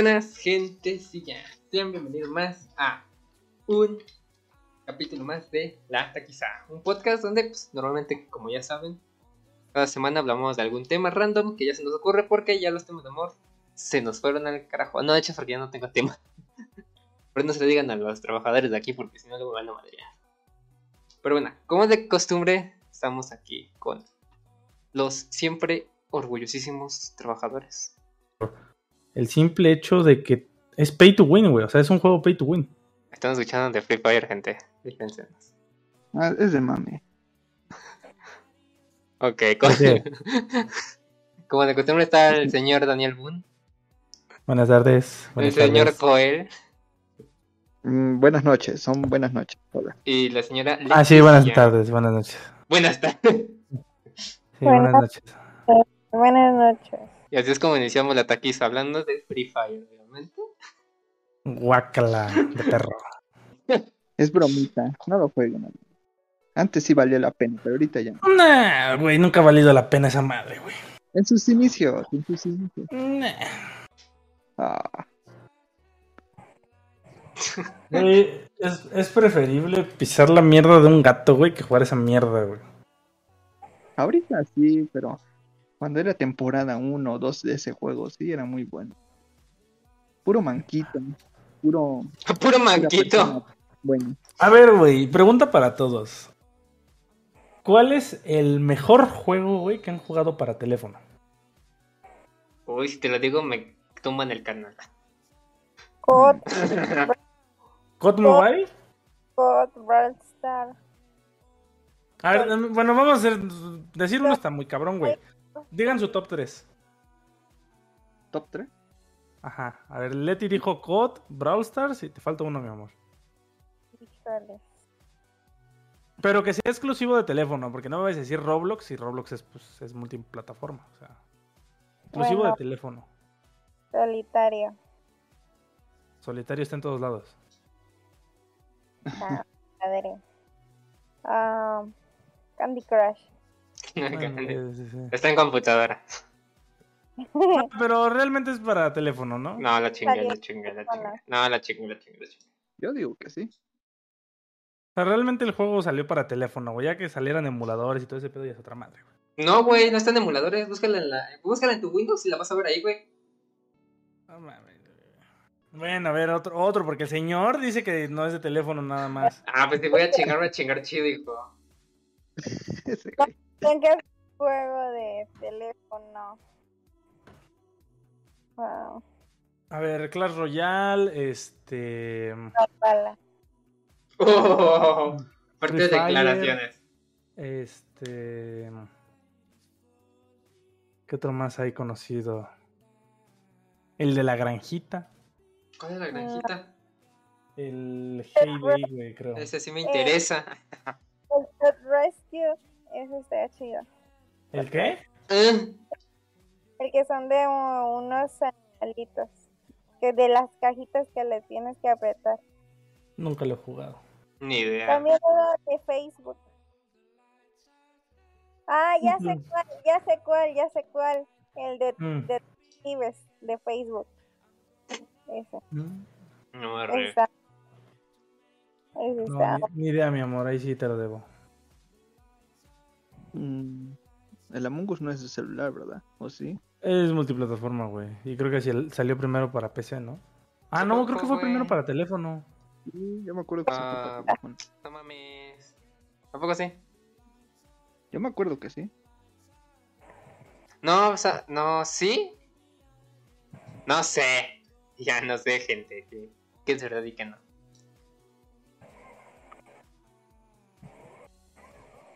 Buenas ya. Sean bienvenidos más a un capítulo más de La Taquiza. Un podcast donde pues, normalmente, como ya saben, cada semana hablamos de algún tema random que ya se nos ocurre porque ya los temas de amor se nos fueron al carajo. No, de hecho, porque ya no tengo tema. Pero no se le digan a los trabajadores de aquí porque si no luego van a madrear. Pero bueno, como de costumbre, estamos aquí con los siempre orgullosísimos trabajadores. El simple hecho de que es pay to win, güey. O sea, es un juego pay to win. Estamos escuchando de Free Fire, gente. Dispensenos. Ah, es de mame. Ok, es. como de costumbre está el señor Daniel Boone, Buenas tardes. el señor tardes. Coel Mm, buenas noches, son buenas noches. Hola. y la señora Ah, sí, buenas Leticia. tardes. Buenas noches. Buenas tardes. Sí, buenas Buenas. noches. Buenas noches. Y así es como iniciamos la taquiza hablando de Free Fire, obviamente. Guácala de perro. Es bromita, no lo jueguen. amigo. Antes sí valía la pena, pero ahorita ya. no. Nah, güey, nunca ha valido la pena esa madre, güey. En sus inicios, en sus inicios. Nah. Ah, Güey, es, es preferible pisar la mierda de un gato, güey, que jugar esa mierda, güey. ahorita sí, pero cuando era temporada 1 o 2 de ese juego, sí, era muy bueno. Puro manquito, puro... Puro manquito. Bueno, A ver, güey, pregunta para todos. ¿Cuál es el mejor juego, güey, que han jugado para teléfono? Uy, si te lo digo, me tumban el canal. COD, ¿COD Mobile? COD, Star. A ver, bueno, vamos a hacer. Decir uno está muy cabrón, güey. Digan su top 3. top 3. Ajá. A ver, Leti dijo COD, Brawl Stars y te falta uno, mi amor. Híjole. Pero que sea exclusivo de teléfono, porque no me vas a decir Roblox y Roblox es, pues, es multiplataforma. O sea, exclusivo Bueno. de teléfono. Solitario. Solitario está en todos lados. Ah, madre. Ah, Candy Crush. Bueno, sí, sí. Está en computadora. Pero realmente es para teléfono, ¿no? No, la chingue, la chingue, la chingue. No, la chingue, la chingue, la chingue. Yo digo que sí. O sea, realmente el juego salió para teléfono, güey. Ya que salieran emuladores y todo ese pedo ya es otra madre, güey. No, güey, no está en emuladores. Búscala en, la... Búscala en tu Windows y la vas a ver ahí, güey. No mames. Bueno, a ver, otro, otro, porque el señor dice que no es de teléfono nada más. Ah, pues te voy a chingar, voy a chingar chido, hijo. ¿En qué juego de teléfono? Wow. A ver, Clash Royale, este. Bala. Oh, fuertes declaraciones. Este. ¿Qué otro más hay conocido? El de la granjita. ¿Cuál es la granjita? El güey, creo. Ese sí me interesa. El Pet Rescue. Ese está chido. ¿El qué? Mm, El que son de unos animalitos. Que de las cajitas que le tienes que apretar. Nunca lo he jugado. Ni idea. También uno de Facebook. Ah, ya sé cuál, ya sé cuál, ya sé cuál. El de Mm. de Facebook. Ese. Mm. No me Ese re. está. Ese ni idea, mi amor, ahí sí te lo debo. Mm, el Among Us no es de celular, ¿verdad? ¿O sí? Es multiplataforma, güey. Y creo que sí, el- salió primero para PC, ¿no? Ah, no, creo que fue primero para teléfono. Sí, yo me acuerdo que sí. fue Ah. para teléfono. No mames. ¿Tampoco sí? Yo me acuerdo que sí. No, o sea, no, ¿sí? No sé. Ya no sé, gente. Que, que es verdad y que no.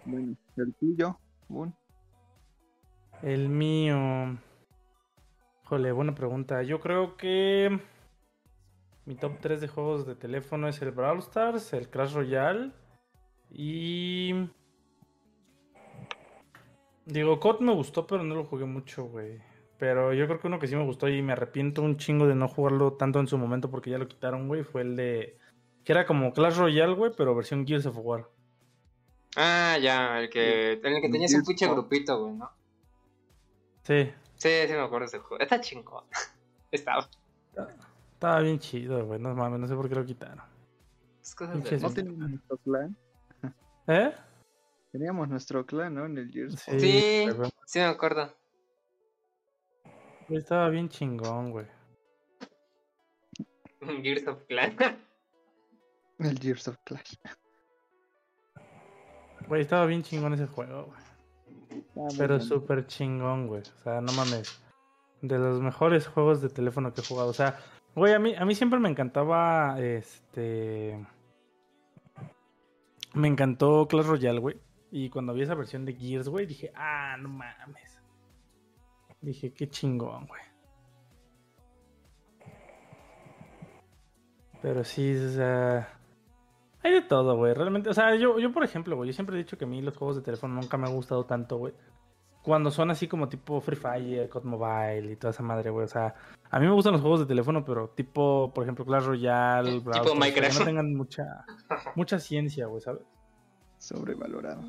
Bueno, el tuyo. El mío. Jole, buena pregunta. Yo creo que mi top 3 de juegos de teléfono es el Brawl Stars, el Clash Royale y... Digo, COD me gustó, pero no lo jugué mucho, güey. Pero yo creo que uno que sí me gustó y me arrepiento un chingo de no jugarlo tanto en su momento porque ya lo quitaron, güey, fue el de... Que era como Clash Royale, güey, pero versión Gears of War. Ah, ya, el que, en el que tenías un pinche grupito, güey, ¿no? Sí. Sí, sí me acuerdo de ese juego. Está chingón. Estaba. Estaba bien chido, güey. No mames, no sé por qué lo quitaron. Es cosas de... No teníamos nuestro clan. ¿Eh? Teníamos nuestro clan, ¿no? En el Gears. Sí, Sí. Sí, me acuerdo. Estaba bien chingón, güey. Gears of Clan. El Gears of Clash. Güey, estaba bien chingón ese juego, güey. Ah, Pero súper chingón, güey. O sea, no mames. De los mejores juegos de teléfono que he jugado. O sea, güey, a mí, a mí siempre me encantaba este. Me encantó Clash Royale, güey. Y cuando vi esa versión de Gears, güey, dije, ah, no mames. Dije, qué chingón, güey. Pero sí, o sea. Hay de todo, güey. Realmente, o sea, yo, yo por ejemplo, güey, yo siempre he dicho que a mí los juegos de teléfono nunca me han gustado tanto, güey. Cuando son así como tipo Free Fire, COD Mobile y toda esa madre, güey. O sea, a mí me gustan los juegos de teléfono, pero tipo, por ejemplo, Clash Royale, Brawl Stars, o sea, que Minecraft. no tengan mucha, mucha ciencia, güey, ¿sabes? Sobrevalorado.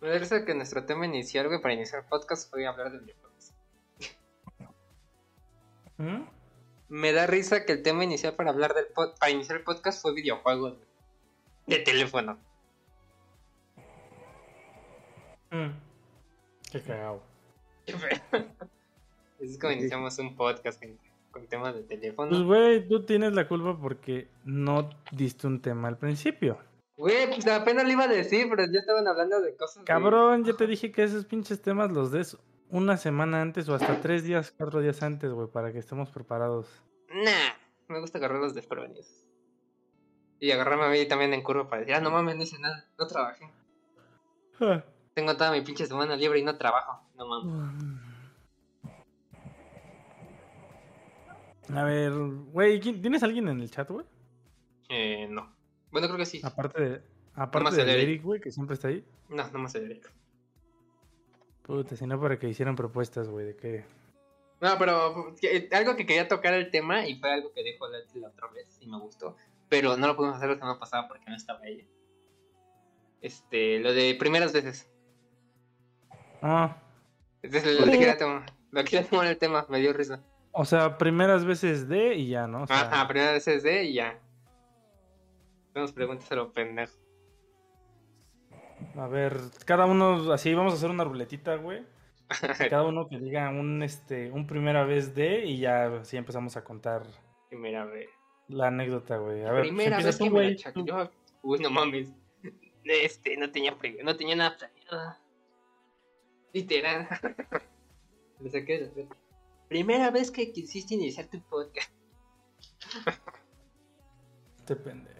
Me risa que nuestro tema inicial, güey, para iniciar el podcast fue hablar de videojuegos. ¿Mm? Me da risa que el tema inicial para hablar del pod- para iniciar el podcast fue videojuegos de teléfono. Mm. Qué cagado. Es como iniciamos un podcast gente, con temas de Pues, teléfono. güey, tú tienes la culpa porque no diste un tema al principio. Güey, pues apenas le iba a decir, pero ya estaban hablando de cosas. de- Cabrón, ya te dije que esos pinches temas los des una semana antes o hasta tres días, cuatro días antes, güey, para que estemos preparados. Nah, me gusta agarrarlos desprevenidos. Y agarrarme a mí también en curva para decir, ah, no mames, no hice nada, no trabajé. Ah. Tengo toda mi pinche semana libre y no trabajo. No mames. A ver, güey, ¿quién- ¿tienes alguien en el chat, güey? Eh, no. Bueno, creo que sí. Aparte de, aparte Nomás de Eric. Güey, que siempre está ahí. No, no más el Eric. Puta, sino para que hicieran propuestas, güey, de que... No, pero que- algo que quería tocar el tema y fue algo que dijo Leti la otra vez y me gustó. Pero no lo pudimos hacer la semana pasada porque no estaba ella. Este, lo de primeras veces. Ah, Entonces, lo, quería tomar, lo quería tomar el tema, me dio risa. o sea, primeras veces de y ya, ¿no? O sea, Ajá, primeras veces de y ya. Tenemos preguntas a lo pendejo. A ver, cada uno, así, vamos a hacer una ruletita, güey. Cada uno que diga un, este, un primera vez de y ya así empezamos a contar Primera vez. la anécdota, güey. A ver, Primera vez tú, que güey. chaqueó. Uy, no mames. Este, no tenía, no tenía nada planeado. Literal. Me saqué de. Primera vez que quisiste iniciar tu podcast. Este pendejo.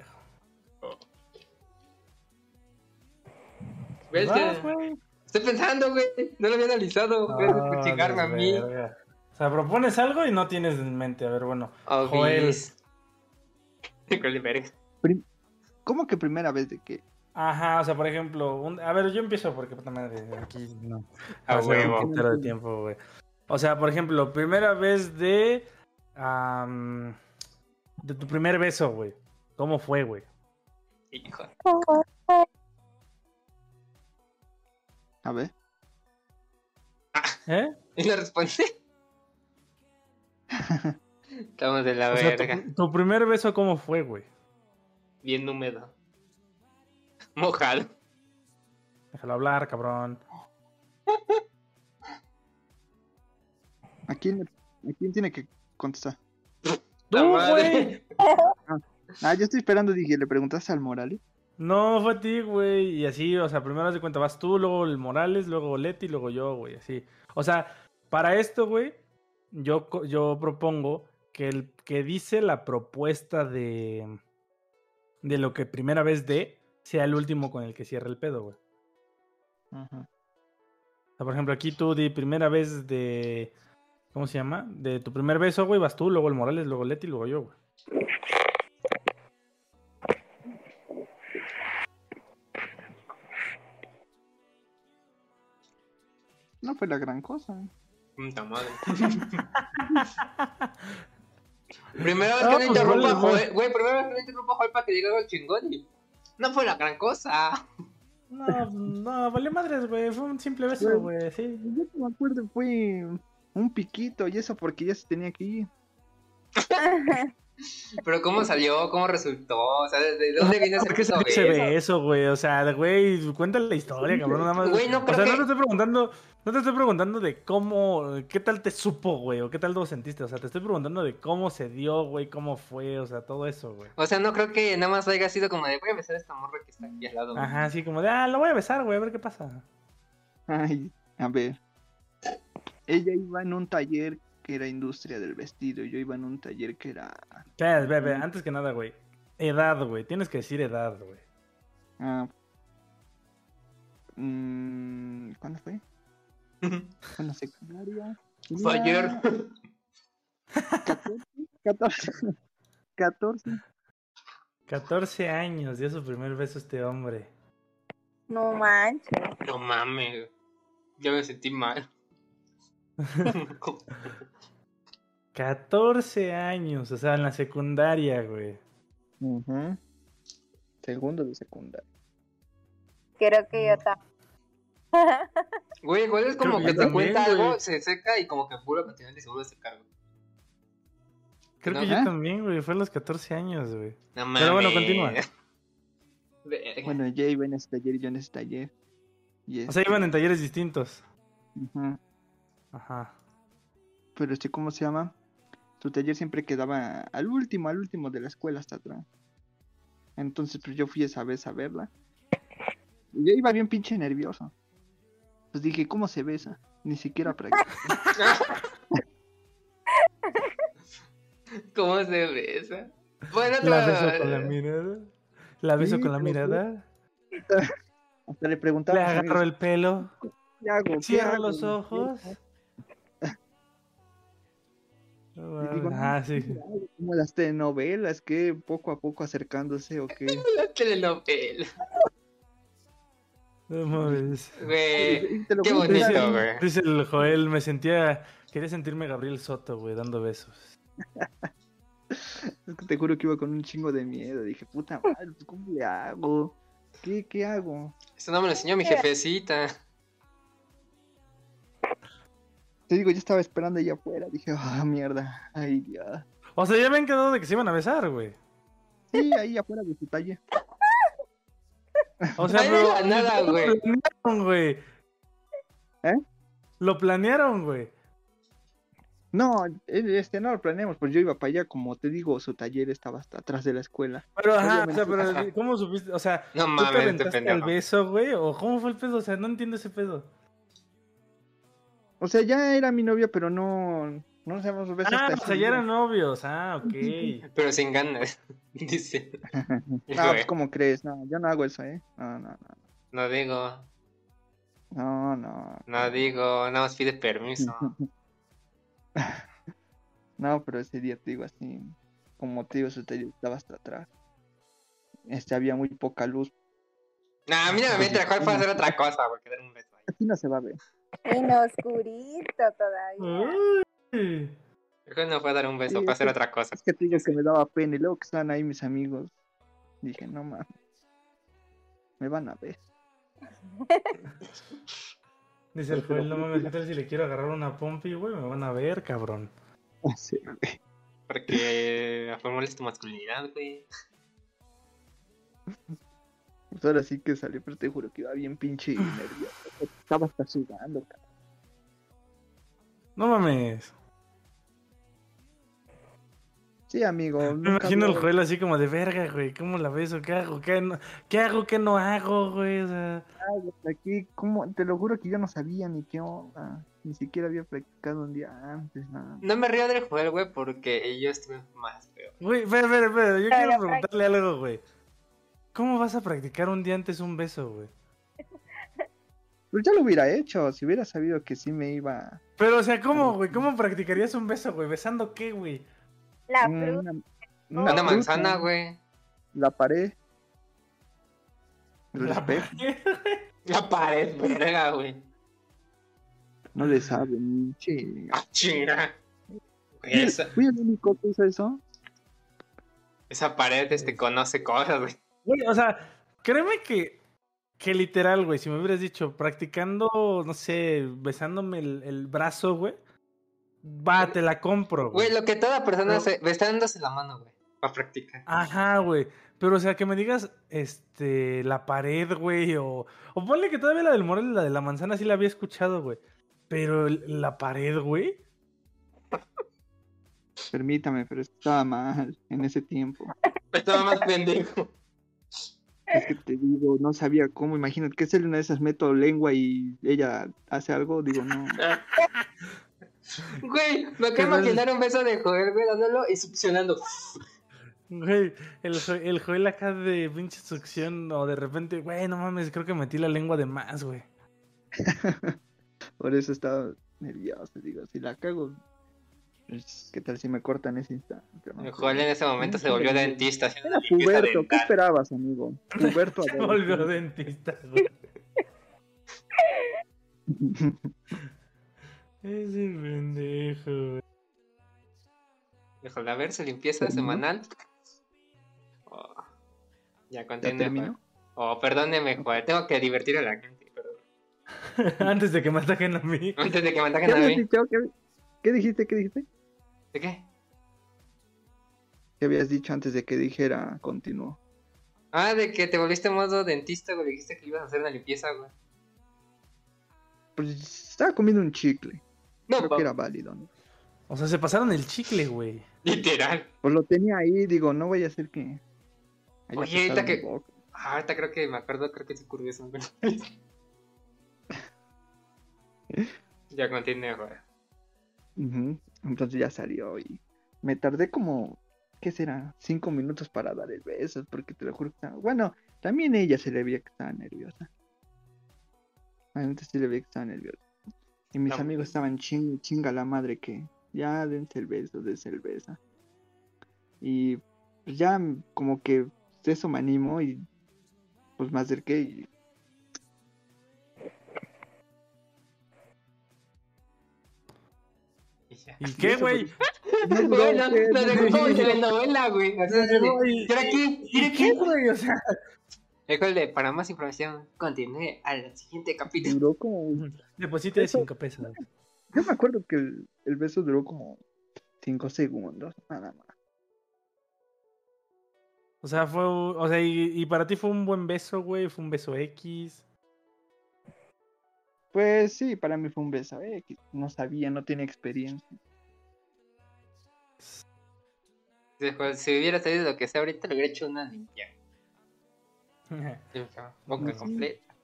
¿Ves Vas, que- güey. Estoy pensando, güey. No lo había analizado. Gracias Ah, chingarme a mí. verga. O sea, propones algo y no tienes en mente. A ver, bueno. Oh, Joel. ¿Cómo que primera vez de que? Ajá, o sea, por ejemplo, un- a ver, yo empiezo porque puta madre, aquí no. A huevo. un putero de tiempo, güey. O sea, por ejemplo, primera vez de. de tu primer beso, güey. ¿Cómo fue, güey? Hijo. A ver. ¿Eh? ¿Y no respondí? Estamos de la O sea, tu, verga. tu primer beso, ¿cómo fue, güey? Bien húmedo. Mojado. Déjalo hablar, cabrón. ¿A quién, ¿A quién tiene que contestar? ¡Tú, güey! Ah, yo estoy esperando, dije, ¿le preguntaste al Morales? No, fue a ti, güey. Y así, o sea, primero haz de cuenta, vas tú, luego el Morales, luego Leti, luego yo, güey, así. O sea, para esto, güey, yo, yo propongo que el que dice la propuesta de, de lo que primera vez dé sea el último con el que cierre el pedo, güey. Ajá. O sea, por ejemplo, aquí tú di primera vez de. ¿Cómo se llama? De tu primer beso, güey, vas tú, luego el Morales, luego Leti, luego yo, güey. No fue la gran cosa. Puta madre. Primera vez No, que no pues, interrumpa a vale, Joel. Güey, primera vez que no interrumpa a Joel para que diga algo chingón y. No fue la gran cosa. No, no, valió madres, güey. Fue un simple beso, güey. Sí. Yo que me acuerdo fue un piquito y eso porque ya se tenía que ir. Pero ¿cómo salió? ¿Cómo resultó? O sea, ¿de de dónde viene ese ¿Por qué se ve eso, güey? O sea, güey, cuéntale la historia, cabrón, nada más. Güey, no o sea, que- no te estoy preguntando, no te estoy preguntando de cómo, qué tal te supo, güey, o qué tal lo sentiste. O sea, te estoy preguntando de cómo se dio, güey, cómo fue, o sea, todo eso, güey. O sea, no creo que nada más haya sido como de voy a besar a esta morra que está aquí al lado. Ajá, así como de, ah, lo voy a besar, güey, a ver qué pasa. Ay, a ver. Ella iba en un taller que era industria del vestido. y Yo iba en un taller que era. Espera, ve, ve, antes que nada, güey. Edad, güey, tienes que decir edad, güey. ah, mm, ¿Cuándo fue? En la secundaria. Fue ayer. 14. 14. 14 años, dio su primer beso este hombre. No manches. No mames. Ya me sentí mal. 14 años, o sea, en la secundaria, güey. Segundo de secundaria. Creo que yo también. Güey, igual es como Creo que que te también, cuenta güey. algo, se seca y como que puro continuamente y se vuelve a secar. güey. Creo No. que yo también, güey, fue a los 14 años, güey. No mames. Pero bueno, continúa. Bueno, ella iba en ese taller y yo en ese taller. O sea, este, iban en talleres distintos. ujú. Ajá. Pero este, ¿cómo se llama? Su taller siempre quedaba al último, al último de la escuela hasta atrás. Entonces, pues yo fui esa vez a verla. Y yo iba bien pinche nervioso. Pues dije, ¿cómo se besa? Ni siquiera practiqué. ¿Cómo se besa? Bueno, La beso con la mirada. La beso Sí, con la mirada. Hasta le preguntaba Le agarro el pelo. ¿qué hago? ¿Qué Cierra hago? los ojos. No Y digo, mames. no, Ah. Como las telenovelas, que poco a poco acercándose o qué. La telenovela. No mames. Güey. Qué bonito, güey. Dice el Joel, me sentía. Quería sentirme Gabriel Soto, güey, dando besos. Es que te juro que iba con un chingo de miedo. Dije, puta madre, ¿cómo le hago? ¿Qué, qué hago? Eso no me lo enseñó mi jefecita. Te digo, yo estaba esperando allá afuera. Dije, ah, mierda. Ay, Dios. O sea, ya habían quedado de que se iban a besar, güey. Sí, ahí afuera de su taller. O sea, pero. nada, lo güey. planearon, güey. ¿Eh? Lo planearon, güey. No, este no lo planeamos, pues yo iba para allá, como te digo, su taller estaba hasta atrás de la escuela. Pero, ajá, o sea, pero Ajá. ¿cómo supiste? O sea, No ¿tú te mames, este aventaste el pendejo. beso, güey? ¿O cómo fue el pedo? O sea, no entiendo ese pedo. O sea, ya era mi novia, pero no, no nos habíamos beso Ah, hasta o sea, ya eran novios. Ah, ok. Pero sin ganas. Dice. Ah, pues, ¿cómo crees? No, yo no hago eso, ¿eh? No, no, no. No digo. No, no. No digo. Nada más pide permiso. No, pero ese día te digo así, como te digo, su taller estaba hasta atrás. Este, había muy poca luz. Nah, mira, mientras cuál puede hacer otra cosa, güey, que dar un beso ahí. Aquí no se va a ver. En oscurito todavía. Uy. Mejor no puede dar un beso, Sí, puede hacer otra cosa. Es que te digo que me daba pena y luego que estaban ahí mis amigos. Dije, no mames. Me van a ver. Dice el Joel, no mames, ¿qué tal si le quiero agarrar una pompi, güey? Me van a ver, cabrón. Sí, güey. Porque formules tu masculinidad, güey. Pues ahora sí que salió, pero te juro que iba bien pinche nervioso. Estaba hasta sudando, cabrón. No mames. Sí, amigo. Me imagino el Joel así como de verga, güey. ¿Cómo la beso? ¿Qué hago? ¿Qué, no... ¿Qué hago? ¿Qué no hago, güey? O sea, Ay, Aquí, ¿cómo? Te lo juro que yo no sabía ni qué onda. Ni siquiera había practicado un día antes, nada. No me río del juego, güey, porque yo estuve más feo. güey, espera, espera, espera. Yo quiero preguntarle algo, güey. ¿Cómo vas a practicar un día antes un beso, güey? Pues ya lo hubiera hecho, si hubiera sabido que sí me iba. Pero, o sea, ¿cómo, güey? ¿Cómo practicarías un beso, güey? ¿Besando qué, güey? La fruta. una Una manzana, güey. La pared. El La espejo. La pared, verga, güey. No le sabe, ni che. Ah, chinga. Fui el único que hizo eso. esa pared este, conoce cosas, güey. Güey, o sea, créeme que Que literal, güey, si me hubieras dicho practicando, no sé, besándome el, el brazo, güey. Va, te la compro, Güey, güey. lo que toda persona Pero- hace, está dándose la mano, güey, para practicar. Ajá, güey. Pero, o sea, que me digas, este, la pared, güey, o... O ponle que todavía la del Morel, la de la manzana, sí la había escuchado, güey. Pero la pared, güey. Permítame, pero estaba mal en ese tiempo. Estaba más pendejo. Es que te digo, no sabía cómo. Imagínate que es una de esas meto lengua y ella hace algo. Digo, no. Güey, me acabo de imaginar un beso de Joel, güey, dándolo y succionando. Güey, el, el Joel acá de pinche succión, o de repente, güey, no mames, creo que metí la lengua de más, güey. Por eso estaba nervioso. Digo, si la cago, ¿qué tal si me cortan ese instante? No. Joel en ese momento se volvió dentista Era puberto, ¿qué esperabas, amigo? Puberto Se volvió dentista. Ese pendejo, güey. Híjole, a ver, su limpieza ¿Terminó? semanal. Oh, ya ¿Ya continúa. terminó? Oh, perdóneme, Joel, tengo que divertir a la gente, perdón. Antes de que me ataquen a mí. Antes de que me ¿Qué ataquen a mí. qué dijiste? ¿Qué dijiste? ¿De qué? ¿Qué habías dicho antes de que dijera continuó? Ah, de que te volviste modo dentista, güey. Dijiste que ibas a hacer una limpieza, güey. Pues estaba comiendo un chicle. No, Creo que era válido, ¿no? O sea, se pasaron el chicle, güey. literal. Pues lo tenía ahí, digo, no voy a hacer que. haya Oye, ahorita que-. Ah, ahorita creo que me acuerdo, creo que se ocurrió eso. güey. ya continúe, güey. Ujú, Entonces ya salió y me tardé como, ¿qué será? Cinco minutos para dar el beso, porque te lo juro que estaba... Bueno, también ella se le veía que estaba nerviosa. Realmente sí le veía que estaba nerviosa. Y mis No. amigos estaban ching, chinga la madre que ya dense el beso, dense el beso. Y pues ya como que eso me animó y pues me acerqué y Y ya. ¿Y qué, güey? no ¿qué? como telenovela, güey. Así de, ¿Y- ¿Quiere aquí? ¿Y ¿Quiere qué, aquí? güey? O sea, Híjole, para más información, continúe al siguiente capítulo. duró como deposite de Eso- 5 pesos. Yo me acuerdo que el, el beso duró como 5 segundos, nada más. O sea, fue. O sea, y, y para ti fue un buen beso, güey. Fue un beso X. Pues sí, para mí fue un beso, eh, que no sabía, no tenía experiencia. Si, Joel, si hubiera sabido lo que sé ahorita, le hubiera hecho una limpia. Limpia, boca Sí. completa.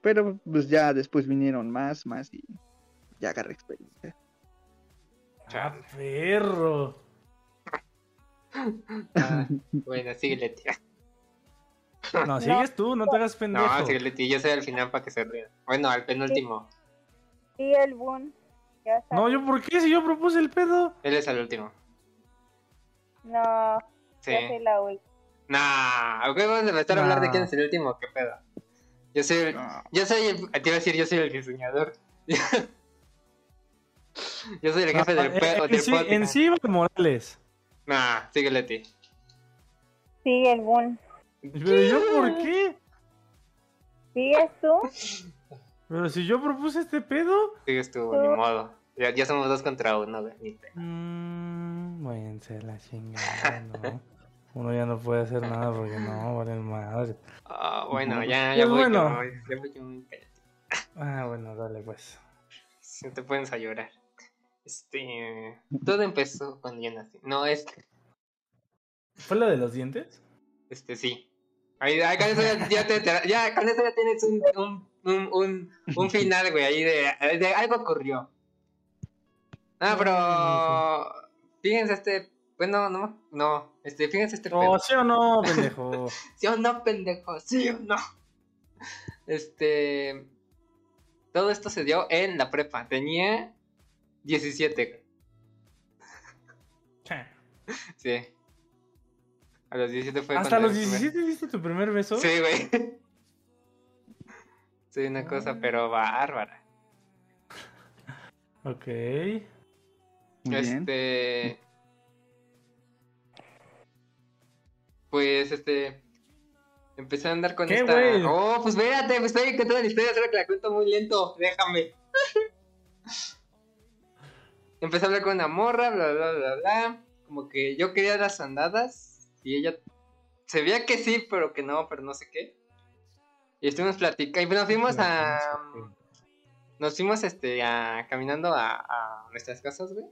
Pero pues ya después vinieron más, más y ya agarré experiencia. ¡Ah, perro! Ah, bueno, síguele, tía. No, sigues tú, no te hagas pendejo. No, síguele, tía. Yo soy al final para que se rían. Bueno, al penúltimo. Sí, el boom. Ya No, yo por qué si yo propuse el pedo. Él es el último. No, Sí. yo soy la última. Nah, ok, vamos a empezar a hablar de quién es el último, qué pedo. Yo soy el, yo soy el, te iba a decir, yo soy el diseñador. yo soy el jefe del, Ah, del sí, podcast. en sí, Morales. Nah, síguele, ti. Sí, el boom. Pero yo por qué? ¿Sigues tú? Pero si yo propuse este pedo. Sigues tú, ni modo. Ya, ya somos dos contra uno, güey. ni Mmm, váyanse la chingada, ¿no? Uno ya no puede hacer nada porque no, vale madre. Ah, bueno, ya, ya Pues voy bueno. yo. Ya voy yo. Ah, bueno, dale pues. Si no te pones a llorar. Este. Todo empezó cuando yo nací. No, es. ¿Fue la de los dientes? Este, sí. Ahí, ahí con eso ya, ya te, ya, con eso ya tienes un, un, un, un, un final, güey, ahí de, de algo ocurrió. Ah, pero. Fíjense este. Bueno, no, no. Este, fíjense este pedo. Oh, ¿sí o no, pendejo? ¿Sí o no, pendejo? ¿Sí o no? Este. Todo esto se dio en la prepa. Tenía 17. Sí. A los 17 fue ¿Hasta los mi primer- 17 diste tu primer beso? Sí, güey. Soy una cosa, Ah. pero bárbara. Ok. muy bien. Empecé a andar con ¿Qué, esta. güey? Oh, pues espérate, pues estoy contando la historia, solo que la cuento muy lento. Déjame. Empecé a hablar con una morra, bla, bla, bla, bla. Como que yo quería las andadas. Y ella. Se veía que sí, pero que no, pero no sé qué. Y estuvimos platicando. Y nos fuimos a. Nos fuimos este, a, caminando a, a nuestras casas, güey.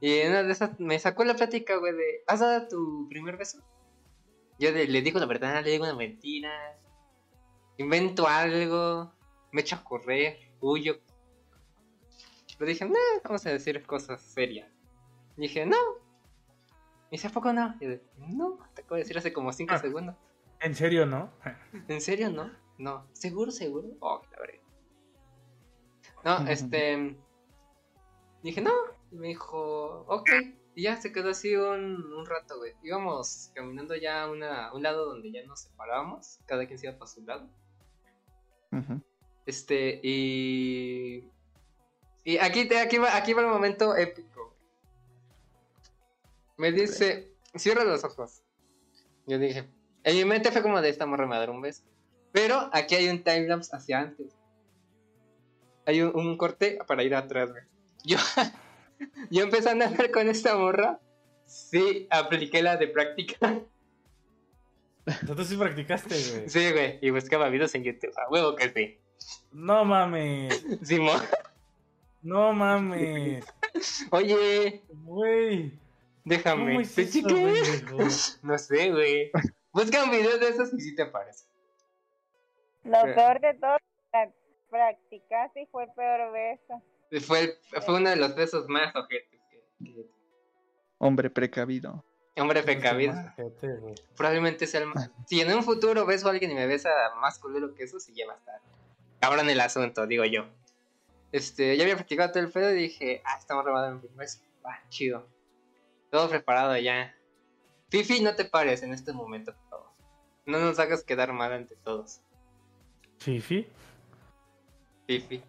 Y en una de esas me sacó la plática, güey, de. ¿Has dado tu primer beso? Yo de- le digo la verdad, le digo una mentira. Invento algo. Me echo a correr, huyo. Pero dije, no, vamos a decir cosas serias. Y dije, no. Y dice, ¿a poco no? Y yo de, no, te acabo de decir hace como 5 Ah. segundos. En serio, ¿no? ¿En serio, no? No. ¿Seguro, seguro? Oh, la verdad. No, este. Dije, no. Y me dijo, ok. Y ya se quedó así un, un rato, güey. Íbamos caminando ya a una, un lado donde ya nos separábamos. Cada quien se iba para su lado. Este, y. Y aquí, te- aquí, va, aquí va el momento épico. Me dice, cierra los ojos. Yo dije, en mi mente fue como de esta morra me un beso. Pero aquí hay un timelapse hacia antes. Hay un, un corte para ir atrás, güey. Yo, yo empezando a andar con esta morra, sí, apliqué la de práctica. Entonces sí practicaste, güey. Sí, güey, y buscaba videos en YouTube. A huevo que sí. No mames. Simón. No mames. Oye, Güey. ¿Cómo déjame. es ¿Te? No sé, güey. Busca un video de esos y sí te aparece. Lo peor de todo, pra- practicaste y fue el peor beso. Fue, el- fue uno de los besos más ojetes que, que- Hombre precavido. Hombre precavido. Probablemente sea el más. Si en un futuro beso a alguien y me besa más culero que eso, sí ya va a estar. Cabrón el asunto, digo yo. Este, ya había practicado todo el pedo y dije, ah, estamos remadando en primer beso. Va, chido. Todo preparado ya. Fifi, no te pares en este momento, por favor. No nos hagas quedar mal ante todos. Fifi. Fifi.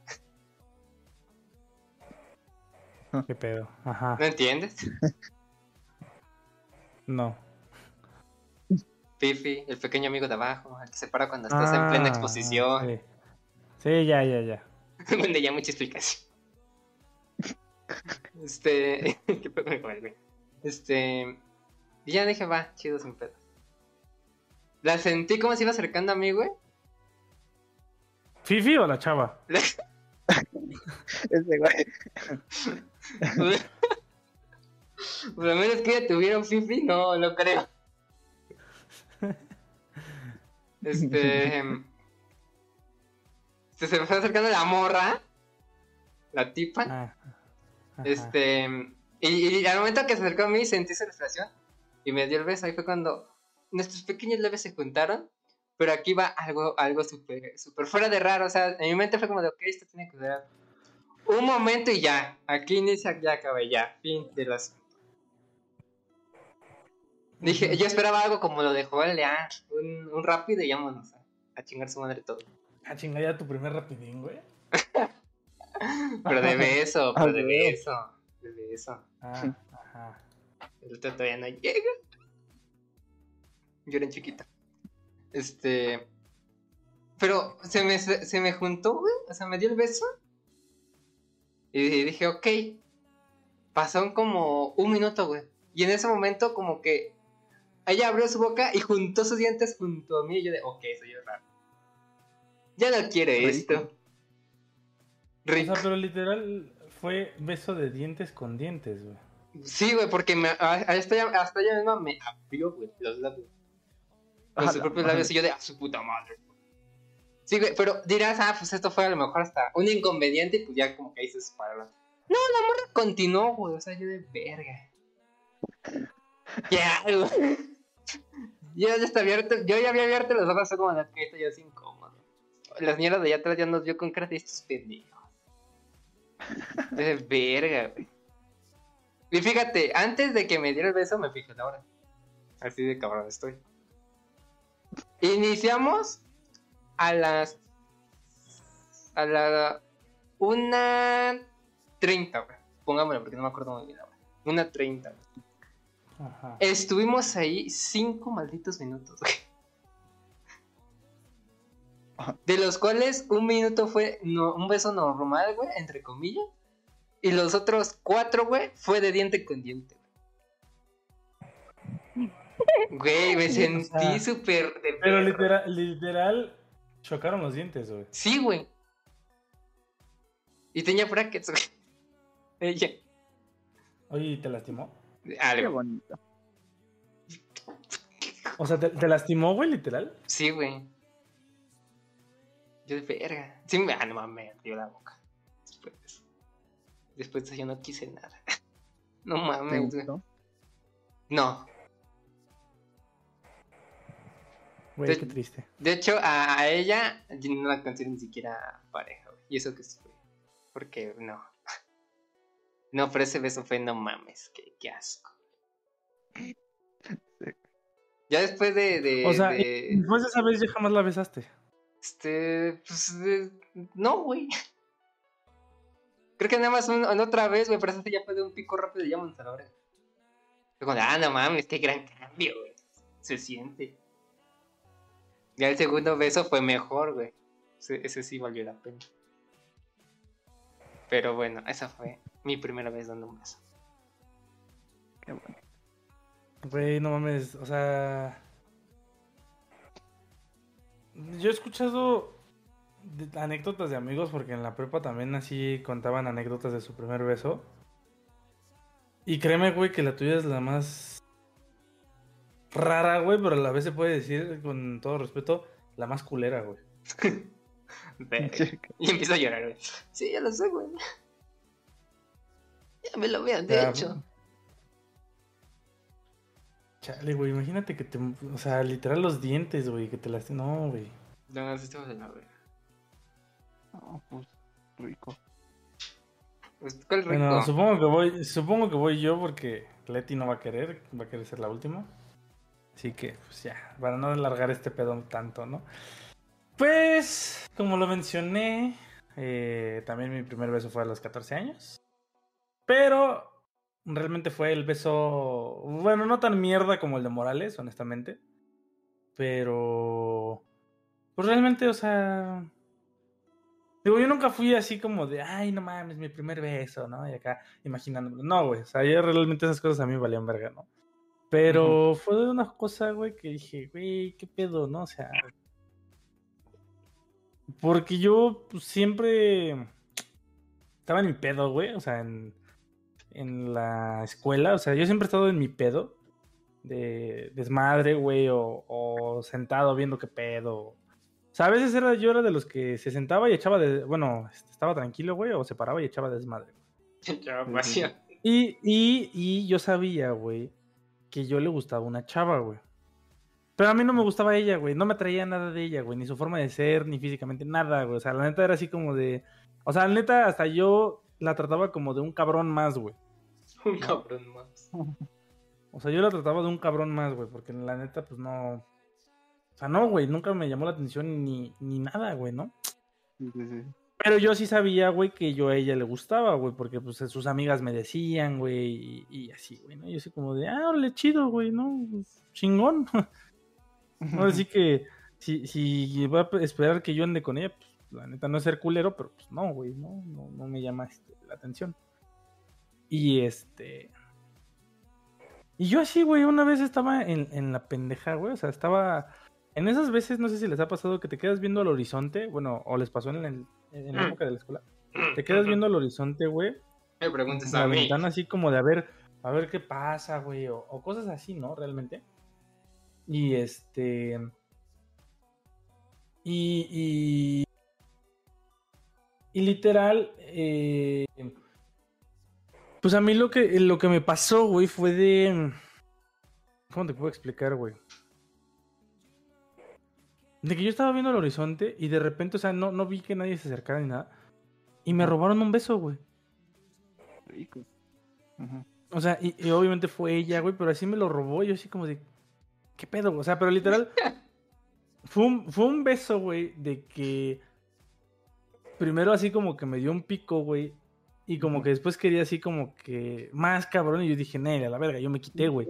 ¿Qué pedo? Ajá. ¿No entiendes? No. Fifi, el pequeño amigo de abajo, el que se para cuando estás en plena Ah, exposición. Sí. Sí, ya, ya, ya. Donde ya mucha explicación. Este. ¿Qué pedo me? Este. Y ya dije, va, chido sin pedo. La sentí como se iba acercando a mí, güey. ¿Fifi o la chava? Ese güey. Por lo menos que ella tuviera un fifi, no, no creo. Este. em, Se, se me fue acercando la morra. La tipa. Ah. Ajá. Este. Y, y al momento que se acercó a mí sentí esa respiración y me dio el beso. Ahí fue cuando nuestros pequeños leves se juntaron. Pero aquí va algo, algo súper súper fuera de raro. O sea, en mi mente fue como de, ok, esto tiene que durar un momento y ya. Aquí inicia, ya acaba, ya. Fin de las. Dije, yo esperaba algo como lo de Joel Leán. Un, un rápido y vámonos a, a chingar su madre todo. Ah, chinga, ya tu primer rapidín, güey. Pero de beso, pero de Ah, beso. De beso. Ah, ajá. El otro todavía no llega. Yo era chiquita. Este. Pero se me, se, me juntó, güey. O sea, me dio el beso. Y dije, ok. Pasó como un minuto, güey. Y en ese momento, como que. Ella abrió su boca y juntó sus dientes junto a mí. Y yo de, ok, soy yo raro. Ya no quiere Rico. esto. O Rico. sea, pero literal fue beso de dientes con dientes, güey. Sí, güey, porque me, hasta, ella, hasta ella misma me abrió, güey, los labios. Con sus propios labios y yo de, a su puta madre. Sí, güey, pero dirás, ah, pues esto fue a lo mejor hasta un inconveniente y pues ya como que ahí se separaron. No, la morra continuó, güey, o sea, yo de verga. Ya, güey. Yo ya estaba abierto, yo ya había abierto los ojos, como de, que esto ya es incómodo. La señora de allá atrás ya nos vio con cara de estos pendejos. De verga, güey. Y fíjate, antes de que me diera el beso, me fijé la hora. Así de cabrón estoy. Iniciamos a las. A la. Una. Treinta, güey. Pongámoslo porque no me acuerdo muy bien la hora. Una treinta, güey. Ajá. Estuvimos ahí cinco malditos minutos, güey. De los cuales un minuto fue no, un beso normal, güey, entre comillas. Y los otros cuatro, güey, fue de diente con diente. Güey, me o sentí sea, súper de Pero literal, literal, chocaron los dientes, güey. Sí, güey. Y tenía brackets, güey. Ella. Oye, ¿y ¿te lastimó? Qué bonito. O sea, ¿te, te lastimó, güey, literal? Sí, güey. Yo de verga. Sí, me, ah, no mames, me dio la boca. Después. Después de eso yo no quise nada. No ¿Te mames, güey. gustó? No. Güey, Te- qué triste. De hecho, a, ella yo no la considero ni siquiera pareja, güey. Y eso que sí fue. Porque no. No, pero ese beso fue no mames, qué, qué asco. Ya después de. de- O sea, de- Después de esa vez ya jamás la besaste. Este. Pues. de- no, güey. Creo que nada más en otra vez, güey, pero ya fue de un pico rápido y llámanos a la hora. Ah, no mames, qué gran cambio, güey. Se siente. Ya el segundo beso fue mejor, güey. Ese, ese sí valió la pena. Pero bueno, esa fue mi primera vez dando un beso. Qué bueno. Güey, no mames, o sea... Yo he escuchado de- anécdotas de amigos porque en la prepa también así contaban anécdotas de su primer beso. Y créeme, güey, que la tuya es la más rara, güey, pero a la vez se puede decir con todo respeto, la más culera, güey. Y empiezo a llorar, güey. Sí, ya lo sé, güey. Ya me lo habían Ya, dicho. Chale, güey, imagínate que te... O sea, literal los dientes, güey, que te las... No, güey. No, sí estamos en la verga. No, pues, rico. Pues, ¿cuál rico? Bueno, supongo que voy, supongo que voy yo porque Leti no va a querer, va a querer ser la última. Así que, pues ya, para no alargar este pedo tanto, ¿no? Pues, como lo mencioné, eh, también mi primer beso fue a los 14 años. Pero realmente fue el beso, bueno, no tan mierda como el de Morales, honestamente. Pero, pues realmente, o sea, Digo, yo nunca fui así como de, ay, no mames, mi primer beso, ¿no? Y acá imaginándolo. No, güey. O sea, yo realmente esas cosas a mí valían verga, ¿no? Pero fue una cosa, güey, que dije, güey, qué pedo, ¿no? O sea. Porque yo pues, siempre estaba en mi pedo, güey. O sea, en, en la escuela. O sea, yo siempre he estado en mi pedo. De desmadre, güey. O, o sentado viendo qué pedo. O sea, a veces era, yo era de los que se sentaba y echaba de. Bueno, este, estaba tranquilo, güey, o se paraba y echaba desmadre. Y, y, y yo sabía, güey, que yo le gustaba una chava, güey. Pero a mí no me gustaba ella, güey. No me atraía nada de ella, güey. Ni su forma de ser, ni físicamente, nada, güey. O sea, la neta era así como de. O sea, la neta, hasta yo la trataba como de un cabrón más, güey. Un cabrón más. O sea, yo la trataba de un cabrón más, güey. Porque la neta, pues no. O sea, no, güey. Nunca me llamó la atención ni, ni nada, güey, ¿no? Sí, sí, sí. Pero yo sí sabía, güey, que yo a ella le gustaba, güey, porque pues sus amigas me decían, güey, y, y así, güey, ¿no? Yo así como de, ah, órale, chido, güey, ¿no? Chingón. Ahora sí que si, si va a esperar que yo ande con ella, pues la neta no es ser culero, pero pues no, güey, no, no, no me llama este, la atención. Y este... Y yo así, güey, una vez estaba en, en la pendeja, güey, o sea, estaba... En esas veces, no sé si les ha pasado que te quedas viendo al horizonte, bueno, o les pasó en, el- en la Mm. época de la escuela. Te quedas viendo al horizonte, güey, Me preguntes en a la mí. ventana así como de a ver, a ver qué pasa, güey, o, o cosas así, ¿no? Realmente. Y este. Y. Y, y literal. eh, pues a mí lo que, lo que me pasó, güey, fue de. ¿Cómo te puedo explicar, güey? De que yo estaba viendo el horizonte y de repente, o sea, no, no vi que nadie se acercara ni nada. Y me robaron un beso, güey. Rico. O sea, y, y obviamente fue ella, güey, pero así me lo robó. y Yo así como de, ¿qué pedo? güey? O sea, pero literal, fue un, fue un beso, güey, de que primero así como que me dio un pico, güey, y como que después quería así como que más cabrón, y yo dije, Nel, a la verga, yo me quité, güey.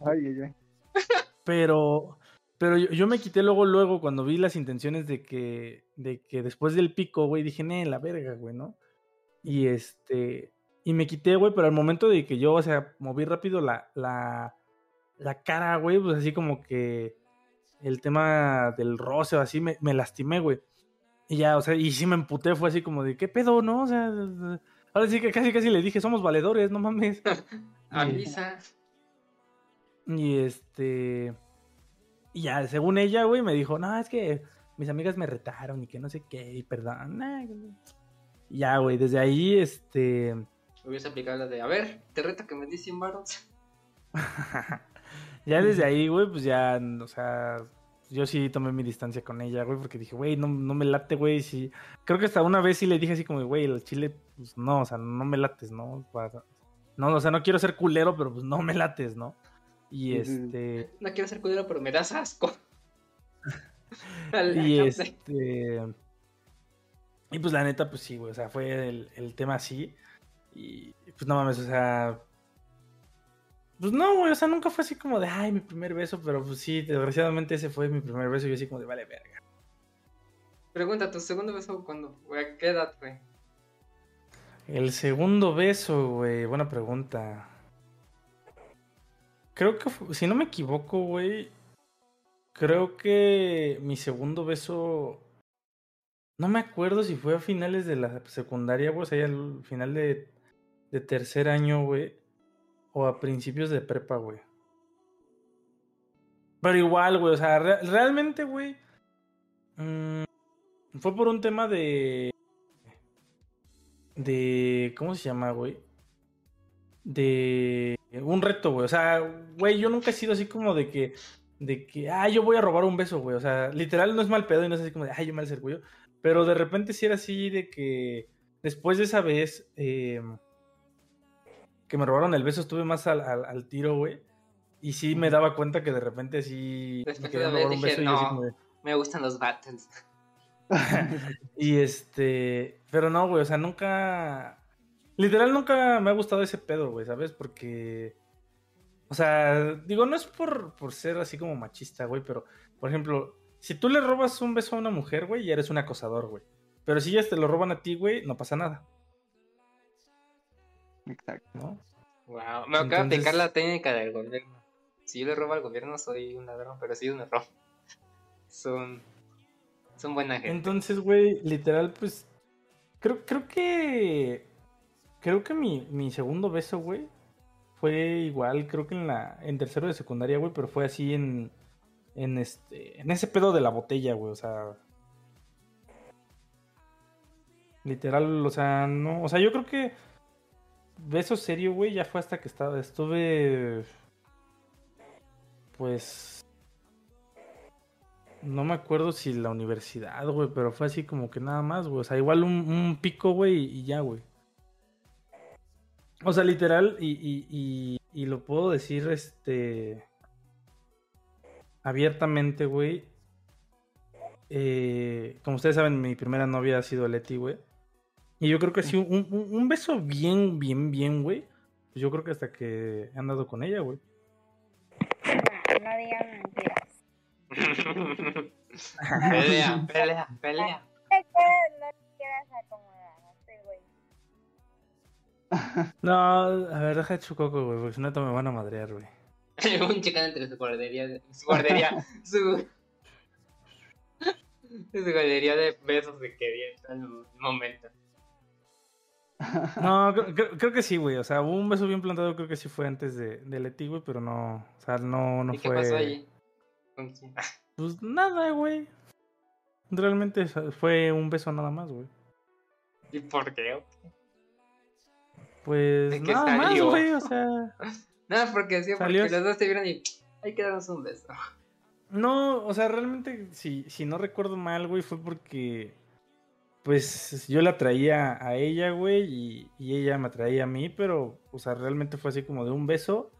Ay, ay, ay. Pero, Pero yo, yo me quité luego, luego, cuando vi las intenciones de que, de que después del pico, güey, dije, nee, la verga, güey, ¿no? Y este, y me quité, güey, pero al momento de que yo, o sea, moví rápido la, la, la cara, güey, pues así como que el tema del roce o así, me, me lastimé, güey. Y ya, o sea, y sí me emputé, fue así como de, ¿qué pedo, no? O sea, ahora sí que casi, casi le dije, somos valedores, no mames. Avisa. Y este. Y ya, según ella, güey, me dijo, no, es que mis amigas me retaron y que no sé qué, y perdón. y ya, güey, desde ahí, este. Hubiese aplicado la de, a ver, te reto que me di 100 baros. ya desde ahí, güey, pues ya, o sea, yo sí tomé mi distancia con ella, güey, porque dije, güey, no, no me late, güey, sí. Creo que hasta una vez sí le dije así como, güey, el chile, pues no, o sea, no me lates, ¿no? No, o sea, no quiero ser culero, pero pues no me lates, ¿no? Y este. No quiero ser culero, pero me das asco. Y este. Y pues la neta, pues sí, güey. O sea, fue el, el tema así. Y pues no mames, o sea. Pues no, güey. O sea, nunca fue así como de, ay, mi primer beso. Pero pues sí, desgraciadamente ese fue mi primer beso. Y yo así como de, vale, verga. Pregunta, ¿tu segundo beso cuándo? Güey, ¿a qué edad, güey? El segundo beso, güey. Buena pregunta. Creo que, si no me equivoco, güey. Creo que mi segundo beso. No me acuerdo si fue a finales de la secundaria, güey. O sea, al final de, de tercer año, güey. O a principios de prepa, güey. Pero igual, güey. O sea, re- realmente, güey. mm, fue por un tema de. De. ¿Cómo se llama, güey? De. Un reto, güey. O sea, güey, yo nunca he sido así como de que. De que, ah, yo voy a robar un beso, güey. O sea, literal no es mal pedo y no es así como de, ay, yo me el. Pero de repente sí era así de que. Después de esa vez. eh, que me robaron el beso, estuve más al, al- al tiro, güey. Y sí me daba cuenta que de repente sí. Después me de robar un dije, beso y yo no. como de, Me gustan los battles. Y este. Pero no, güey, o sea, nunca. Literal, nunca me ha gustado ese pedo, güey, ¿sabes? Porque. O sea, digo, no es por, por ser así como machista, güey, pero, por ejemplo, si tú le robas un beso a una mujer, güey, ya eres un acosador, güey. Pero si ellas te lo roban a ti, güey, no pasa nada, Exacto. ¿no? Wow, me acaba de aplicar la técnica del gobierno. Si yo le robo al gobierno, soy un ladrón, pero si ellos me roban, son, son buena gente. Entonces, güey, literal, pues. Creo, creo que. Creo que mi, mi segundo beso, güey. Fue igual, creo que en la. En tercero de secundaria, güey. Pero fue así en. En este. En ese pedo de la botella, güey. O sea. Literal, o sea, no. O sea, yo creo que. Beso serio, güey, ya fue hasta que estaba. Estuve. Pues. No me acuerdo si la universidad, güey, pero fue así como que nada más, güey. O sea, igual un, pico, güey, y ya, güey. O sea, literal, y, y, y, y lo puedo decir, este... Abiertamente, güey. Eh, como ustedes saben, mi primera novia ha sido Leti, güey. Y yo creo que sí, un, un- un beso bien, bien, bien, güey. Pues yo creo que hasta que he andado con ella, güey. No digan mentiras. pelea, pelea, pelea. No te quieras acomodar, este güey. No, a ver, deja de chucoco, güey, porque si no te me van a madrear, güey. un chicano entre su guardería, de- su guardería, su, su guardería de besos de que viene en un momento. No, creo, creo- creo que sí, güey. O sea, hubo un beso bien plantado, creo que sí fue antes de, de Leti, güey, pero no. O sea, no, no ¿Y qué fue. pasó allí? ¿Con quién? Pues nada, güey. Realmente fue un beso nada más, güey. ¿Y por qué? Pues ¿De qué nada más, salió? güey. O sea, Nada, porque sí, porque los dos te vieron y hay que darnos un beso. no, o sea, realmente, si, si no recuerdo mal, güey, fue porque. Pues yo la traía a ella, güey, y, y ella me traía a mí, pero, o sea, realmente fue así como de un beso.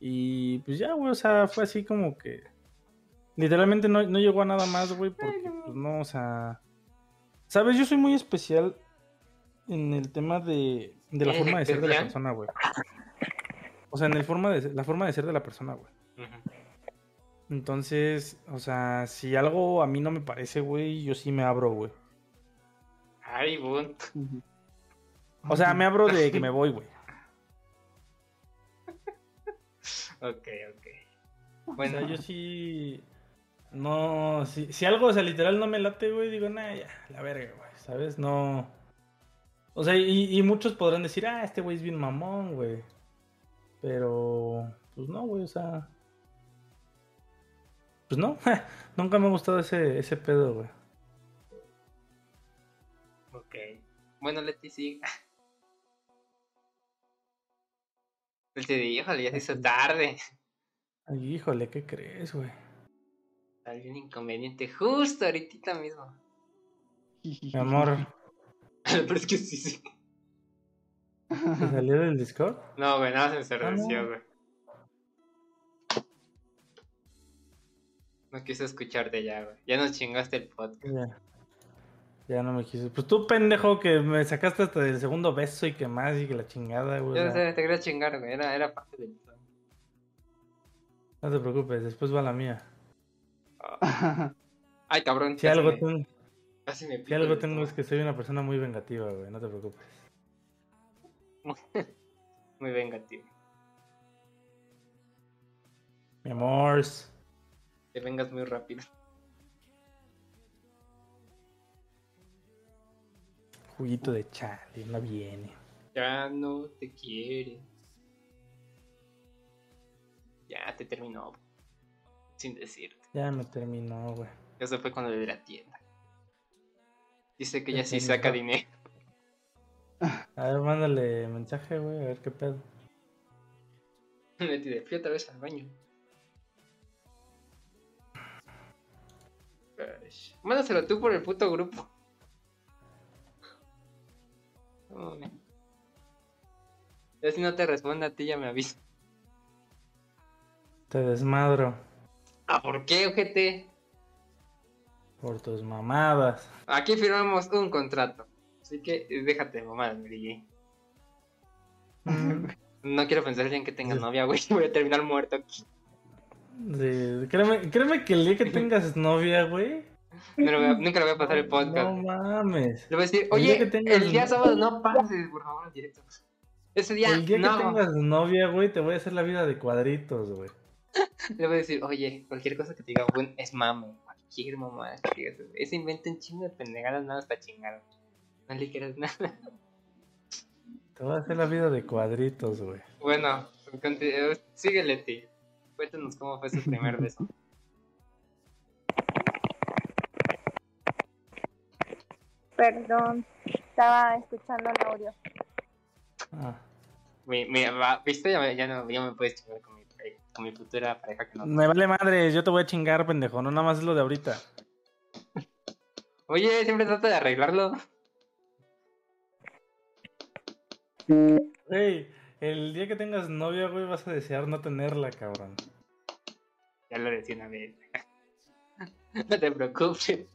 Y pues ya, güey, o sea, fue así como que. Literalmente no, no llegó a nada más, güey, porque, pues no, o sea. Sabes, yo soy muy especial en el tema de, de la ¿Eres forma de ser de la persona, güey. O sea, en el forma de, la forma de ser de la persona, güey. Entonces, o sea, si algo a mí no me parece, güey, yo sí me abro, güey. Ay, bun. Ujú. O sea, me abro de que me voy, güey. Ok, ok. O Bueno, sea, yo sí. No, si, si algo, o sea, literal no me late, güey, digo, nah, ya, la verga, güey, ¿sabes? No. O sea, y, y muchos podrán decir, ah, este güey es bien mamón, güey. Pero, pues no, güey, o sea. Pues no, nunca me ha gustado ese, ese pedo, güey. Ok. Bueno, Leti, sí. Leti, híjole, ya se hizo tarde. Ay, híjole, ¿qué crees, güey? Un inconveniente justo ahorita mismo. Mi amor, Pero es que sí, sí. ¿te salió del Discord? No, güey, nada más se Ah, encerreció, no. güey. No quise escucharte ya, güey. Ya nos chingaste el podcast. Ya no me quiso. Pues tú, pendejo, que me sacaste hasta el segundo beso y que más y que la chingada, güey. Yo no sé, te quería chingar, güey. Era, era parte del plan. No te preocupes, después va la mía. Ay, cabrón. Si casi algo, me- tengo, casi me si algo tengo es que soy una persona muy vengativa, güey. No te preocupes. Muy vengativo. Mi amor. Te vengas muy rápido. Juguito de chale, no viene. Ya no te quiere. Ya te terminó. Sin decirte. Ya me terminó, güey. Se fue con lo de la tienda. Dice que Ya sí saca dinero. A ver, mándale mensaje, güey, a ver qué pedo. Leti de fui otra vez al baño. Mándaselo tú por el puto grupo. Me- Ya si no te responde a ti, ya me avisa. Te desmadro Ah, ¿por qué, ojete? por tus mamadas. Aquí firmamos un contrato. Así que déjate, mamá, Mary Mm, No quiero pensar en que tenga Sí. novia, güey. Voy a terminar muerto aquí. sí, créeme, créeme que el día que tengas novia, güey. No lo voy a- nunca le voy a pasar el podcast. No mames. Le voy a decir, El oye, día el día sábado no pases, por favor, en directo. Ese día, El día no. que tengas novia, güey, te voy a hacer la vida de cuadritos, güey. Le voy a decir, oye, cualquier cosa que te diga, buen, es mame. Cualquier mamá que digas. Ese inventa un chingo de pendejadas, nada para chingar. No le quieras nada. Te voy a hacer la vida de cuadritos, güey. Bueno, eh, síguele, ti. Cuéntanos cómo fue su primer beso. Perdón, estaba escuchando el audio. Ah. Mi, ¿Viste? Ya, me- ya no, ya me puedes chingar con mi, con mi futura pareja que no. Me vale madre, yo te voy a chingar, pendejo. No nada más es lo de ahorita. Oye, siempre trata de arreglarlo. Güey, el día que tengas novia, güey, vas a desear no tenerla, cabrón. Ya lo decía una vez. no te preocupes.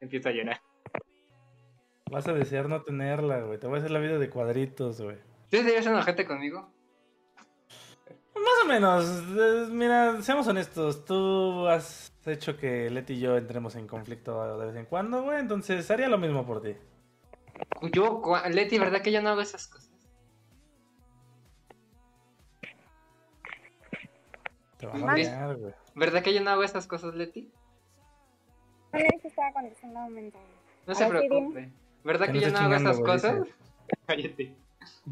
Empiezo a llorar. Vas a desear no tenerla, güey. Te voy a hacer la vida de cuadritos, güey. ¿Tú serías enojarte conmigo? Más o menos. Mira, seamos honestos. Tú has hecho que Leti y yo entremos en conflicto de vez en cuando, güey. Entonces haría lo mismo por ti. Yo, Leti, ¿verdad que yo no hago esas cosas? Te va a marear, güey. ¿Verdad que yo no hago esas cosas, Leti? No estaba. No se preocupe. ¿Verdad Que que no yo no hago esas cosas? Cállate. Hace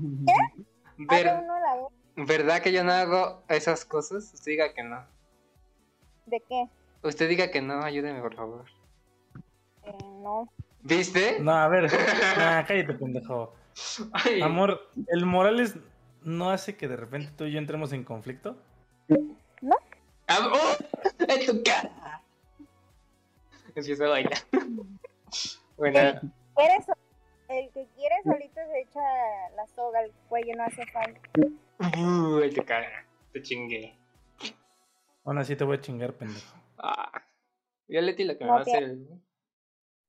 Ver- uno la vez. ¿Verdad que yo no hago esas cosas? Usted diga que no. ¿De qué? Usted diga que no, ayúdeme, por favor. Eh, no. ¿Viste? No, a ver. Nah, cállate, pendejo. Ay, Amor, ¿el Morales no hace que de repente tú y yo entremos en conflicto? ah, ¡oh! ¡En tu cara! Empiezo a bailar. bueno, Eres el que quiere solito se echa la soga al cuello, no hace falta. uh, en tu cara. Te chingué. Aún así te voy a chingar, pendejo. Ah. Ya Leti lo que me No va a te- hacer el-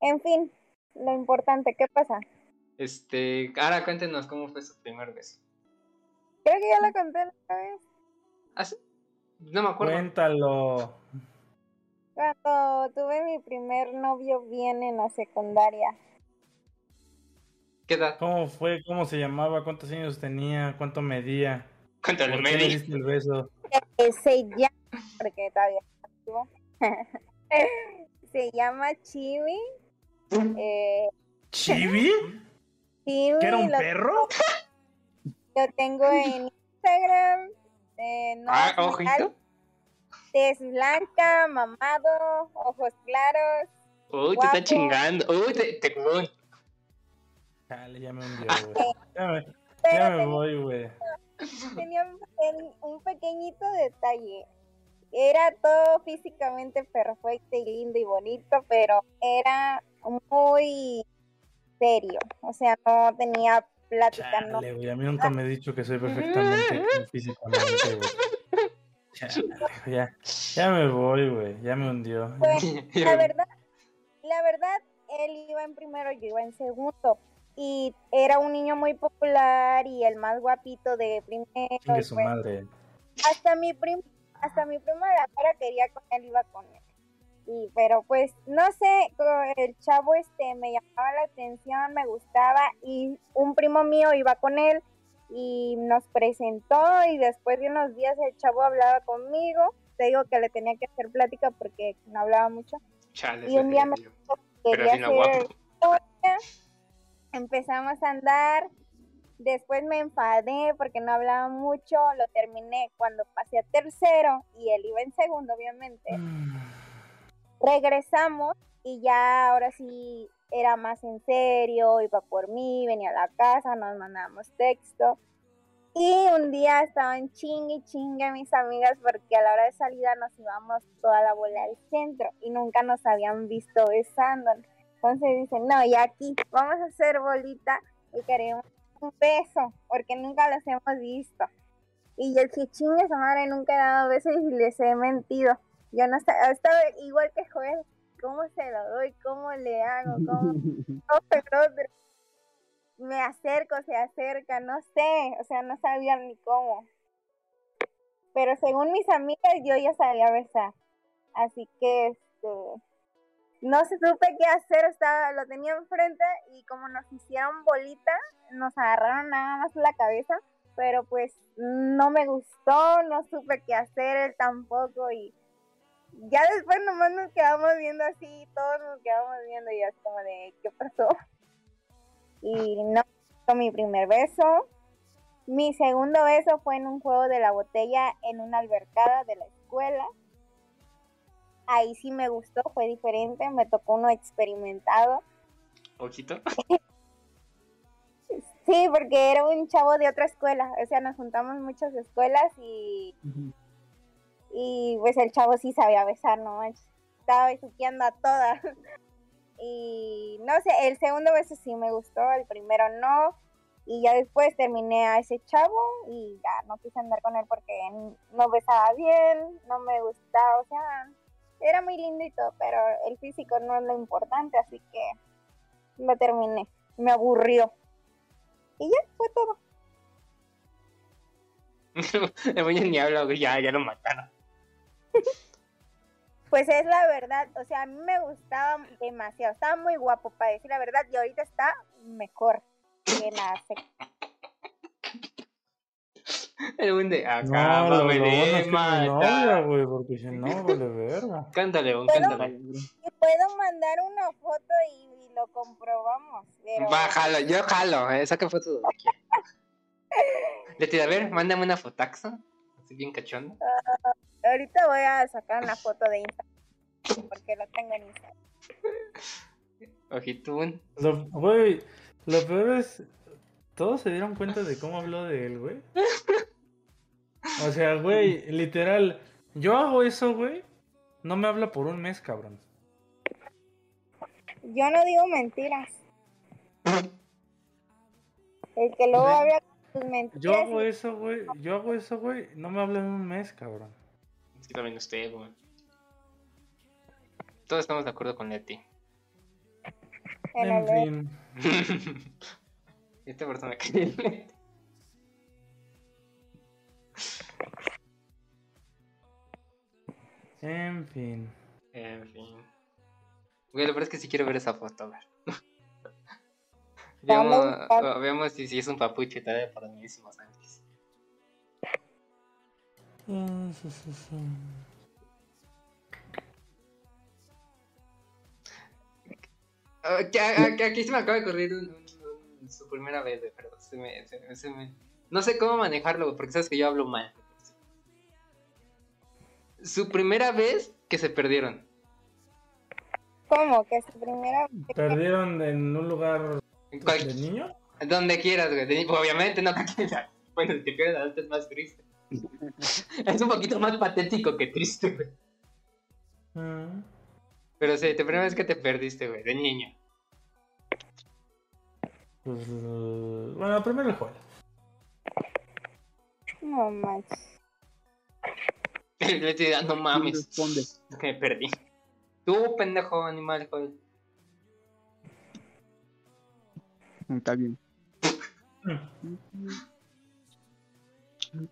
En fin, lo importante, ¿qué pasa? Este, ahora cuéntenos cómo fue su primer beso. Creo que ya lo conté la otra vez. ¿Ah, sí? No me acuerdo. Cuéntalo. Cuando tuve mi primer novio bien en la secundaria. ¿Qué edad? ¿Cómo fue? ¿Cómo se llamaba? ¿Cuántos años tenía? ¿Cuánto medía? Cuéntale, ¿Por qué le diste el beso? Eh, se llama, porque todavía no se llama Chibi. Eh, ¿Chibi? Chibi ¿Que era un lo, perro? lo tengo en Instagram. Eh, no Ah, ojito. Tez blanca, mamado, ojos claros. Uy, te está chingando. Uy, te, te uy. Dale, ya me hundió, güey. Ya me, ya voy, güey. tenía un, pequeñ- un pequeñito detalle. Era todo físicamente perfecto y lindo y bonito, pero era muy serio. O sea, no tenía plática, no. A mí nunca me he dicho que soy perfectamente físicamente, güey. Ya, ya me voy, güey. Ya me hundió. Pues, la verdad, la verdad, él iba en primero, yo iba en segundo. Y era un niño muy popular y el más guapito de primero. Chingue su pues, madre. hasta mi prim hasta mi prima de ahora quería con él, iba con él. Y, pero pues, no sé, el chavo este me llamaba la atención, me gustaba y un primo mío iba con él y nos presentó y después de unos días el chavo hablaba conmigo. Te digo que le tenía que hacer plática porque no hablaba mucho. Chale, y un día me perdió. Quería Pero vino hacer historia. Empezamos a andar. Después me enfadé porque no hablaba mucho. Lo terminé cuando pasé a tercero y él iba en segundo, obviamente. Regresamos y ya ahora sí era más en serio. Iba por mí, venía a la casa, nos mandábamos texto. Y un día estaban chingue y chingue mis amigas porque a la hora de salida nos íbamos toda la bola al centro y nunca nos habían visto besando. Entonces dicen, no, y aquí vamos a hacer bolita y queremos un beso porque nunca los hemos visto. Y yo dije, chingue esa madre, nunca he dado besos y les he mentido. Yo no estaba igual que Joel, ¿cómo se lo doy? ¿Cómo le hago? ¿Cómo? Me acerco, se acerca, no sé, o sea, no sabía ni cómo. Pero según mis amigas, yo ya sabía besar. Así que, este, no se supe qué hacer, estaba, lo tenía enfrente y como nos hicieron bolita, nos agarraron nada más la cabeza, pero pues no me gustó, no supe qué hacer, él tampoco y ya después nomás nos quedamos viendo así, todos nos quedamos viendo y es como de, ¿qué pasó? Y no fue mi primer beso. Mi segundo beso fue en un juego de la botella en una albercada de la escuela. Ahí sí me gustó, fue diferente, me tocó uno experimentado. Ojito. Sí, porque era un chavo de otra escuela, o sea, nos juntamos muchas escuelas y, y pues el chavo sí sabía besar, no. Estaba besuqueando a todas. Y no sé, el segundo beso sí me gustó, el primero no. Y ya después terminé a ese chavo y ya no quise andar con él porque no besaba bien, no me gustaba, o sea, era muy lindo y todo, pero el físico no es lo importante, así que lo terminé. Me aburrió. Y ya, fue todo. El ni habla, ya, ya lo mataron. Pues es la verdad, o sea, a mí me gustaba demasiado, estaba muy guapo para decir la verdad y ahorita está mejor que la sec- El güey de No, acá, lo, lo me bueno es novia, güey, porque si no, vale verga. Cántale, Pero- cántale. Y puedo mandar una foto y, y lo comprobamos, pero Va, jalo, yo jalo, eh, saca fotos donde quiera. Le tira, a ver, mándame una fotaxo. Así bien cachondo. Ahorita voy a sacar una foto de Instagram porque lo tengo en Instagram. Ojitún. Lo, güey, lo peor es. Todos se dieron cuenta de cómo habló de él, güey. O sea, güey, literal. Yo hago eso, güey. No me habla por un mes, cabrón. Yo no digo mentiras. El que luego habla con sus mentiras. Yo hago eso, güey. Yo hago eso, güey. No me habla en un mes, cabrón. Que también usted, güey. Todos estamos de acuerdo con Leti. en fin. Esta persona que En fin. En fin. Güey, lo peor es que sí quiero ver esa foto, a ver. Veamos, veamos si, si es un papuche todavía para mismos antes. Aquí, aquí- aquí se me acaba de ocurrir un- un- un- su primera vez, pero se me, se me- se me- No sé cómo manejarlo, porque sabes que yo hablo mal. Su primera vez que se perdieron. ¿Cómo? Que su primera vez ¿Perdieron en un lugar En cual- de niño? donde quieras, güey. Obviamente, no. Bueno, si te pierdes es más triste. Es un poquito más patético que triste, güey. Mm. Pero sí, la primera vez que te perdiste, güey, de niño. Pues, bueno, primero el juego. No manches. Le estoy dando ¿Quién mames. me perdí. Tú, pendejo animal, joder. Está bien.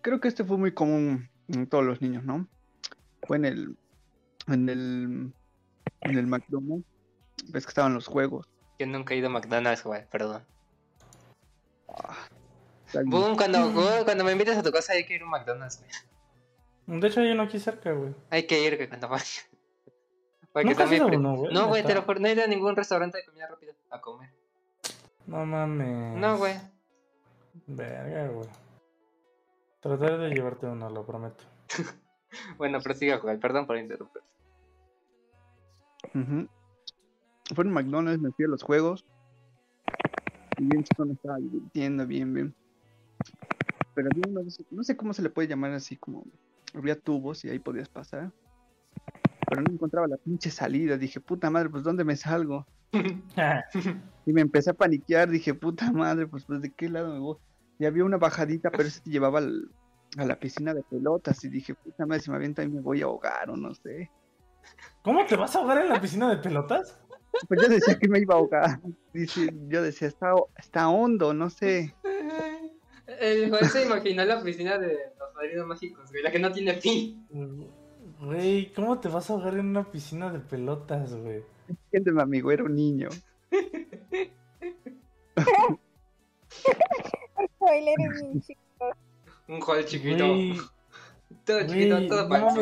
Creo que este fue muy común en todos los niños, ¿no? Fue en el. En el. En el McDonald's. Ves que estaban los juegos. Yo nunca he ido a McDonald's, güey, perdón. Bien. Boom, cuando, cuando me invites a tu casa hay que ir a un McDonald's, güey. De hecho, hay uno aquí cerca, güey. Hay que ir, güey, cuando vaya. Porque ¿Nunca has ido uno, güey? No, güey, te lo juro, no he ido a ningún restaurante de comida rápida a comer. No mames. No, güey. Verga, güey. Trataré de llevarte uno, lo prometo. Bueno, prosiga, güey, perdón por interrumpir. Ujú. Fue en McDonald's, me fui a los juegos. Y bien chico me estaba divirtiendo, bien, bien. Pero había una no sé cómo se le puede llamar así, como había tubos y ahí podías pasar. Pero no encontraba la pinche salida. Dije, puta madre, pues ¿dónde me salgo? Y me empecé a paniquear. Dije, puta madre, pues, pues ¿de qué lado me voy? Y había una bajadita, pero ese te llevaba al- a la piscina de pelotas. Y dije, puta madre, si me aviento ahí me voy a ahogar o no sé. ¿Cómo te vas a ahogar en la piscina de pelotas? Pues yo decía que me iba a ahogar. Dice, yo decía, está, está hondo, no sé. El Joel se imaginó la piscina de los padrinos mágicos, güey, la que no tiene fin. Güey, ¿cómo te vas a ahogar en una piscina de pelotas, güey? Entiéndeme, amigo, era un niño. Bien. Un Joel chiquito. Todo chiquito, güey, todo no.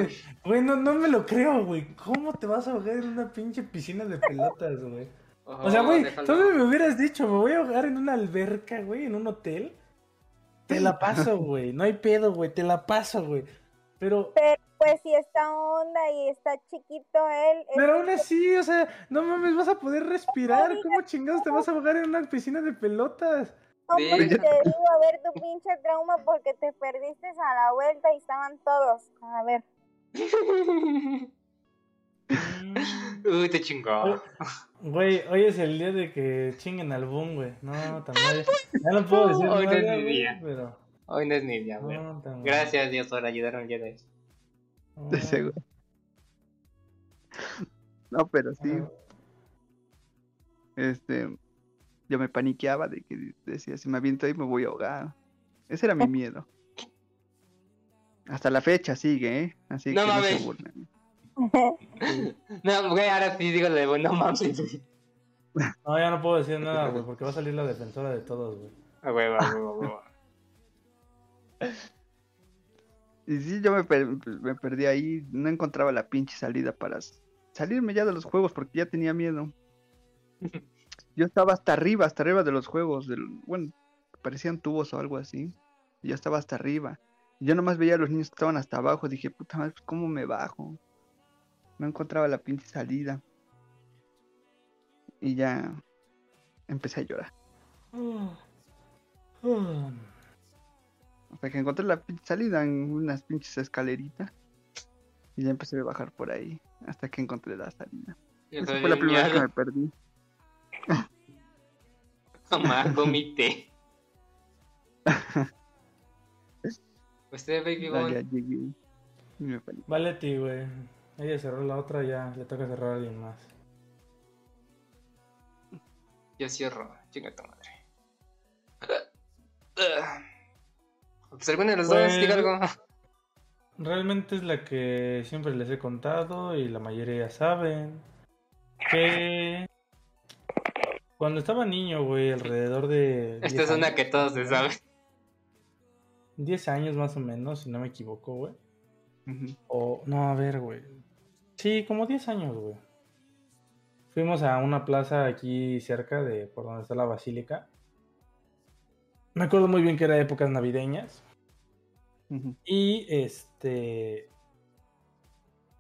Güey, no, no me lo creo, güey. ¿Cómo te vas a ahogar en una pinche piscina de pelotas, güey? O sea, Oh, güey, todavía me hubieras dicho, me voy a ahogar en una alberca, güey, en un hotel. Te la paso, güey. No hay pedo, güey. Te la paso, güey. Pero, Pero pues si está onda y está chiquito él. es- pero aún así, o sea, no mames, vas a poder respirar. ¿Cómo chingados te vas a ahogar en una piscina de pelotas? Pues te digo, a ver tu pinche trauma porque te perdiste a la vuelta y estaban todos. A ver. Uy, te chingó. Güey, hoy es el día de que chinguen al boom, güey. No, también. Ya no puedo decir Hoy no es mi día. pero. Hoy no es mi día, güey. No. Gracias, Dios, por ayudarme el día de hoy. No. De seguro. No, pero sí, este, yo me paniqueaba de que decía, si me aviento ahí me voy a ahogar. Ese era mi miedo. Hasta la fecha sigue, ¿eh? Así No que no mames. se burlen. No, güey, ahora sí digo de bueno, mames. No, ya no puedo decir nada, güey, porque va a salir la defensora de todos, güey. A huevo, a huevo, a huevo. Y sí, yo me, per- me perdí ahí, no encontraba la pinche salida para salirme ya de los juegos porque ya tenía miedo. Yo estaba hasta arriba, hasta arriba de los juegos, del, bueno, parecían tubos o algo así. Y yo estaba hasta arriba. Y yo nomás veía a los niños que estaban hasta abajo, dije, puta madre, pues, ¿cómo me bajo? No encontraba la pinche salida. Y ya empecé a llorar. Hasta que encontré la pinche salida en unas pinches escaleritas. Y ya empecé a bajar por ahí. Hasta que encontré la salida. Esa fue la primera vez que me perdí. Jamás vomité. Usted, baby Ya, boy. ya llegué. Y me perdí. Vale, ti, güey. Ella cerró la otra, ya le toca cerrar a alguien más. Yo cierro. Chinga tu madre. Pues alguno de los Pues- dos, diga algo. realmente es la que siempre les he contado y la mayoría saben. Que cuando estaba niño, güey, alrededor de. Esta 10 es una años- que todos se saben. 10 años más o menos, si no me equivoco, güey. O, no, a ver, güey. Sí, como 10 años, güey. Fuimos a una plaza aquí cerca de por donde está la basílica. Me acuerdo muy bien que era épocas navideñas. Y este.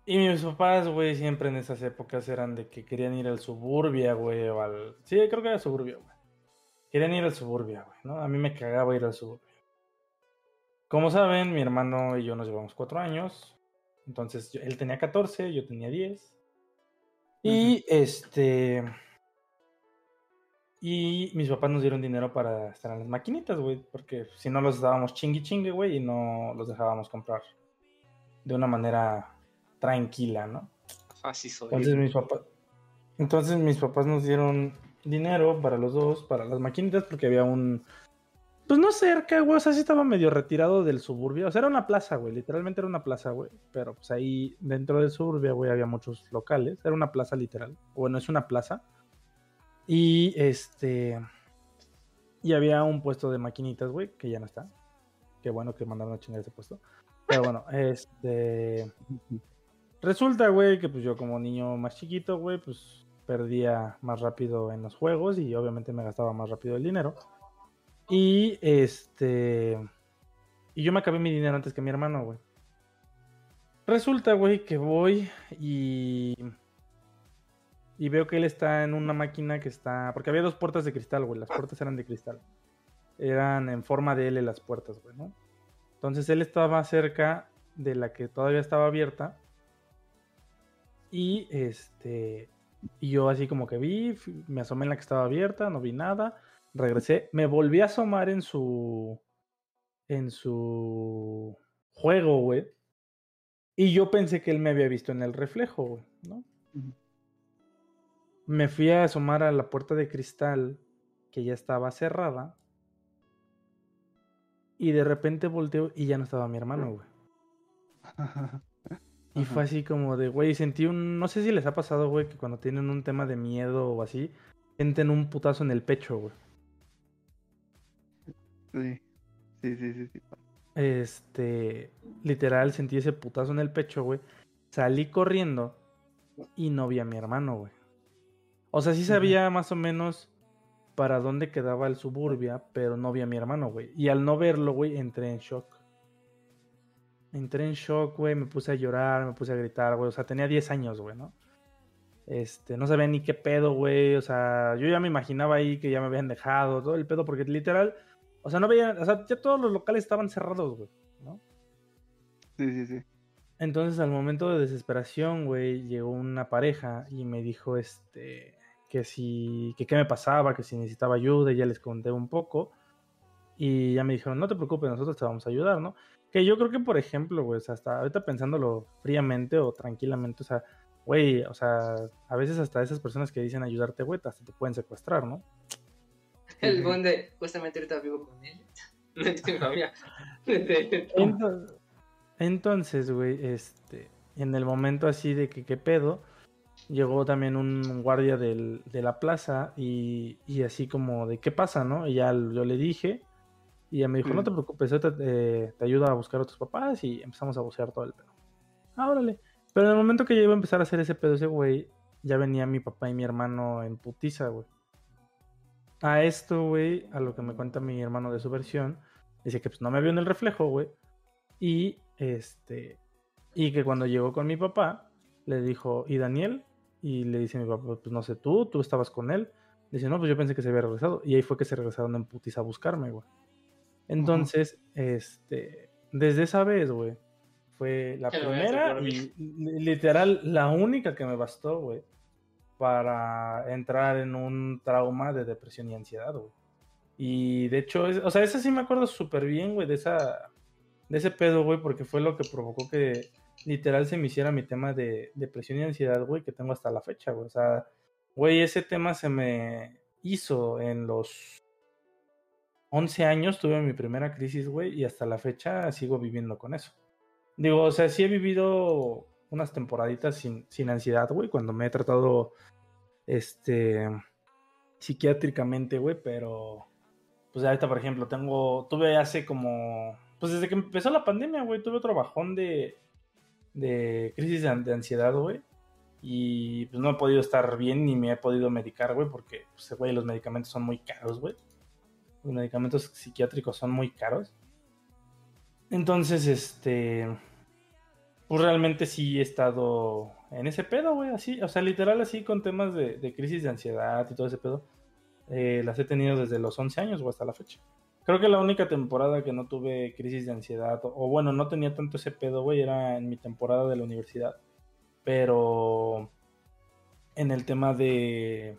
Y mis papás, güey, siempre en esas épocas eran de que querían ir al suburbia, güey, o al. Sí, creo que era suburbia, güey. Querían ir al suburbia, güey, ¿no? A mí me cagaba ir al suburbia. Como saben, mi hermano y yo nos llevamos cuatro años. Entonces, yo- él tenía 14, yo tenía 10. Y este. Y mis papás nos dieron dinero para estar en las maquinitas, güey. Porque si no los dábamos chingui chingue, güey, y no los dejábamos comprar de una manera tranquila, ¿no? Así soy. Entonces mis papás. Entonces mis papás nos dieron dinero para los dos, para las maquinitas, porque había un. Pues no cerca, güey. O sea, sí estaba medio retirado del suburbio. O sea, era una plaza, güey. Literalmente era una plaza, güey. Pero pues ahí dentro del suburbio, güey, había muchos locales. Era una plaza literal. Bueno, es una plaza. Y este. Y había un puesto de maquinitas, güey, que ya no está. Qué bueno que mandaron a chingar ese puesto. Pero bueno, este. Resulta, güey, que pues yo como niño más chiquito, güey, pues perdía más rápido en los juegos y obviamente me gastaba más rápido el dinero. Y este... Y yo me acabé mi dinero antes que mi hermano, güey. Resulta, güey, que voy y... Y veo que él está en una máquina que está... Porque había dos puertas de cristal, güey. Las puertas eran de cristal. Eran en forma de L las puertas, güey, ¿no? Entonces él estaba cerca de la que todavía estaba abierta. Y este. Y yo así como que vi, me asomé en la que estaba abierta, no vi nada. Regresé, me volví a asomar en su. En su juego, güey. Y yo pensé que él me había visto en el reflejo, güey, ¿no? Me fui a asomar a la puerta de cristal que ya estaba cerrada. Y de repente volteo y ya no estaba mi hermano, güey. Y Ajá. fue así como de, güey, sentí un... No sé si les ha pasado, güey, que cuando tienen un tema de miedo o así, sienten un putazo en el pecho, güey. Sí. Sí, sí, sí, sí. Este, literal, sentí ese putazo en el pecho, güey. Salí corriendo y no vi a mi hermano, güey. O sea, sí sabía más o menos para dónde quedaba el suburbia, pero no vi a mi hermano, güey. Y al no verlo, güey, entré en shock. Entré en shock, güey, me puse a llorar, me puse a gritar, güey. O sea, tenía 10 años, güey, ¿no? Este, no sabía ni qué pedo, güey. O sea, yo ya me imaginaba ahí que ya me habían dejado, todo el pedo, porque literal, o sea, no veía, o sea, ya todos los locales estaban cerrados, güey, ¿no? Sí, sí, sí. Entonces, al momento de desesperación, güey, llegó una pareja y me dijo, este, que si, que qué me pasaba, que si necesitaba ayuda, y ya les conté un poco. Y ya me dijeron, no te preocupes, nosotros te vamos a ayudar, ¿no? Que yo creo que, por ejemplo, güey, hasta ahorita pensándolo fríamente o tranquilamente, o sea, güey, o sea, a veces hasta esas personas que dicen ayudarte, güey, hasta te pueden secuestrar, ¿no? El bonde, justamente ahorita vivo con él. No es mi familia. Entonces, entonces, güey, este, en el momento así de que qué pedo, llegó también un guardia del- de la plaza y, y así como de qué pasa, ¿no? Y ya yo le dije y ella me dijo, Mm. no te preocupes, ahorita te, te ayudo a buscar a tus papás y empezamos a bucear todo el pedo. Ah, órale. Pero en el momento que yo iba a empezar a hacer ese pedo ese güey, ya venía mi papá y mi hermano en putiza, güey. A esto, güey, a lo que me cuenta mi hermano de su versión, dice que pues no me vio en el reflejo, güey. Y este. Y que cuando llegó con mi papá, le dijo, ¿y Daniel? Y le dice mi papá, pues no sé tú, tú estabas con él. Dice, no, pues yo pensé que se había regresado. Y ahí fue que se regresaron en putiza a buscarme, güey. Entonces, este. Desde esa vez, güey. Fue la primera y literal la única que me bastó, güey. Para entrar en un trauma de depresión y ansiedad, güey. Y de hecho, es- o sea, esa sí me acuerdo súper bien, güey, de esa. De ese pedo, güey, porque fue lo que provocó que literal se me hiciera mi tema de depresión y ansiedad, güey, que tengo hasta la fecha, güey. O sea, güey, ese tema se me hizo en los 11 años, tuve mi primera crisis, güey, y hasta la fecha sigo viviendo con eso. Digo, o sea, sí he vivido unas temporaditas sin, sin ansiedad, güey, cuando me he tratado, este, psiquiátricamente, güey, pero, pues ahorita, por ejemplo, tengo, tuve hace como, pues desde que empezó la pandemia, güey, tuve otro bajón de, de crisis de, ansiedad, güey. Y pues no he podido estar bien ni me he podido medicar, güey, porque, pues, güey, los medicamentos son muy caros, güey. Los medicamentos psiquiátricos son muy caros. Entonces, este, pues realmente sí he estado en ese pedo, güey, así, o sea, literal así con temas de, de crisis de ansiedad y todo ese pedo. Eh, las he tenido desde los 11 años o hasta la fecha. Creo que la única temporada que no tuve crisis de ansiedad, o, o bueno, no tenía tanto ese pedo, güey, era en mi temporada de la universidad. Pero en el tema de...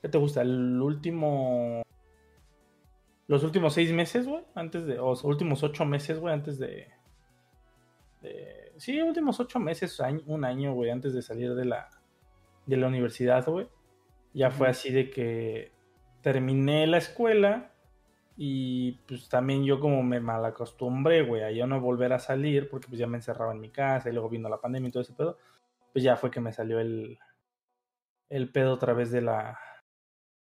¿Qué te gusta? El último... Los últimos seis meses, güey, antes de... O últimos ocho meses, güey, antes de... de sí, últimos ocho meses, año, un año, güey, antes de salir de la, de la universidad, güey. Ya fue así de que terminé la escuela y pues también yo como me malacostumbré, güey, a yo no volver a salir porque pues ya me encerraba en mi casa y luego vino la pandemia y todo ese pedo, pues ya fue que me salió el, el pedo otra vez de la,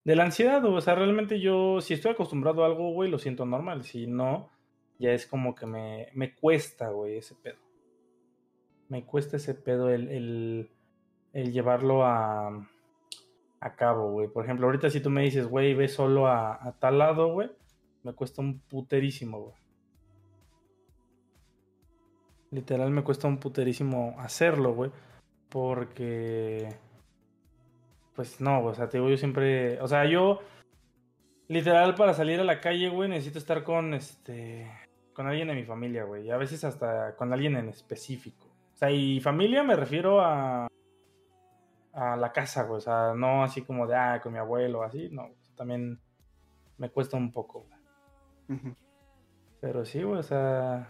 de la ansiedad, o sea, realmente yo si estoy acostumbrado a algo, güey, lo siento normal, si no, ya es como que me, me cuesta, güey, ese pedo. Me cuesta ese pedo el, el, llevarlo a, a cabo, güey. Por ejemplo, ahorita si tú me dices, güey, ve solo a tal lado, güey, me cuesta un puterísimo, güey. Literal me cuesta un puterísimo hacerlo, güey. Porque... Pues no, o sea, te digo, yo siempre... O sea, yo... Literal, para salir a la calle, güey, necesito estar con, este... Con alguien de mi familia, güey. Y a veces hasta con alguien en específico. O sea, y familia me refiero a... A la casa, güey. O sea, no así como de, ah, con mi abuelo, así. No, también me cuesta un poco, güey. Pero sí, güey, o sea.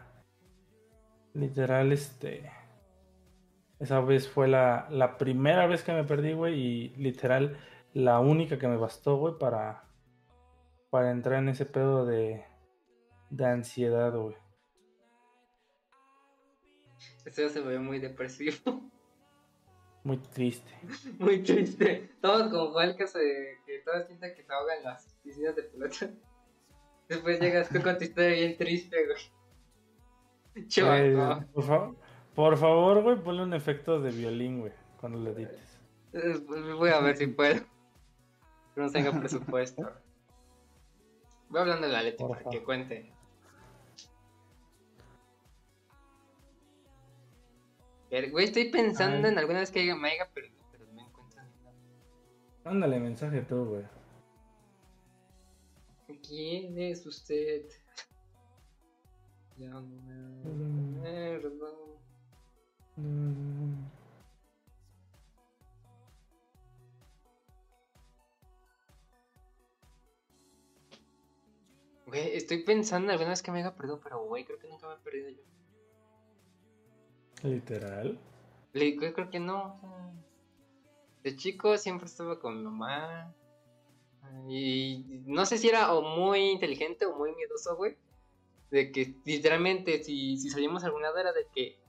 Literal, este. Esa vez fue la, la primera vez que me perdí, güey. Y literal, la única que me bastó, güey, para. Para entrar en ese pedo de. De ansiedad, güey. Esto ya se ve muy depresivo. Muy triste. Muy triste. Todos como Juan que se. que todos sienten que se ahogan en las piscinas de pelota. Después llegas tú con tu historia bien triste, güey. Eh, por, fa- por favor, güey, ponle un efecto de violín, güey, cuando lo edites. Eh, Voy a ver si puedo. Pero no tengo presupuesto. Voy hablando de la Leti Por para que cuente. Pero, Güey, estoy pensando Ay. en alguna vez que me haya perdido, pero no encuentro nada. Mándale mensaje tú, güey. ¿Quién es usted? Ya no me acuerdo. Mm. Güey, estoy pensando en alguna vez que me haya perdido, pero güey, creo que nunca me he perdido yo. Literal. Le- creo que no. o sea, De chico siempre estuve con mi mamá. Y no sé si era o muy inteligente o muy miedoso, güey. De que literalmente si, si salíamos a algún lado era de que...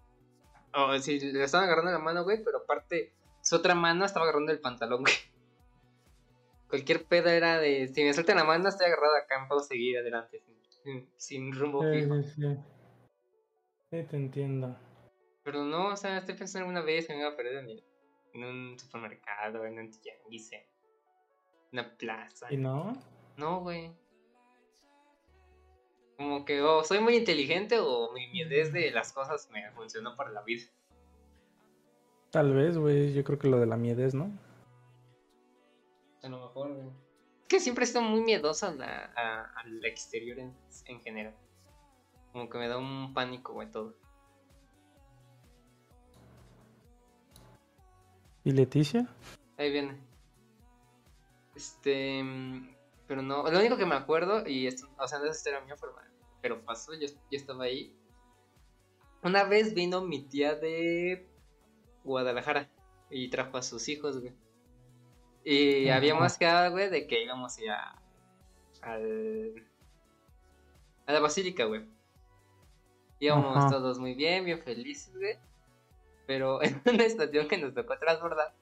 O si le estaban agarrando la mano, güey, pero aparte su otra mano estaba agarrando el pantalón, güey. Cualquier pedo era de... Si me sueltan la mano estoy agarrado acá, no puedo seguir adelante. Sin, sin- sin rumbo Sí, fijo. sí, sí. Sí, te entiendo. Pero no, o sea, estoy pensando alguna vez que me iba a perder en, en un supermercado, en un tianguis, en una plaza. ¿Y no? No, güey. Como que o soy muy inteligente o mi miedez de las cosas me funcionó para la vida. Tal vez, güey. Yo creo que lo de la miedez, ¿no? A lo mejor, güey. Es que siempre he sido muy miedoso a la- a- al exterior en, en general. Como que me da un pánico, güey, todo. ¿Y Leticia? Ahí viene. Este. mm, Pero no. Lo único que me acuerdo, y esto, o sea, no es historia mía, pero, pero pasó, yo, yo estaba ahí. Una vez vino mi tía de Guadalajara y trajo a sus hijos, güey. Y Ajá. habíamos quedado, güey, de que íbamos a ir a. al- a la basílica, güey. Íbamos todos muy bien, bien felices, güey. Pero en una estación que nos tocó transbordar,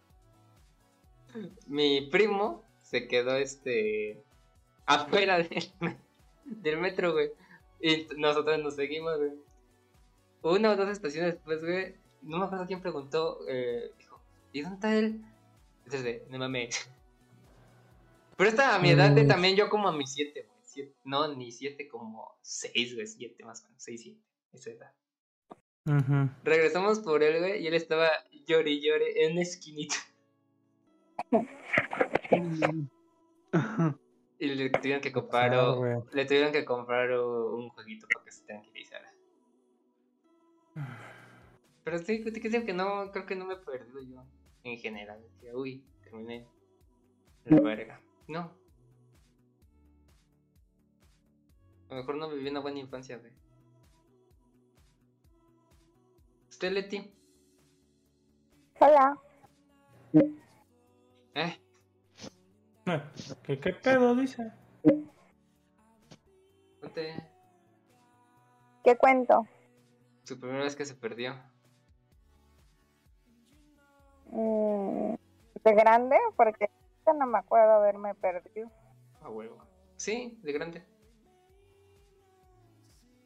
mi primo se quedó este afuera del, del metro, güey. Y nosotros nos seguimos, güey. Una o dos estaciones después, güey, no me acuerdo quién preguntó, eh, dijo, ¿y dónde está él? Entonces, no mames. Pero esta a mi edad de Mm. también yo como a mis siete, güey. siete- no, ni siete, como seis, güey, siete más o menos, seis, siete, esa edad. Ujú. Regresamos por él, güey, y él estaba llore y llore en una esquinita. Y le tuvieron que comprar, o- le tuvieron que comprar un jueguito para que se tranquilizara. Pero sí, te creo que no, creo que no me he perdido yo en general. Uy, terminé la verga. No. A lo mejor no viví una buena infancia, güey. ¿Usted, Leti? Hola. ¿Eh? ¿Qué, qué pedo dice? ¿Qué cuento? su primera vez que se perdió. Mm, ¿De grande? Porque no me acuerdo haberme perdido. A huevo. Sí, de grande.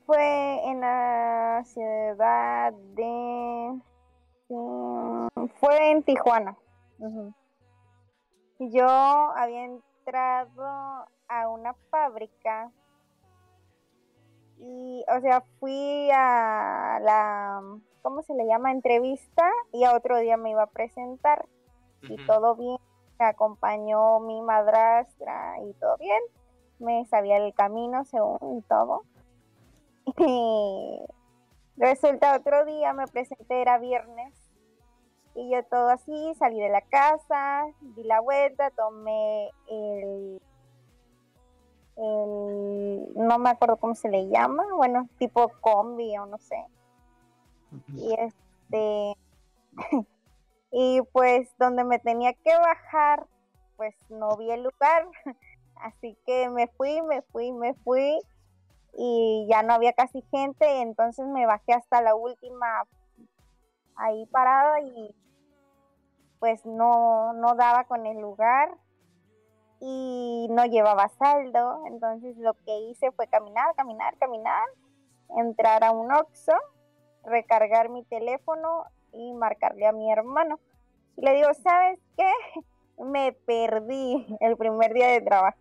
Fue en la ciudad de... mm, Fue en Tijuana. Y Yo había entrado a una fábrica y, o sea, fui a la, ¿cómo se le llama? Entrevista y a otro día me iba a presentar y todo bien. Me acompañó mi madrastra y todo bien. Me sabía el camino según y todo. Y resulta otro día me presenté, era viernes. Y yo todo así, salí de la casa, di la vuelta, tomé el, el no me acuerdo cómo se le llama, bueno, tipo combi o no sé. Y este y pues donde me tenía que bajar, pues no vi el lugar. Así que me fui, me fui, me fui y ya no había casi gente, entonces me bajé hasta la última ahí parada y pues no, no daba con el lugar y no llevaba saldo, entonces lo que hice fue caminar, caminar, caminar, entrar a un Oxxo, recargar mi teléfono y marcarle a mi hermano. Y le digo, ¿sabes qué? Me perdí el primer día de trabajo.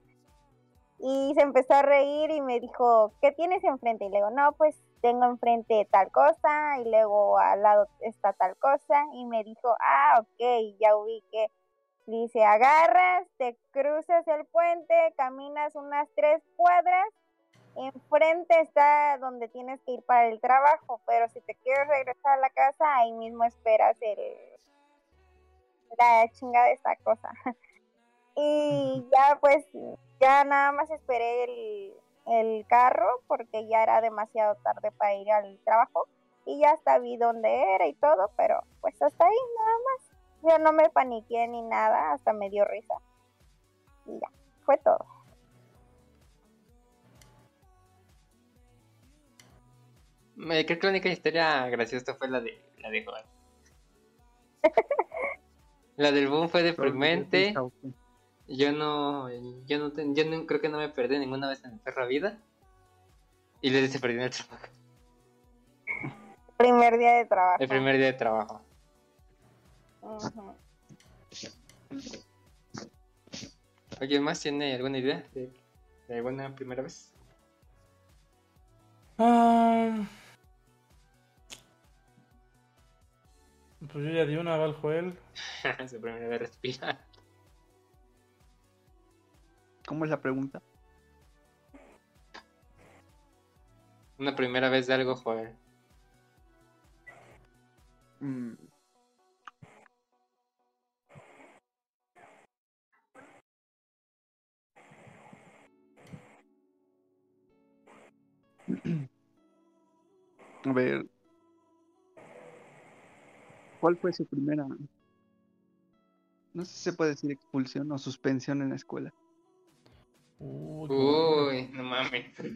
Y se empezó a reír y me dijo, ¿qué tienes enfrente? Y le digo, no, pues tengo enfrente tal cosa y luego al lado está tal cosa. Y me dijo, ah, ok, ya ubiqué. Dice, agarras, te cruzas el puente, caminas unas tres cuadras, enfrente está donde tienes que ir para el trabajo, pero si te quieres regresar a la casa, ahí mismo esperas el la chingada de esta cosa. Y ya pues, ya nada más esperé el, el carro porque ya era demasiado tarde para ir al trabajo y ya hasta vi dónde era y todo, pero pues hasta ahí nada más. Yo no me paniqué ni nada, hasta me dio risa. Y ya, fue todo. Me creo que la única historia graciosa fue la de la de Joel. la del boom fue deprimente. Yo no, yo no, ten- yo no- creo que no me perdí ninguna vez en mi perra vida. Y le se perdí en el trabajo. Primer día de trabajo. El primer día de trabajo. ¿Alguien más tiene alguna idea de, de alguna primera vez? Ah, pues yo ya di una, va el Joel. Su primera vez respirar. ¿Cómo es la pregunta? Una primera vez de algo, joder. Mm. A ver. ¿Cuál fue su primera? No sé si se puede decir expulsión o suspensión en la escuela. Uy, no mames. Se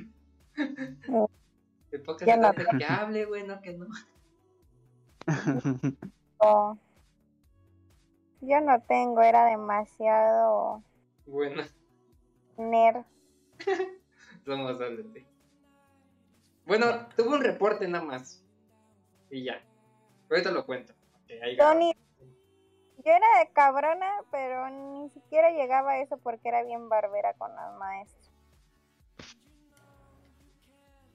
no. trata de que hable, güey, no que no. Oh. Yo no tengo, era demasiado Bueno, nerd. vamos a darle. Bueno, tuve un reporte nada más. Y ya. Ahorita lo cuento. Ahí va. Yo, era de cabrona, pero ni siquiera llegaba a eso porque era bien barbera con las maestras.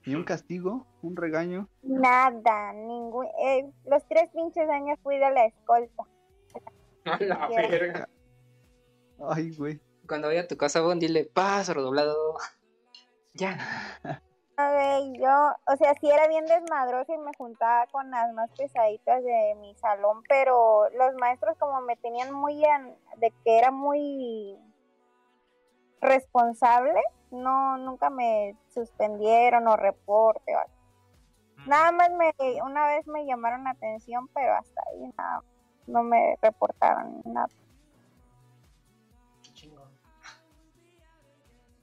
¿Y un castigo? ¿Un regaño? Nada, ningún. eh, los tres pinches años fui de la escolta. A la verga. Ay, güey. Cuando vaya a tu casa, Bon, dile, paso redoblado. Ya. Ok, yo, o sea, sí era bien desmadrosa y me juntaba con las más pesaditas de mi salón, pero los maestros como me tenían muy en- de que era muy responsable, no, nunca me suspendieron o reporte. o algo. Nada más me, una vez me llamaron la atención, pero hasta ahí nada, no me reportaron nada. Qué chingón.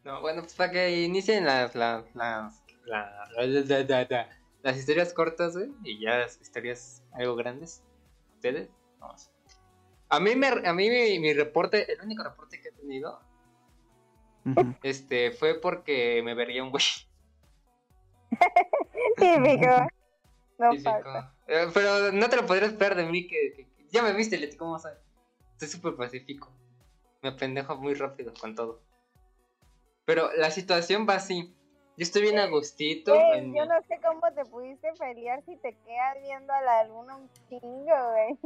No, bueno, pues para que inicien las, las, las, la- la- la- la- la- las historias cortas, güey, y ya las historias algo grandes. ¿Ustedes? Vamos. A mí, me, a mí mi, mi reporte, el único reporte que he tenido, este, fue porque me vería un güey. Típico. No físico. falta. Eh, Pero no te lo podrías esperar de mí, que, que- que- ya me viste, Leti, ¿cómo sabes? Soy súper pacífico. Me apendejo muy rápido con todo. Pero la situación va así. Yo estoy bien a gustito Güey, en yo no sé cómo te pudiste pelear si te quedas viendo a la luna un chingo, güey.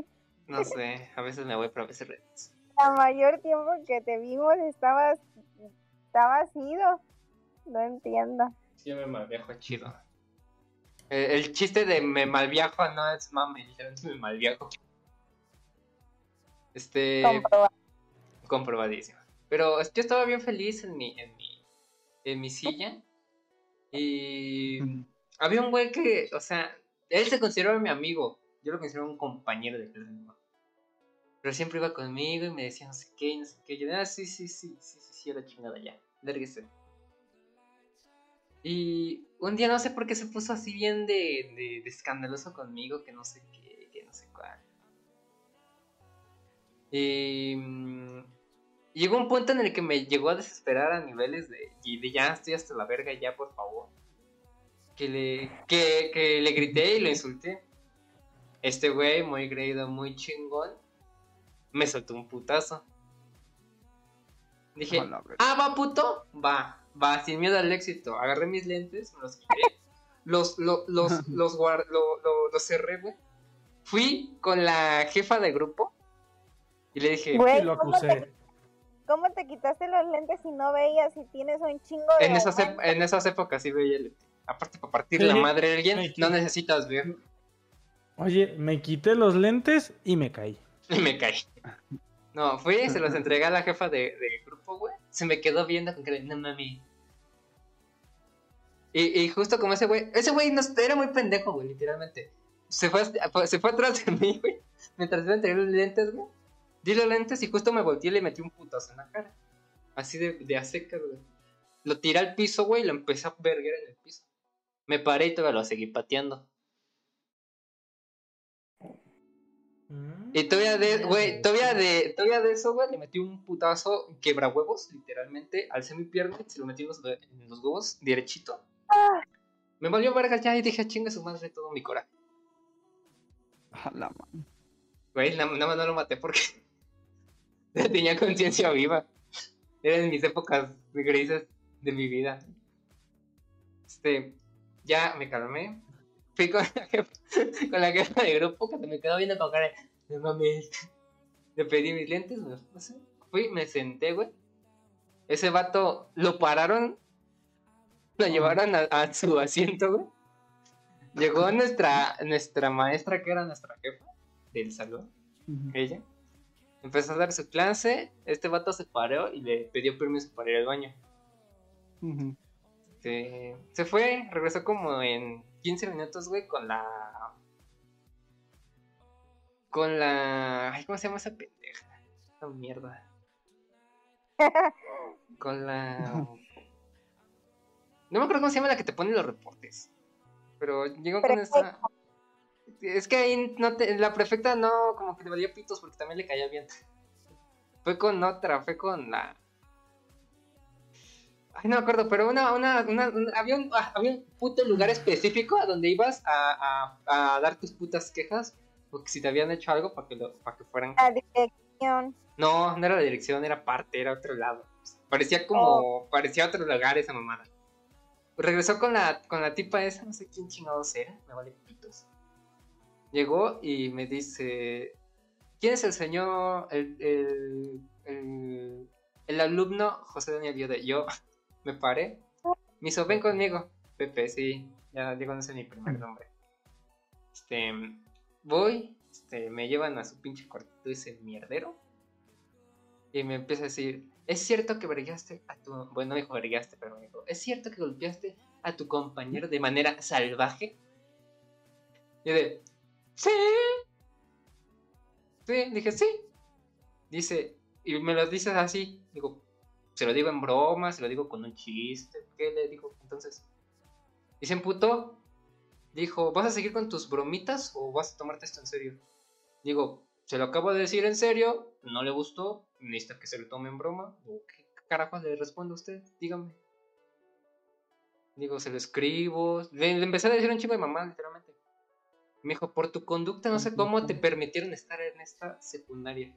No sé, a veces me voy, pero a veces. La mayor tiempo que te vimos estabas, estabas ido. No entiendo. Sí, yo me malviajo chido. Eh, el chiste de me malviajo no es mame, literalmente me malviajo. Este. Comprobar. comprobadísimo. Pero es que yo estaba bien feliz en mi, en mi, en mi silla. Y había un güey que, o sea, él se consideraba mi amigo. Yo lo consideraba un compañero de clase. Pero siempre iba conmigo y me decía no sé qué, no sé qué. Yo, ah, sí, sí, sí, sí, sí, sí, a la chingada ya. Lárguese. Y un día no sé por qué se puso así bien de, de, de escandaloso conmigo, que no sé qué, que no sé cuál. Y mm, llegó un punto en el que me llegó a desesperar a niveles de, y de ya estoy hasta la verga, ya por favor. Que le, que, que le grité y lo insulté. Este güey, muy creído, muy chingón, me soltó un putazo. Dije, ah, va puto, va, va, sin miedo al éxito. Agarré mis lentes, me los quité, los, lo- los, los, guar- lo- lo- los cerré, güey. Fui con la jefa del grupo y le dije, Güey, lo ¿cómo te, acusé. Cómo te quitaste los lentes si no veías si tienes un chingo de En esas, en esas épocas sí veía el... Aparte, para partir Sí. la madre de alguien, no necesitas ver. Oye, me quité los lentes y me caí. Y me caí. No, fui, se los entregué a la jefa de- del grupo, güey. Se me quedó viendo con que no mami. Y, y justo como ese güey, ese güey no, era muy pendejo, güey, literalmente. Se fue, se fue atrás de mí, güey. Mientras yo entregué los lentes, güey. Di los lentes y justo me volteé y le metí un putazo en la cara. Así de, de a secas, güey. Lo tiré al piso, güey, y lo empecé a verguer en el piso. Me paré y todavía lo seguí pateando. Y todavía de, güey, todavía de, todavía de eso, güey, le metí un putazo quebra huevos, literalmente, alcé mi pierna, se lo metí en los, hue- en los huevos, derechito. Me volvió verga ya y dije, chinga su madre todo mi coraje. A la ma- Güey, na- nada más no lo maté porque tenía conciencia viva. Eran mis épocas grises de mi vida. Este, ya me calmé. Fui con la jefa, con la jefa de grupo que se me quedó viendo con cara de, "No mames. Le pedí mis lentes. Fui, me senté, güey. Ese vato lo pararon, lo llevaron a, a su asiento, güey. Llegó nuestra, nuestra maestra, que era nuestra jefa del salón ella. Empezó a dar su clase, este vato se paró y le pidió permiso para ir al baño. Se fue, regresó como en 15 minutos, güey, con la... Con la... Ay, ¿cómo se llama esa pendeja? Esa mierda. Con la... No me acuerdo cómo se llama la que te pone los reportes. Pero llegó con esa. Es que ahí no te... la prefecta no, como que le valía pitos porque también le caía bien. Fue con otra, fue con la. Ay, no me acuerdo, pero una, una, una, una- había, un, ah, había un puto lugar específico a donde ibas a, a, a dar tus putas quejas. Porque si te habían hecho algo para que, lo, para que fueran. La dirección. No, no era la dirección, era parte, era otro lado. Parecía como. Parecía otro lugar esa mamada. Regresó con la, con la tipa esa, no sé quién chingados era, me vale pitos. Llegó y me dice. ¿Quién es el señor. el, el, alumno José Daniel Yode? Yo me paré. Me hizo, ven conmigo. Pepe, sí, ya no sé mi primer nombre. Este. Voy, este, me llevan a su pinche cuartito ese mierdero. Y me empieza a decir, ¿es cierto que vergaste a tu... Bueno, no dijo vergaste, pero me dijo, ¿es cierto que golpeaste a tu compañero de manera salvaje? Y de, sí. Sí, dije, sí. Dice, y me lo dices así. Digo, se lo digo en broma, se lo digo con un chiste. ¿Qué le digo? Entonces, y se emputó. Dijo, ¿vas a seguir con tus bromitas o vas a tomarte esto en serio? Digo, se lo acabo de decir en serio, no le gustó, necesita que se lo tome en broma. ¿O ¿Qué carajos le responde a usted? Dígame. Digo, se lo escribo. Le, le empecé a decir un chingo de mamá, literalmente. Me dijo, por tu conducta, no sé cómo te permitieron estar en esta secundaria.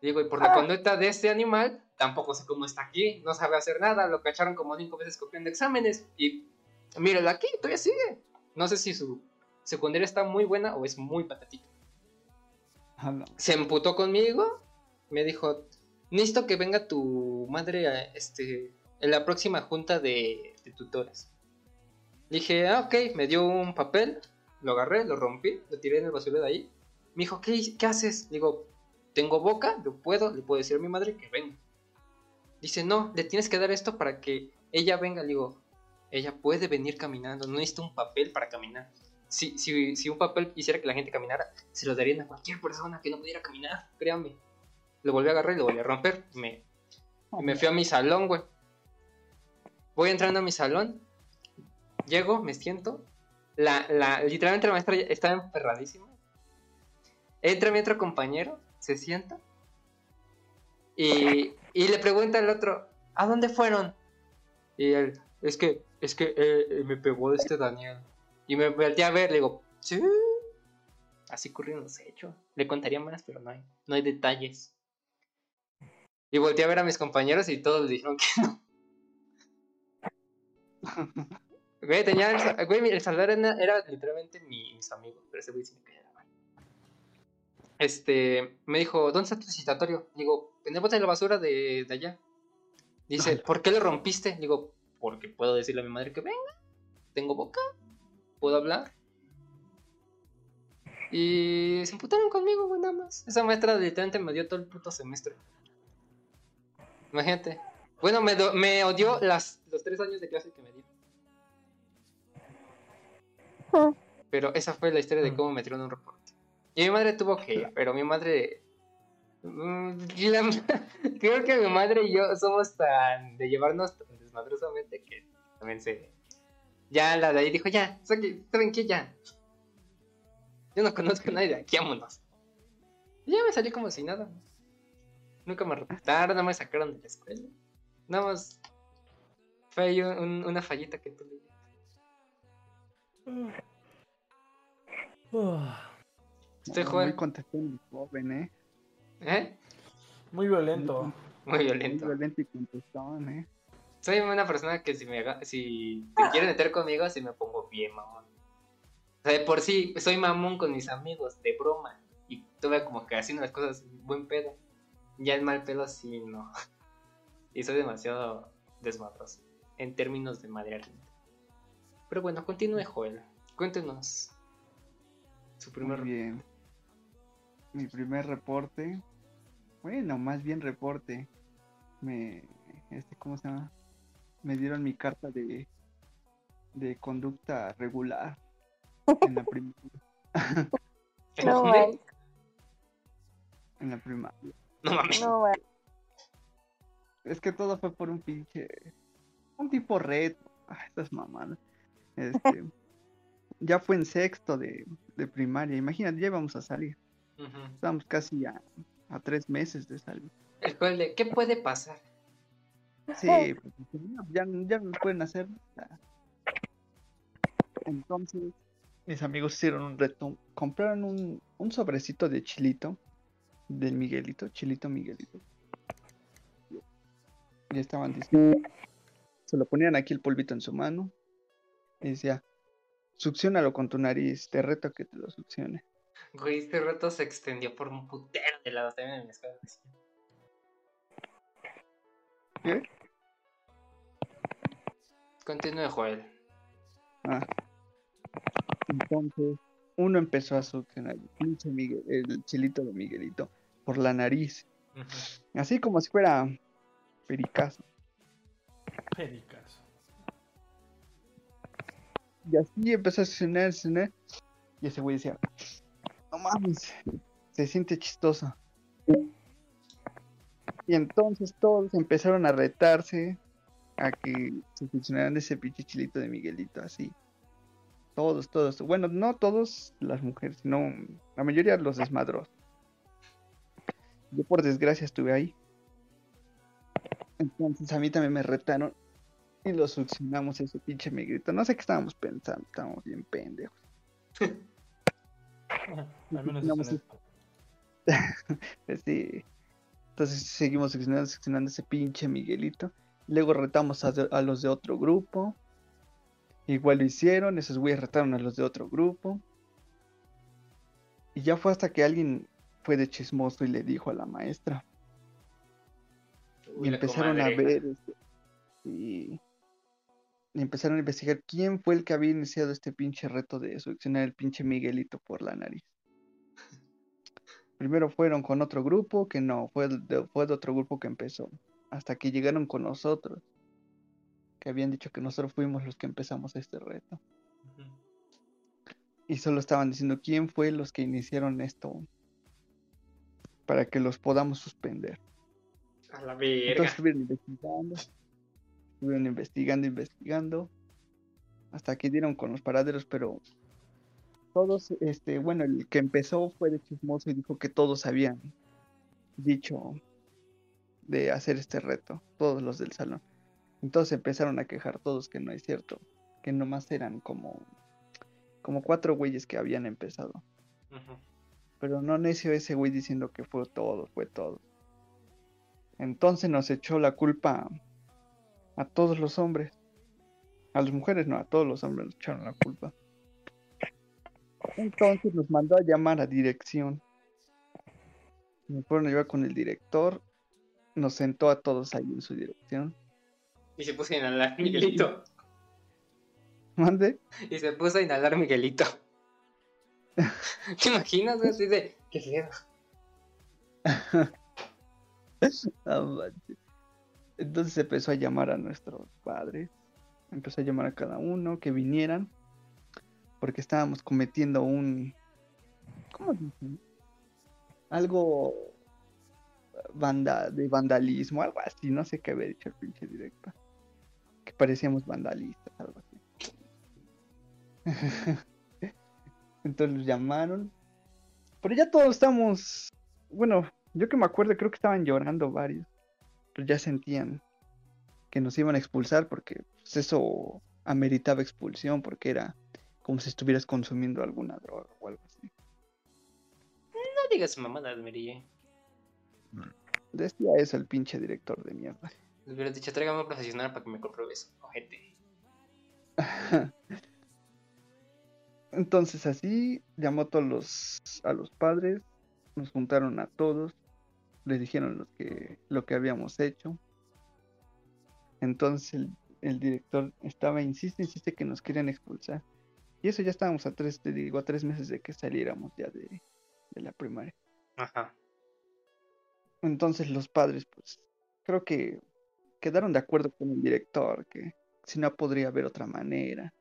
Digo, y por la conducta de este animal, tampoco sé cómo está aquí, no sabe hacer nada, lo cacharon como cinco veces copiando exámenes. Y míralo aquí, todavía sigue. No sé si su secundaria está muy buena o es muy patatita A la- se emputó conmigo, me dijo, necesito que venga tu madre a, este, en la próxima junta de, de tutores. Dije, ah, ok, me dio un papel, lo agarré, lo rompí, lo tiré en el basurero de ahí. Me dijo, ¿qué, qué haces? Digo, tengo boca, yo puedo, le puedo decir a mi madre que venga. Dice, no, le tienes que dar esto para que ella venga. Le digo, ella puede venir caminando, no necesita un papel para caminar. Si, si, si un papel hiciera que la gente caminara, se lo darían a cualquier persona que no pudiera caminar, créanme. Lo volví a agarrar y lo volví a romper. Me, me fui a mi salón, güey. Voy entrando a mi salón. Llego, me siento. La, la, literalmente la maestra estaba emperradísima. Entra mi otro compañero, se sienta. Y, y le pregunta al otro, ¿a dónde fueron? Y él, es que, es que eh, me pegó este Daniel. Y me volteé a ver, le digo, sí. Así ocurrieron los hechos. Le contaría más, pero no hay, no hay detalles. Y volteé a ver a mis compañeros y todos dijeron que no. Güey, tenía el, güey, el Salvador era, era literalmente mi, mis amigos, pero ese güey sí me caía mano. Este, me dijo, ¿dónde está tu citatorio? Digo, en bote de la basura de, de allá. Dice, ¿por qué lo rompiste? Digo, porque puedo decirle a mi madre que venga. Tengo boca, puedo hablar. Y se emputaron conmigo, güey, nada más. Esa maestra literalmente me odió todo el puto semestre. Imagínate. Bueno, me, do- me odió las, los tres años de clase que me dio. Pero esa fue la historia de Mm. cómo me tiraron un reporte. Y mi madre tuvo que ir, pero mi madre... mm, la- Creo que mi madre y yo somos tan de llevarnos tan desmadrosamente que también se... Ya la de ahí dijo, ya, saque-. Ya. Yo no conozco a nadie de aquí, vámonos. Y ya me salí como si nada. Nunca me reportaron, nada más me sacaron de la escuela. Nada más fue un- una fallita que tuve. Usted, Muy Joel. contestón y joven, ¿eh? ¿Eh? Muy violento. Muy Muy violento. violento y contestón, ¿eh? Soy una persona que si me haga- si te quieren meter conmigo, si me pongo bien mamón. O sea, de por sí, soy mamón con mis amigos, de broma. Y tuve como que haciendo las cosas buen pedo. Ya el mal pedo sí no. Y soy demasiado desmadroso. En términos de madrear gente. Pero bueno, continúe, Joel. Cuéntenos. Su primer Muy bien. Mi primer reporte. Bueno, más bien reporte. Me. Este, ¿Cómo se llama? Me dieron mi carta de. de conducta regular. En la primaria. ¿En No, dónde? En la primaria. No mames. No. Es que todo fue por un pinche. Un tipo reto. Ah, estas mamadas. Este. ya fue en sexto de, de primaria. Imagínate, ya íbamos a salir. Ujú. Estábamos casi a, a tres meses de salir. De, ¿qué puede pasar? Sí, pues, ya, ya no pueden hacer. Entonces, mis amigos hicieron un reto. Compraron un, un sobrecito de chilito. Del Miguelito, chilito Miguelito. Y estaban diciendo. Se lo ponían aquí el polvito en su mano. Y decía, succionalo con tu nariz. Te reto a que te lo succione. Güey, este reto se extendió por un putero de lados también en mi escuela. ¿Qué? Continúe, Joel. Ah. Entonces, uno empezó a succionar el pinche Miguel- el chilito de Miguelito por la nariz. Así como si fuera pericazo. Pericas. Y así empezó a succionar, succionar. Y ese güey decía, no mames, se siente chistoso. Y entonces todos empezaron a retarse a que se funcionaran ese pinche chilito de Miguelito, así. Todos, todos. Bueno, no todos las mujeres, sino la mayoría los desmadros. Yo por desgracia estuve ahí. Entonces a mí también me retaron y lo succionamos ese pinche Miguelito. No sé qué estábamos pensando, estábamos bien pendejos. Al menos sí. Pues sí. Entonces seguimos seccionando, seccionando ese pinche Miguelito. Luego retamos a, de- a los de otro grupo. Igual lo hicieron, esos güeyes retaron a los de otro grupo. Y ya fue hasta que alguien fue de chismoso y le dijo a la maestra. Uy, Y empezaron a ver. este, y empezaron a investigar quién fue el que había iniciado este pinche reto de succionar el pinche Miguelito por la nariz. Primero fueron con otro grupo que no, fue de, fue de otro grupo que empezó. Hasta que llegaron con nosotros. Que habían dicho que nosotros fuimos los que empezamos este reto. Y solo estaban diciendo quién fue los que iniciaron esto. Para que los podamos suspender. A la verga. Entonces estuvieron investigando, estuvieron investigando, investigando, hasta que dieron con los paraderos, pero todos, este, bueno, el que empezó fue de chismoso y dijo que todos habían dicho de hacer este reto, todos los del salón. Entonces empezaron a quejar todos que no es cierto, que nomás eran como, como cuatro güeyes que habían empezado. Pero no necio ese güey diciendo que fue todo, fue todo. Entonces nos echó la culpa a todos los hombres. A las mujeres no, a todos los hombres nos echaron la culpa. Entonces nos mandó a llamar a dirección. Me fueron a llevar con el director. Nos sentó a todos ahí en su dirección. Y se puso a inhalar Miguelito. Mande. Y se puso a inhalar Miguelito. ¿Te imaginas? Así de, qué feo. Entonces empezó a llamar a nuestros padres, empezó a llamar a cada uno que vinieran, porque estábamos cometiendo un, ¿cómo dicen? Algo vanda, de vandalismo, algo así, no sé qué había dicho el pinche director, que parecíamos vandalistas, algo así. Entonces los llamaron, pero ya todos estamos, bueno, yo que me acuerdo, creo que estaban llorando varios. Pero ya sentían que nos iban a expulsar porque pues, eso ameritaba expulsión porque era como si estuvieras consumiendo alguna droga o algo así. No digas mamadas, Mary. Decía eso el pinche director de mierda. Le hubieras dicho, tráigame un profesional para que me compruebe eso. Ojete. Entonces así llamó a todos los, a los padres, nos juntaron a todos, les dijeron lo que, lo que habíamos hecho. Entonces el, el director estaba, insiste, insiste que nos querían expulsar. Y eso ya estábamos a tres, te digo, a tres meses de que saliéramos ya de, de la primaria. Ajá. Entonces los padres, pues, creo que quedaron de acuerdo con el director, que si no podría haber otra manera.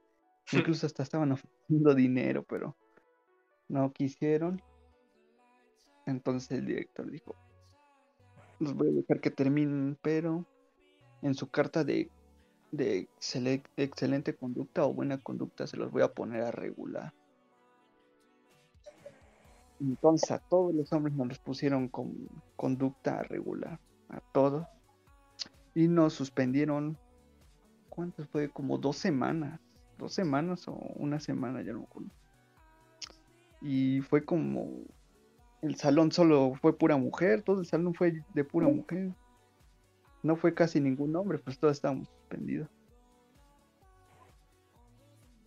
Incluso hasta estaban ofreciendo dinero, pero no quisieron. Entonces el director dijo, los voy a dejar que terminen, pero en su carta de de excele- excelente conducta o buena conducta se los voy a poner a regular. Entonces a todos los hombres nos los pusieron con conducta regular, a todos. Y nos suspendieron, ¿cuántos fue? Como dos semanas, dos semanas o una semana, ya no me acuerdo. Y fue como, el salón solo fue pura mujer, todo el salón fue de pura mujer. No fue casi ningún hombre, pues todos estábamos suspendidos.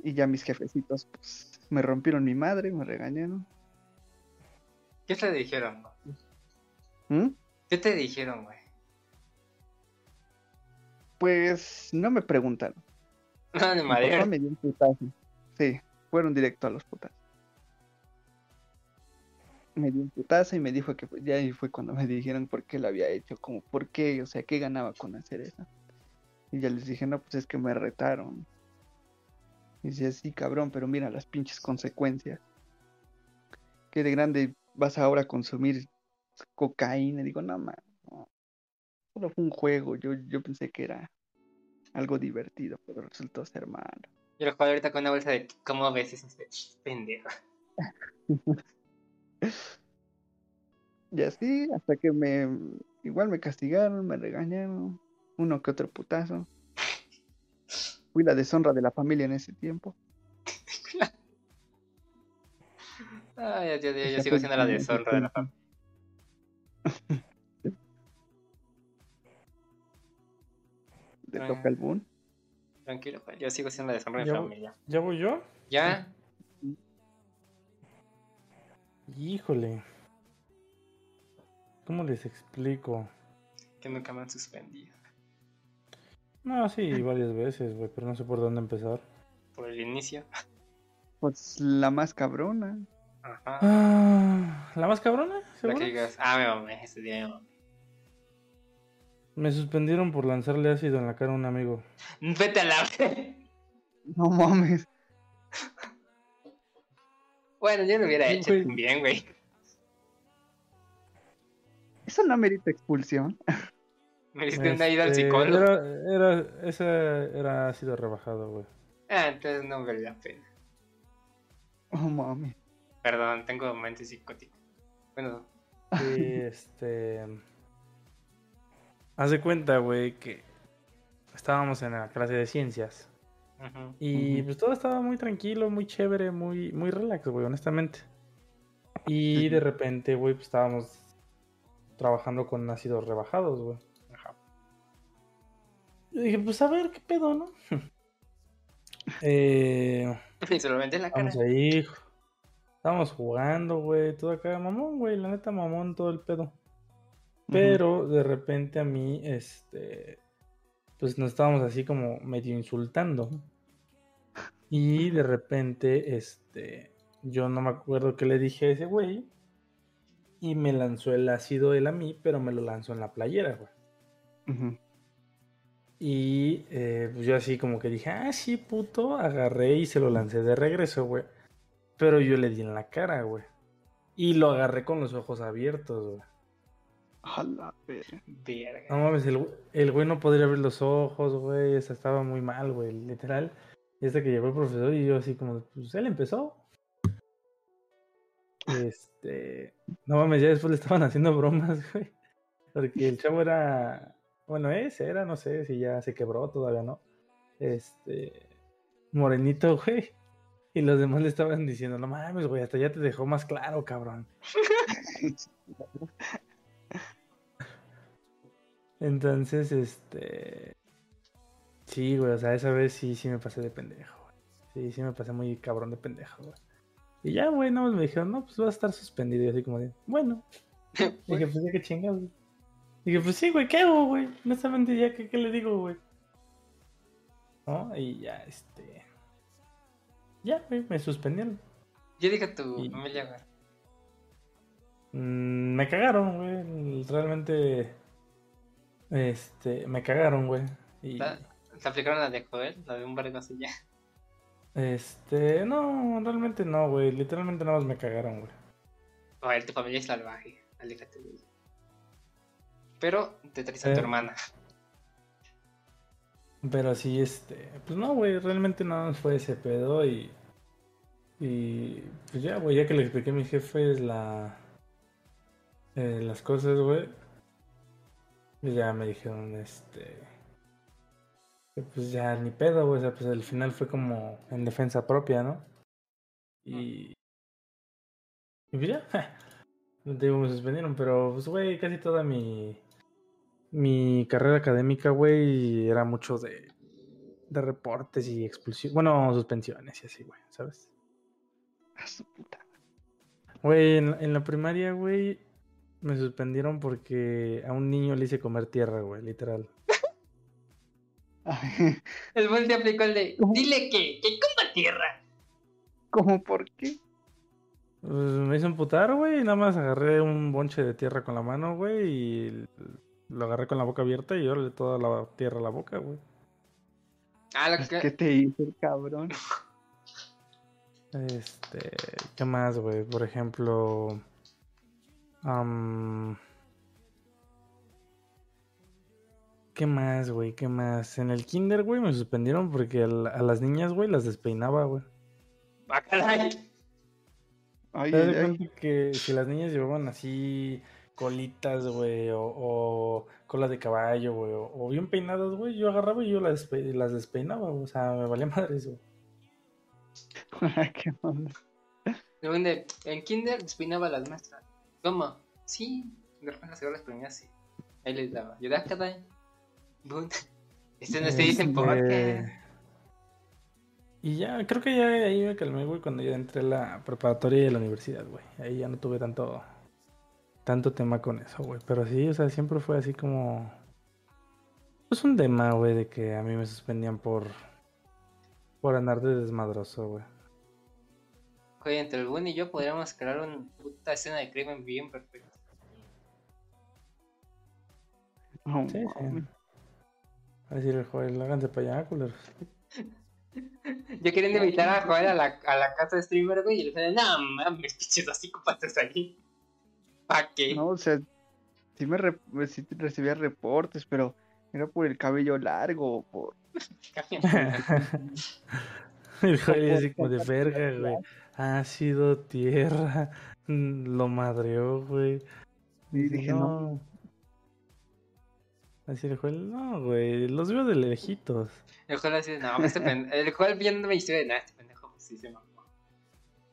Y ya mis jefecitos, pues, me rompieron mi madre, me regañaron. ¿Qué te dijeron? güey? ¿Mm? ¿Qué te dijeron, güey? Pues no me preguntaron. No, de madera. me dio un putazo. Sí, fueron directo a los putazos. Me dio un putazo y me dijo que ya ahí fue cuando me dijeron por qué lo había hecho, como por qué, o sea, qué ganaba con hacer eso. Y ya les dije, no, pues es que me retaron. Y dice, sí, cabrón, pero mira las pinches consecuencias. Que de grande vas ahora a consumir cocaína. Digo, no, man, no. Solo fue un juego. Yo, yo pensé que era algo divertido, pero resultó ser malo. Yo lo juego ahorita con una bolsa de. ¿Cómo ves eso? Pendejo. Y así, hasta que me. Igual me castigaron, me regañaron. Uno que otro putazo. Fui la deshonra de la familia en ese tiempo. Ay, yo, yo, yo Esa sigo fue siendo la deshonra de la familia. Le Ah. toca el boom. Tranquilo, pues, yo sigo siendo la deshonra de la familia. ¿Ya voy yo? ¿Ya? Híjole. ¿Cómo les explico? Que nunca me han suspendido. No, sí, varias veces, güey, pero no sé por dónde empezar. Por el inicio. Pues la más cabrona. Ajá. Ah, ¿La más cabrona? La ¿Seguro? que digas, ah, me mamé, ese día me mamé. Me suspendieron por lanzarle ácido en la cara a un amigo. Vete a la. No mames. Bueno, yo lo hubiera Sí, hecho güey. también, güey. Eso no merita expulsión. Me diste una ida al Este, psicólogo. Era, era, ese era ácido rebajado, güey. Ah, entonces no vale la pena. Oh mames. Perdón, tengo mente psicótica. Bueno, Y este. Haz de cuenta, güey, que estábamos en la clase de ciencias. Y pues todo estaba muy tranquilo, muy chévere, muy, muy relax, güey, honestamente. Y de repente, güey, pues estábamos trabajando con ácidos rebajados, güey. Ajá. Yo dije, pues a ver, ¿qué pedo, no? eh, Y se lo en la cara. Estamos ahí. Estábamos jugando, güey. Todo acá, mamón, güey. La neta, mamón, todo el pedo. Pero de repente a mí, este. Pues nos estábamos así como medio insultando. Y de repente, este. Yo no me acuerdo qué le dije a ese güey. Y me lanzó el ácido él a mí, pero me lo lanzó en la playera, güey. Y eh, pues yo así como que dije, ah, sí, puto, agarré y se lo lancé de regreso, güey. Pero yo le di en la cara, güey. Y lo agarré con los ojos abiertos, güey. A la verga. No mames, el, güey- el güey no podría abrir los ojos, güey. O sea, estaba muy mal, güey, literal. Y hasta que llegó el profesor y yo así como, pues él empezó. Este... No mames, ya después le estaban haciendo bromas, güey. Porque el chavo era... Bueno, ese era, no sé si ya se quebró, todavía no. Este... Morenito, güey. Y los demás le estaban diciendo, no mames, güey, hasta ya te dejó más claro, cabrón. Entonces, este... Sí, güey, o sea, esa vez sí, sí me pasé de pendejo, güey. Sí, sí me pasé muy cabrón de pendejo, güey. Y ya, güey, nada más me dijeron, no, pues vas a estar suspendido. Y así como de, bueno. Dije, pues ya que chingados. Dije, pues sí, güey, ¿qué hago, güey? Honestamente, ya, ¿qué, qué le digo, güey? ¿No? Y ya, este... Ya, güey, me suspendieron. Yo dije a tu Y- familia, güey. Mm, me cagaron, güey. Realmente... Este, me cagaron, güey. Y... ¿Ta- ¿Te aplicaron la de Joel? La de un vergo así ya. Este, no, realmente no, güey. Literalmente nada más me cagaron, güey. Joel, tu familia es salvaje. Aléjate de ella. Pero te traes a tu hermana. Pero sí, este. Pues no, güey, realmente no fue ese pedo y. Y. Pues ya, güey, ya que le expliqué a mi jefe la. eh, las cosas, güey. pues ya me dijeron, este. Pues ya ni pedo, güey. O sea, pues al final fue como en defensa propia, ¿no? Y. Y pues ya. No te digo, me suspendieron, pero pues, güey, casi toda mi. Mi carrera académica, güey, era mucho de. De reportes y expulsiones. Bueno, suspensiones y así, güey, ¿sabes? A su puta. Güey, en, en la primaria, güey, me suspendieron porque a un niño le hice comer tierra, güey, literal. El buen te aplicó el de, ¿Cómo? dile que, que coma tierra. ¿Cómo por qué? Pues me hizo emputar, güey, y nada más agarré un bonche de tierra con la mano, güey, y lo agarré con la boca abierta y órale toda la tierra a la boca, güey. Ah, lo Pues, que... ¿Qué te hizo el cabrón? Este, ¿qué más, güey? Por ejemplo, am, ¿qué más, güey? ¿Qué más? En el kinder, güey, me suspendieron porque a, la- a las niñas, güey, las despeinaba, güey. Ah, caray. Ay, ¿Te das ay, ay. cuenta que si las niñas llevaban así colitas, güey, o, o cola de caballo, güey, o, o bien peinadas, güey, yo agarraba y yo las, despe- las despeinaba, güey, o sea, me valía madre eso. ¿Qué onda? El buen de, en kinder despeinaba a las maestras. ¿Cómo? Sí. De repente se las así. Ahí les daba. Yo de caray. Bun. Este no se dicen por qué. Este, Y ya, creo que ya ahí me calmé, güey, cuando ya entré a la preparatoria y a la universidad, güey. Ahí ya no tuve tanto, tanto tema con eso, güey. Pero sí, o sea, siempre fue así como... Pues un tema, güey, de que a mí me suspendían por... Por andar de desmadroso, güey. Oye, entre el buen y yo podríamos crear una puta escena de crimen bien perfecta. No, Sí, sí. A decir, joder, háganse para allá, culeros. Yo quería invitar a jugar a la, a la casa de streamer, güey, y le dije, no mames, pinches dos psicópatas ahí. ¿Pa' qué? No, o sea, sí me re- sí recibía reportes, pero era por el cabello largo, o por... El por así como de verga, güey. Ha sido tierra. Lo madreó, güey. Y dije, no, Así el juez, no, güey, los veo de lejitos. El juez así, no, este pendejo. El juez viendo mi historia de nada, este pendejo, pues sí se mamó.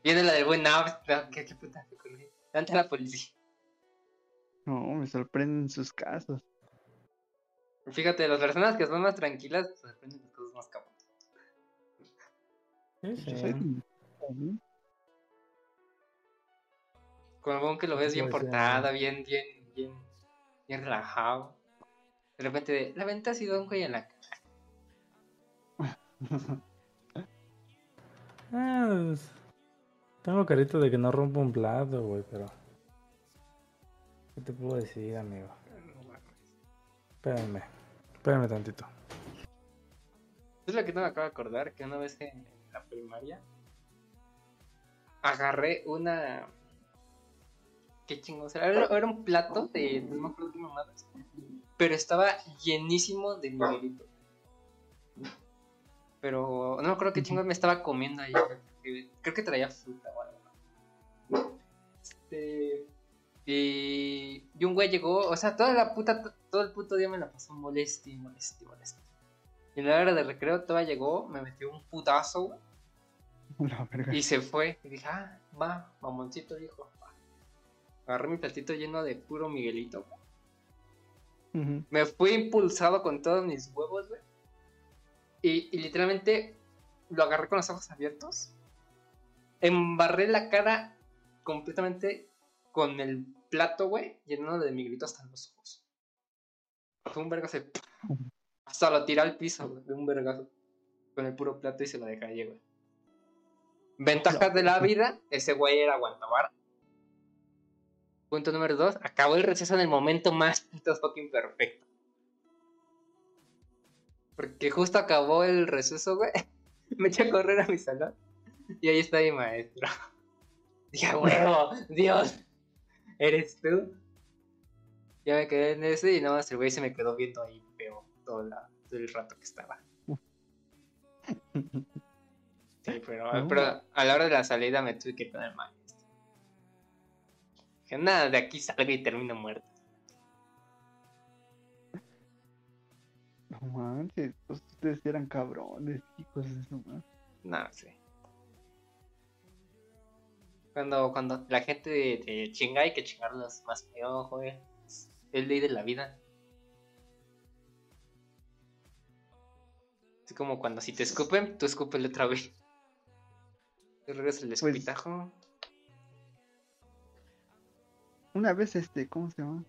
Viendo la del buen, no, pues, no, qué, qué puta con él. Ante la policía. no, me sorprenden sus casos. Fíjate, las personas que son más tranquilas se sorprenden de cosas más cabronas. Sí, sí. Con el buen que lo ves bien Pues, portada, bien, bien, bien, bien relajado. De repente, de, la venta ha sido un güey en la cara. Ah, pues, tengo carita de que no rompo un plato, güey, pero. ¿Qué te puedo decir, amigo? Espérame, espérame tantito. Es lo que no me acabo de acordar, que una vez en, en la primaria agarré una... ¿Qué chingos? Era, era era un plato de... No me acuerdo qué mamadas. Pero estaba llenísimo de miguelito. Pero no me acuerdo qué chingos me estaba comiendo ahí. Creo que traía fruta o algo. Este... Y, y un güey llegó, o sea, toda la puta, todo el puto día me la pasó molesto y molesto y molesto. Y en la hora de recreo todavía llegó, me metió un putazo, y se fue. Y dije, ah, va, mamoncito, dijo. va. Agarré mi platito lleno de puro Miguelito, güey. Me fui impulsado con todos mis huevos, güey. Y, literalmente lo agarré con los ojos abiertos. Embarré la cara completamente con el plato, güey, lleno de Miguelito hasta los ojos. Fue un vergazo. de- Hasta lo tiré al piso, güey, de un vergazo. Con el puro plato y se lo dejé güey. Ventajas de la vida, ese güey era aguantabar. Punto número dos, acabó el receso en el momento más fucking perfecto. Porque justo acabó el receso, güey. Me eché a correr a mi salón. Y ahí está mi maestro. Dije, "A huevo, Dios, ¿eres tú? Ya me quedé en ese y nada más el güey se me quedó viendo ahí feo toda la, del rato que estaba. Sí, pero a la hora de la salida me tuve que ir con el maestro. Nada, de aquí salgo y termino muerto. No manches, pues, ustedes eran cabrones, de su madre. No sé. Cuando, cuando la gente te chinga hay que chingarlos más feo, joder. Es ley de la vida. Es como cuando si te escupen, tú escúpele otra vez. Te regresas el Pues- Una vez, este, ¿cómo se llama?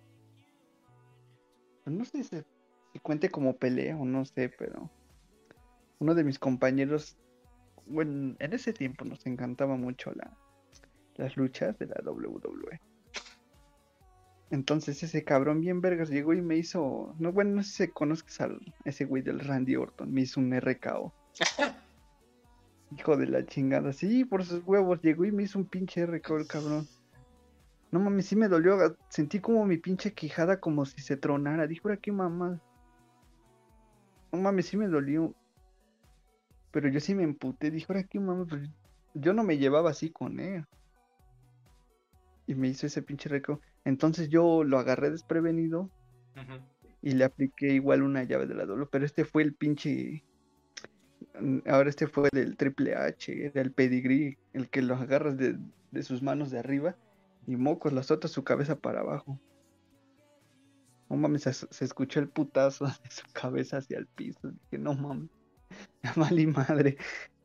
No sé si, si cuente como pelea o no sé, pero uno de mis compañeros, bueno, en ese tiempo nos encantaba mucho la, las luchas de la WWE. Entonces ese cabrón bien vergas llegó y me hizo, no, bueno, no sé si conozcas al ese güey del Randy Orton, me hizo un RKO. Hijo de la chingada, sí, por sus huevos, llegó y me hizo un pinche RKO el cabrón. No mames, sí me dolió. Sentí como mi pinche quijada como si se tronara. Dijo, ahora qué mamá. No mames, sí me dolió. Pero yo sí me emputé. Dijo, ahora qué mamá. Pues, yo no me llevaba así con él. Y me hizo ese pinche reco. Entonces yo lo agarré desprevenido y le apliqué igual una llave de la doble. Pero este fue el pinche. mm, Ahora este fue del Triple H, era el pedigree, el que lo agarras de, de sus manos de arriba y mocos, las otras su cabeza para abajo. No mames, se, se escuchó el putazo de su cabeza hacia el piso. Dije, no mames, ya valí madre.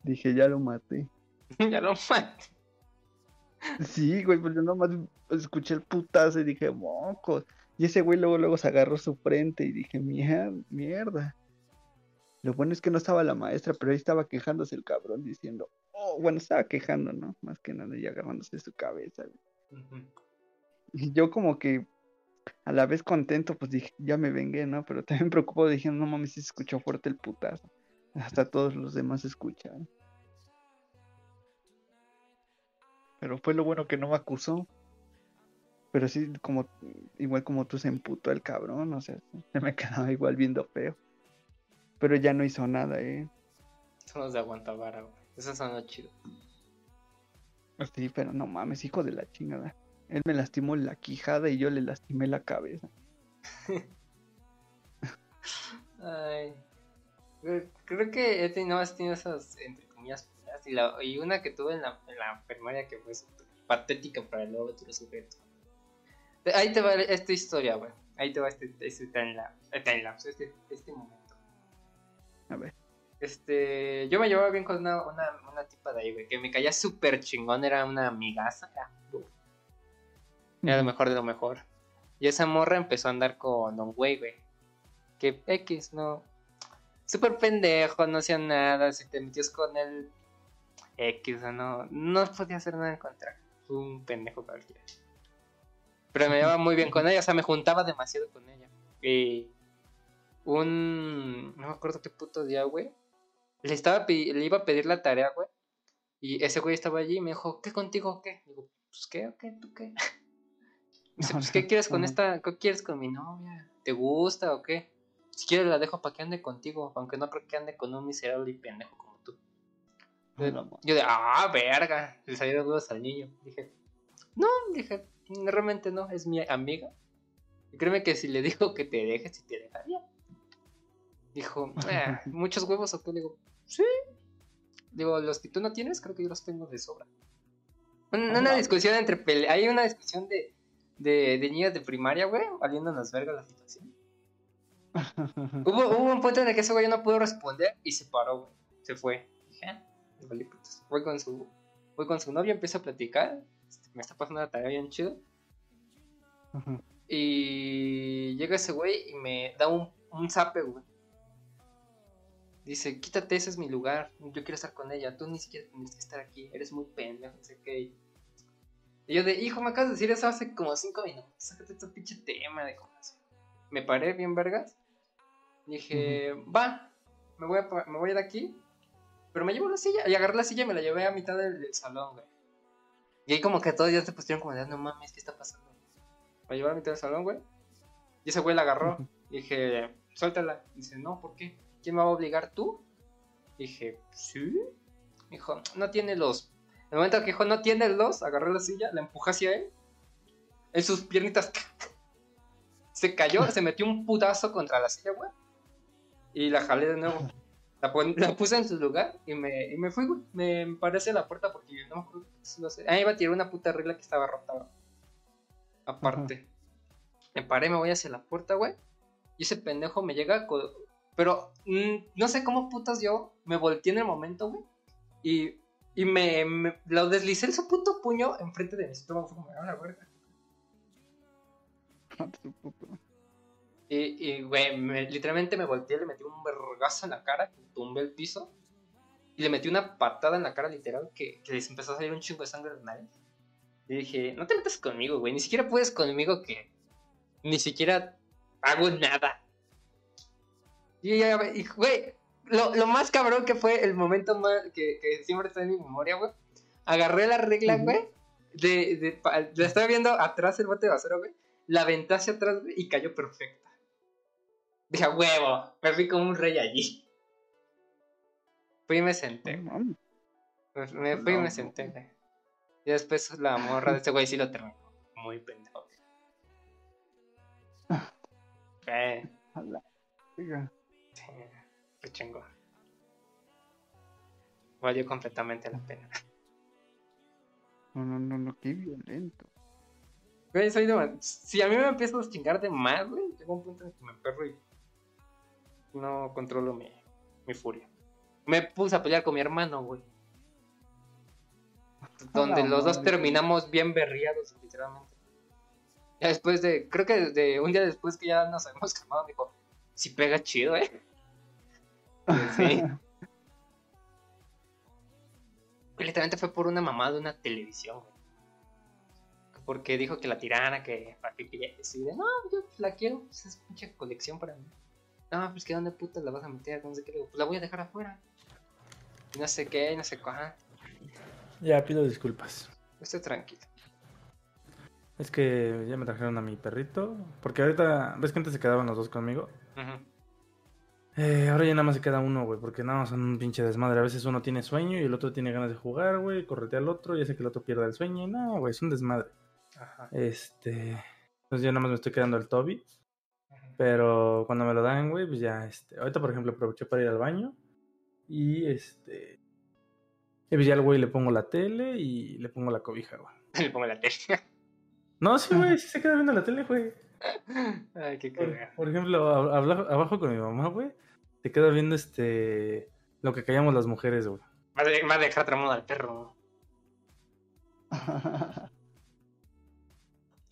Dije, ya lo maté. ya lo maté. Sí, güey, pues yo nomás escuché el putazo y dije, mocos. Y ese güey luego, luego se agarró su frente y dije, "Mier- mierda. Lo bueno es que no estaba la maestra, pero ahí estaba quejándose el cabrón diciendo, oh, bueno, estaba quejando, ¿no? Más que nada y agarrándose su cabeza. güey. Y yo como que a la vez contento, pues dije, ya me vengué, ¿no? Pero también preocupado, dije, no mames, si se escuchó fuerte el putazo. Hasta todos los demás escucharon. Pero fue lo bueno que no me acusó. Pero sí, como, igual como tú se emputó el cabrón, o sea, se me quedaba igual viendo feo. Pero ya no hizo nada, eh. Son los de aguantavara, güey. Esos son los chidos. Sí, pero no mames, hijo de la chingada. Él me lastimó la quijada y yo le lastimé la cabeza. Ay. Creo- que he tenido, has tenido esas, entre comillas, y, la, y una que tuve en la, en la primaria que fue súper patética para el otro sujeto. Ahí te va esta historia, güey. Ahí te va este, este timelapse, timelapse, este, este momento. A ver. Este, yo me llevaba bien con una, una, una tipa de ahí, güey, que me caía súper chingón, era una amigaza. Era, uf, era lo mejor de lo mejor. Y esa morra empezó a andar con Don Güey, güey. Que X, no. Súper pendejo, no hacía nada. Si te metías con él, X, o sea, no, no podía hacer nada en contra. Fue un pendejo cualquiera. Pero me llevaba muy bien con ella, o sea, me juntaba demasiado con ella. Y un. No me acuerdo qué puto día, güey. Le, estaba le iba a pedir la tarea, güey. Y ese güey estaba allí y me dijo, ¿qué contigo qué? Digo, pues qué, o qué, tú qué. Me dice, pues ¿qué quieres con esta? ¿Qué quieres con mi novia? ¿Te gusta o qué? Si quieres la dejo para que ande contigo, aunque no creo que ande con un miserable y pendejo como tú. No. Yo de, ah, verga, le salieron dudas al niño. Dije, no, dije, realmente no, es mi amiga. Y créeme que si le digo que te dejes, si te dejaría. Dijo, "Ah, ¿muchos huevos o qué? Le digo, sí. Digo, los que tú no tienes, creo que yo los tengo de sobra. Una, discusión entre pele Hay una discusión de, de, de niñas de primaria, güey, valiéndonos verga la situación. Hubo, hubo un punto en el que ese güey no pudo responder y se paró, güey. Se fue. Dije, "Ah, me vale putas". Voy con su, voy con su novia, empiezo a platicar. este, Me está pasando una tarea bien chido. Y llega ese güey y me da un, un zape, güey. Dice, quítate, ese es mi lugar. Yo quiero estar con ella. Tú ni siquiera tienes que estar aquí. Eres muy pendejo, no sé qué. Y yo de, hijo, me acabas de decir eso hace como cinco minutos. Sácate este pinche tema de cosas. Me paré bien vergas. Dije, va, me voy, a, me voy de aquí. Pero me llevo la silla. Y agarré la silla y me la llevé a mitad del, del salón, güey. Y ahí como que todos ya se pusieron como de, no mames, ¿qué está pasando? Me llevé a la mitad del salón, güey. Y ese güey la agarró. Dije, suéltala. Dice, no, ¿por qué? ¿Quién me va a obligar tú? Dije, sí. Me dijo, no tiene los. En el momento que dijo, no tiene los, agarré la silla, la empujé hacia él. En sus piernitas se cayó, se metió un putazo contra la silla, güey. Y la jalé de nuevo. La, puse en su lugar y me, y me fui, güey. Me paré hacia la puerta porque no me acuerdo lo sé. Ah, iba a tirar una puta regla que estaba rota, güey. Aparte. Me paré, me voy hacia la puerta, güey. Y ese pendejo me llega. Pero mm, no sé cómo putas yo me volteé en el momento, güey. Y, y me, me- lo deslicé en su puto puño enfrente de mi estómago. Fue como, "Ah, la verga". Y, y, güey, me- literalmente me volteé, le metí un vergazo en la cara, que tumbé el piso. Y le metí una patada en la cara, literal, que, que les empezó a salir un chingo de sangre de la nariz. Y dije, no te metas conmigo, güey. Ni siquiera puedes conmigo que ni siquiera hago nada. Y, ya, y, güey, lo, lo más cabrón que fue el momento más que, que siempre está en mi memoria, güey. Agarré la regla, güey. De, de, la estaba viendo atrás el bote de basura, güey. La aventé hacia atrás, güey, y cayó perfecta. Dije, "A huevo, me fui como un rey allí. Fui y me senté. Me, me fui y me senté, güey. Y después la morra de este güey sí lo terminó. Muy pendejo. Eh, qué chingo. Valió completamente la pena. No, no, no, no, qué violento. Güey, soy de... Si a mí me empiezas a chingar de más, güey, llega un punto en que me perro y no controlo mi, mi furia. Me puse a pelear con mi hermano, güey. Donde la los dos madre. terminamos bien berriados, literalmente. Ya después de, creo que de un día después que ya nos habíamos calmado, me dijo, si pega chido, eh. Sí. Literalmente fue por una mamá de una televisión, güey. Porque dijo que la tirara, que para de, no, yo la quiero, pues es mucha colección para mí. No, pues que dónde putas la vas a meter, no sé qué. Pues la voy a dejar afuera. Y no sé qué, no sé cuál. Ya pido disculpas. Estoy tranquilo. Es que ya me trajeron a mi perrito. Porque ahorita, ¿ves que antes se quedaban los dos conmigo? Ujú. Eh, ahora ya nada más se queda uno, güey, porque nada más son un pinche desmadre. A veces uno tiene sueño y el otro tiene ganas de jugar, güey, corretea al otro y hace que el otro pierda el sueño. Y no, güey, es un desmadre. Ajá. Este. Pues ya nada más me estoy quedando el Toby. Pero cuando me lo dan, güey, pues ya, este. Ahorita, por ejemplo, aproveché para ir al baño. Y este. Y pues ya al güey le pongo la tele y le pongo la cobija, güey. Le pongo la tele. No, sí, güey, sí se queda viendo la tele, güey. Ay, qué Por, por ejemplo, habla- abajo con mi mamá, güey, se queda viendo este. Lo que callamos las mujeres, güey. Va a de- va a dejar tramado al perro.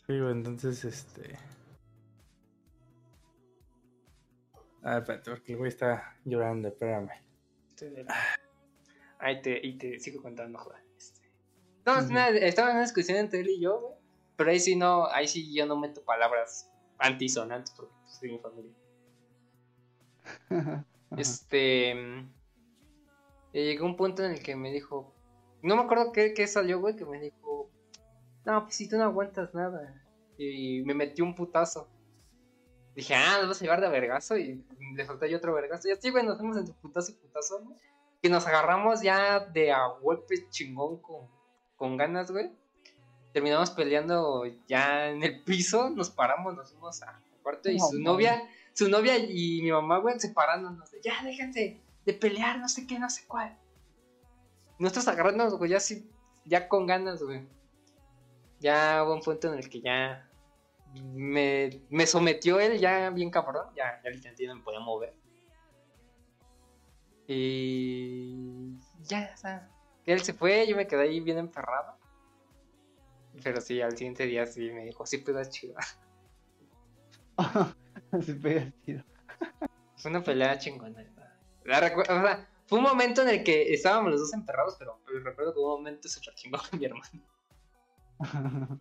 Sí, güey, entonces, este. Ah, espérate, porque el güey está llorando, espérame. Ahí te, y te sigo contando, joder. Este. No, es Ujú. una- estaba en una discusión entre él y yo, güey. Pero ahí sí no, ahí sí yo no meto palabras antisonantes porque pues, soy mi familia. Este. mm, y llegó un punto en el que me dijo. No me acuerdo qué, qué salió, güey, que me dijo. No, pues si tú no aguantas nada. Y me metió un putazo. Dije, ah, nos vas a llevar de vergazo. Y le solté yo otro vergazo. Y así, güey, nos fuimos entre putazo y putazo, güey. Que nos agarramos ya de a golpes chingón con, con ganas, güey. Terminamos peleando ya en el piso. Nos paramos, nos fuimos a cuarto. Y su novia su novia y mi mamá, güey, separándonos de ya, déjense de pelear, no sé qué, no sé cuál. Nosotros agarrándonos, güey, ya sí, ya con ganas, güey. Ya hubo un punto en el que ya me, me sometió él, ya bien cabrón, ya, ya no me podía mover. Y ya, o sea, él se fue, yo me quedé ahí bien enferrado. Pero sí, al siguiente día sí me dijo, sí, pegas chido. Se pega chido. Fue una pelea chingona. La recu- o sea, fue un momento en el que estábamos los dos enterrados, pero, pero recuerdo que hubo un momento se lo chingó con mi hermano.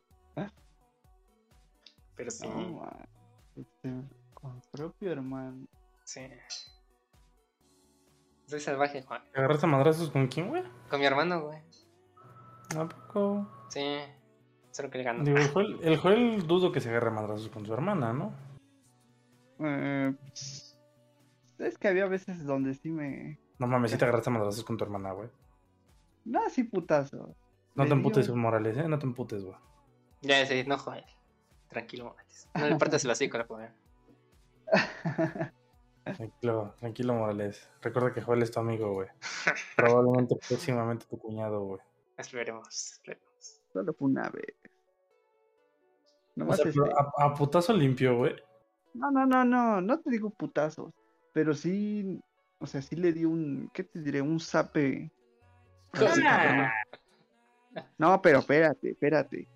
Pero sí, No, man. Este, con propio hermano. sí. Soy salvaje, Juan. ¿Te agarraste a madrazos con quién, güey? Con mi hermano, güey. ¿A poco? Sí. Solo que le ganó. Digo, el Joel, el Joel dudo que se agarre a madrazos con su hermana, ¿no? Eh, Es que había veces donde sí me. No mames, si te agarraste a madrazos con tu hermana, güey. No, sí, putazo. No te emputes, Morales, ¿eh? No te emputes, güey. Ya sé, no joder. Tranquilo, Morales. No le partas el con la poder. Tranquilo, tranquilo, Morales. Recuerda que Joel es tu amigo, güey. Probablemente próximamente tu cuñado, güey. Esperemos, esperemos. Solo fue una vez. O Nomás sea, este- a putazo limpio, güey. No, no, no, no, no te digo putazos. Pero sí, o sea, sí le di un, ¿qué te diré? Un zape. No, pero espérate, espérate.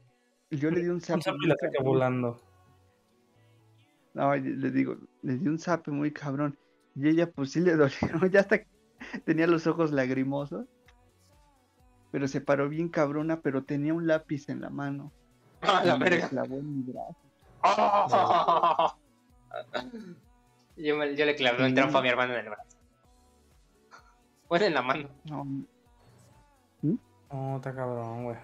Yo le di un Un zape. y la saca volando. No, le digo, le di un zape muy cabrón. Y ella pues sí le dolió, ya hasta tenía los ojos lagrimosos. Pero se paró bien cabrona, pero tenía un lápiz en la mano. ¡Ah, la verga! clavó en mi brazo. ¡Oh! Yo, me- yo le clavé un trompo a mi hermano en el brazo. Bueno, en la mano. No, Oh, está cabrón, güey.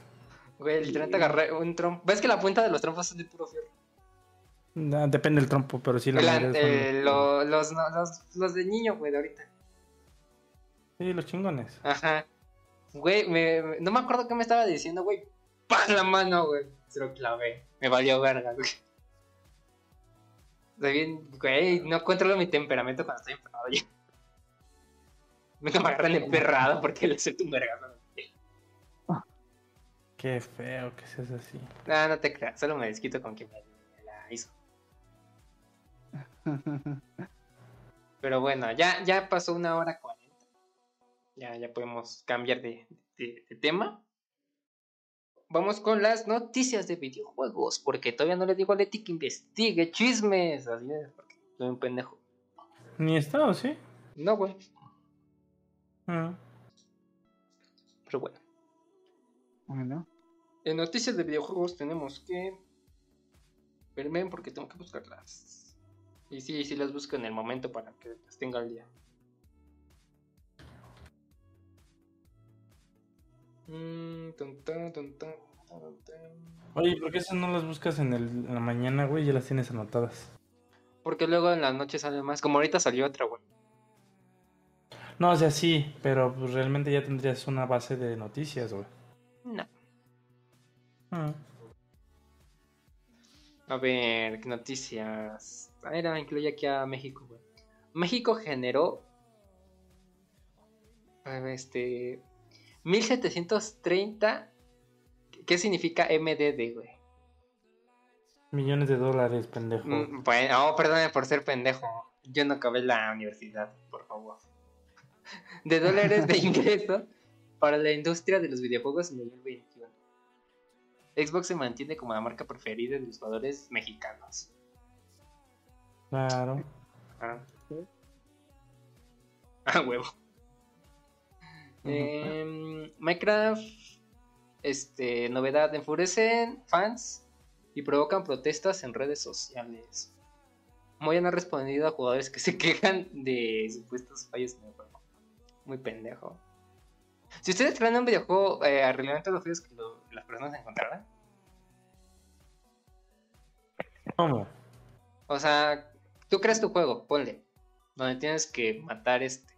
Güey, literalmente agarré un trompo. ¿Ves que la punta de los trompos es de puro fierro? Nah, Depende del trompo, pero sí la La- son- eh, lo- los, no, los, los de niño, güey, de ahorita. Sí, los chingones. Ajá. Güey, me, me- no me acuerdo qué me estaba diciendo, güey. ¡Pah! La mano, güey. Se lo clavé. Me valió verga, güey. Estoy bien, güey, no controlo mi temperamento cuando estoy emperrado ya. Nunca me agarran emperrado porque le acepto un vergazo. Qué feo que seas así. No, no te creas, solo me desquito con quien me me la hizo. Pero bueno, ya, ya pasó una hora cuarenta. Ya, ya podemos cambiar de, de- de tema. Vamos con las noticias de videojuegos, porque todavía no le digo a Leti que investigue chismes. Así es, porque soy un pendejo. Ni estado, ¿sí? No, güey. Ah. Pero bueno. bueno, En noticias de videojuegos tenemos que. Verme porque tengo que buscarlas. Y sí, sí las busco en el momento para que las tenga al día. Oye, ¿por qué esas no las buscas en, el, en la mañana, güey? Ya las tienes anotadas. Porque luego en la noche sale más. Como ahorita salió otra, güey. No, o sea, sí, pero pues, realmente ya tendrías una base de noticias, güey. No. Ah. A ver, ¿qué noticias? Ah, Era, incluye aquí a México, güey. México generó. a ver, Este. 1730. ¿Qué significa MDD, güey? Millones de dólares, pendejo. Mm, Bueno, oh, perdóname por ser pendejo. Yo no acabé la universidad, por favor. De dólares de ingreso para la industria de los videojuegos en 2021. Xbox se mantiene como la marca preferida de los jugadores mexicanos. Claro. Ah, ah huevo. Em, Minecraft, este, novedad, enfurecen fans y provocan protestas en redes sociales. Moyan ha respondido a jugadores que se quejan de supuestos fallos en el juego. Muy pendejo. Si ustedes crean un videojuego, eh, arreglarían todos los fallos que lo- las personas encontraran. ¿Cómo? O sea, tú creas tu juego, ponle. Donde tienes que matar este.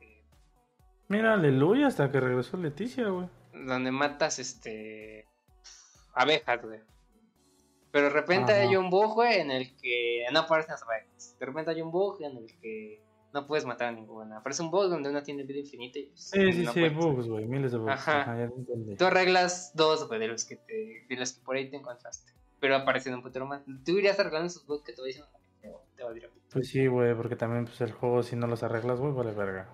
Mira, aleluya, hasta que regresó Leticia, güey. Donde matas este. abejas, güey. Pero de repente Ajá. hay un bug, güey, en el que no aparecen las abejas. De repente hay un bug en el que no puedes matar a ninguna. Aparece un bug donde una tiene vida infinita y pues, Sí, sí, no sí, puedes. bugs, güey, miles de bugs. Ajá. Ajá, ya te entendí. Tú arreglas dos, güey, de los que te, de los que por ahí te encontraste. Pero aparecen un putero más. Tú irías arreglando esos bugs que te voy diciendo. Te, te va a tirar. Pues sí, güey, porque también pues, el juego, si no los arreglas, güey, vale verga.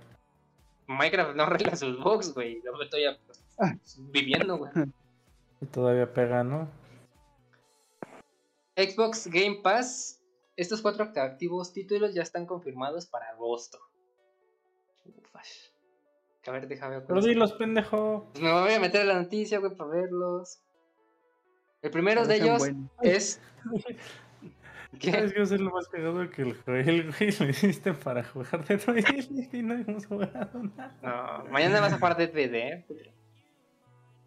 Minecraft no arregla sus bugs, güey. Yo estoy ya, pues, viviendo, güey. Y todavía pega, ¿no? Xbox Game Pass. Estos cuatro activos títulos ya están confirmados para agosto. Ufash. A ver, déjame ver. Pero dilos, pendejo. Pues me voy a meter a la noticia, güey, para verlos. El primero de ellos buenos. es. ¿Qué? ¿Sabes qué va a ser lo más cagado que el Joel, güey, lo hiciste para jugar de Twilight y no hemos jugado nada? No, mañana vas a jugar Dead BD, ¿eh?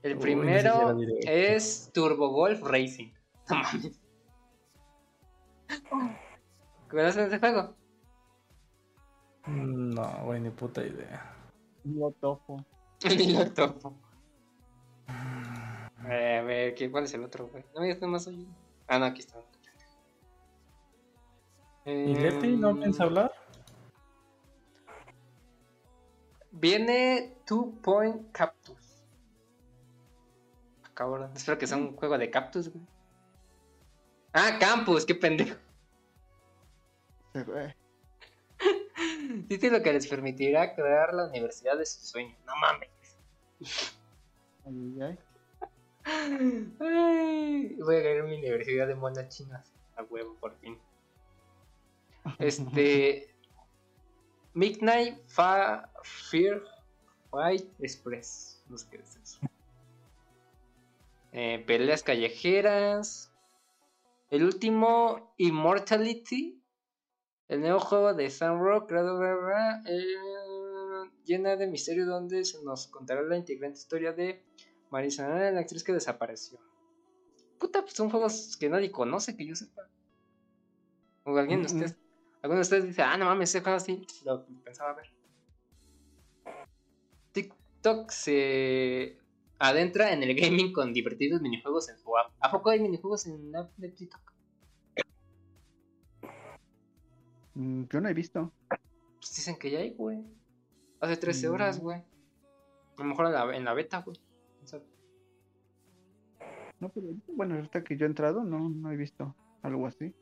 El Uy, primero no sé es Turbo Golf Racing. No mames. ¿Conoces ese juego? No, güey, ni puta idea. Lo topo. Ni lo topo. Eh, a ver, ¿qué- ¿cuál es el otro, güey? No, ya está más hoy. Ah, no, aquí está. ¿Y Leti no Em, piensa hablar? Viene Two Point Cactus. Cabrón, espero que sea un juego de cactus, güey. Ah, Campus, qué pendejo. Se ve. Título que les permitirá crear la universidad de sus sueños. No mames. Ay, ay. Ay, voy a crear mi universidad de monas chinas. A huevo, por fin. Este. Midnight Fa Fear Fight Express. No sé qué es eso. Eh, peleas callejeras. El último, Immortality. El nuevo juego de Sunrock, creado bla, bla, bla, eh, llena de misterio donde se nos contará la integrante historia de Marisa, la actriz que desapareció. Puta, pues son juegos que nadie conoce, que yo sepa. O alguien de Mm, mm. ustedes, alguno de ustedes dice, ah, no mames, ese juego así, lo pensaba ver. TikTok se adentra en el gaming con divertidos minijuegos en su app. ¿A poco hay minijuegos en la app de TikTok? Mm, Yo no he visto. Pues dicen que ya hay, güey. Hace 13 Mm. horas, güey. A lo mejor en la, en la beta, güey. No, pero bueno, ahorita que yo he entrado, no, no he visto algo así.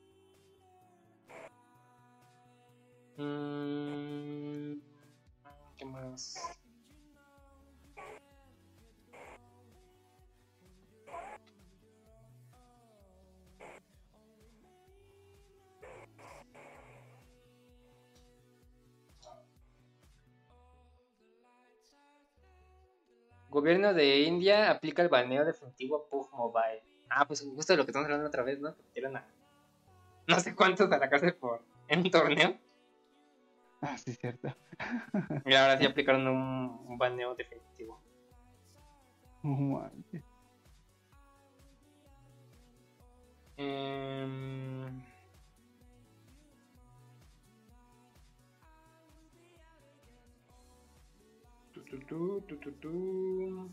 Mm, ¿Qué más? Gobierno de India aplica el baneo definitivo a PUBG Mobile. Ah, pues justo de lo que estamos hablando otra vez, ¿no? Que metieron a no sé cuántos a la cárcel por en un torneo. Ah, sí, cierto. Y ahora sí aplicaron un, un baneo definitivo. Tu, tu, tu.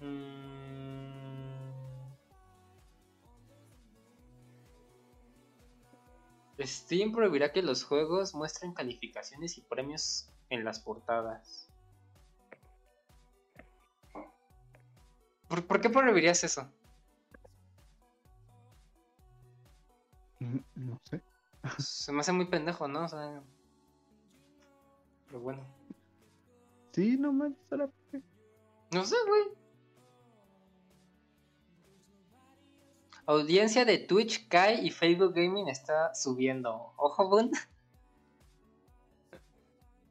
Mm. Steam prohibirá que los juegos muestren calificaciones y premios en las portadas. ¿Por, por qué prohibirías eso? Mm, No sé. Se me hace muy pendejo, ¿no? O sea. Pero bueno. Sí, no manches, qué? No sé, güey. Audiencia de Twitch cae y Facebook Gaming está subiendo. Ojo, Bun.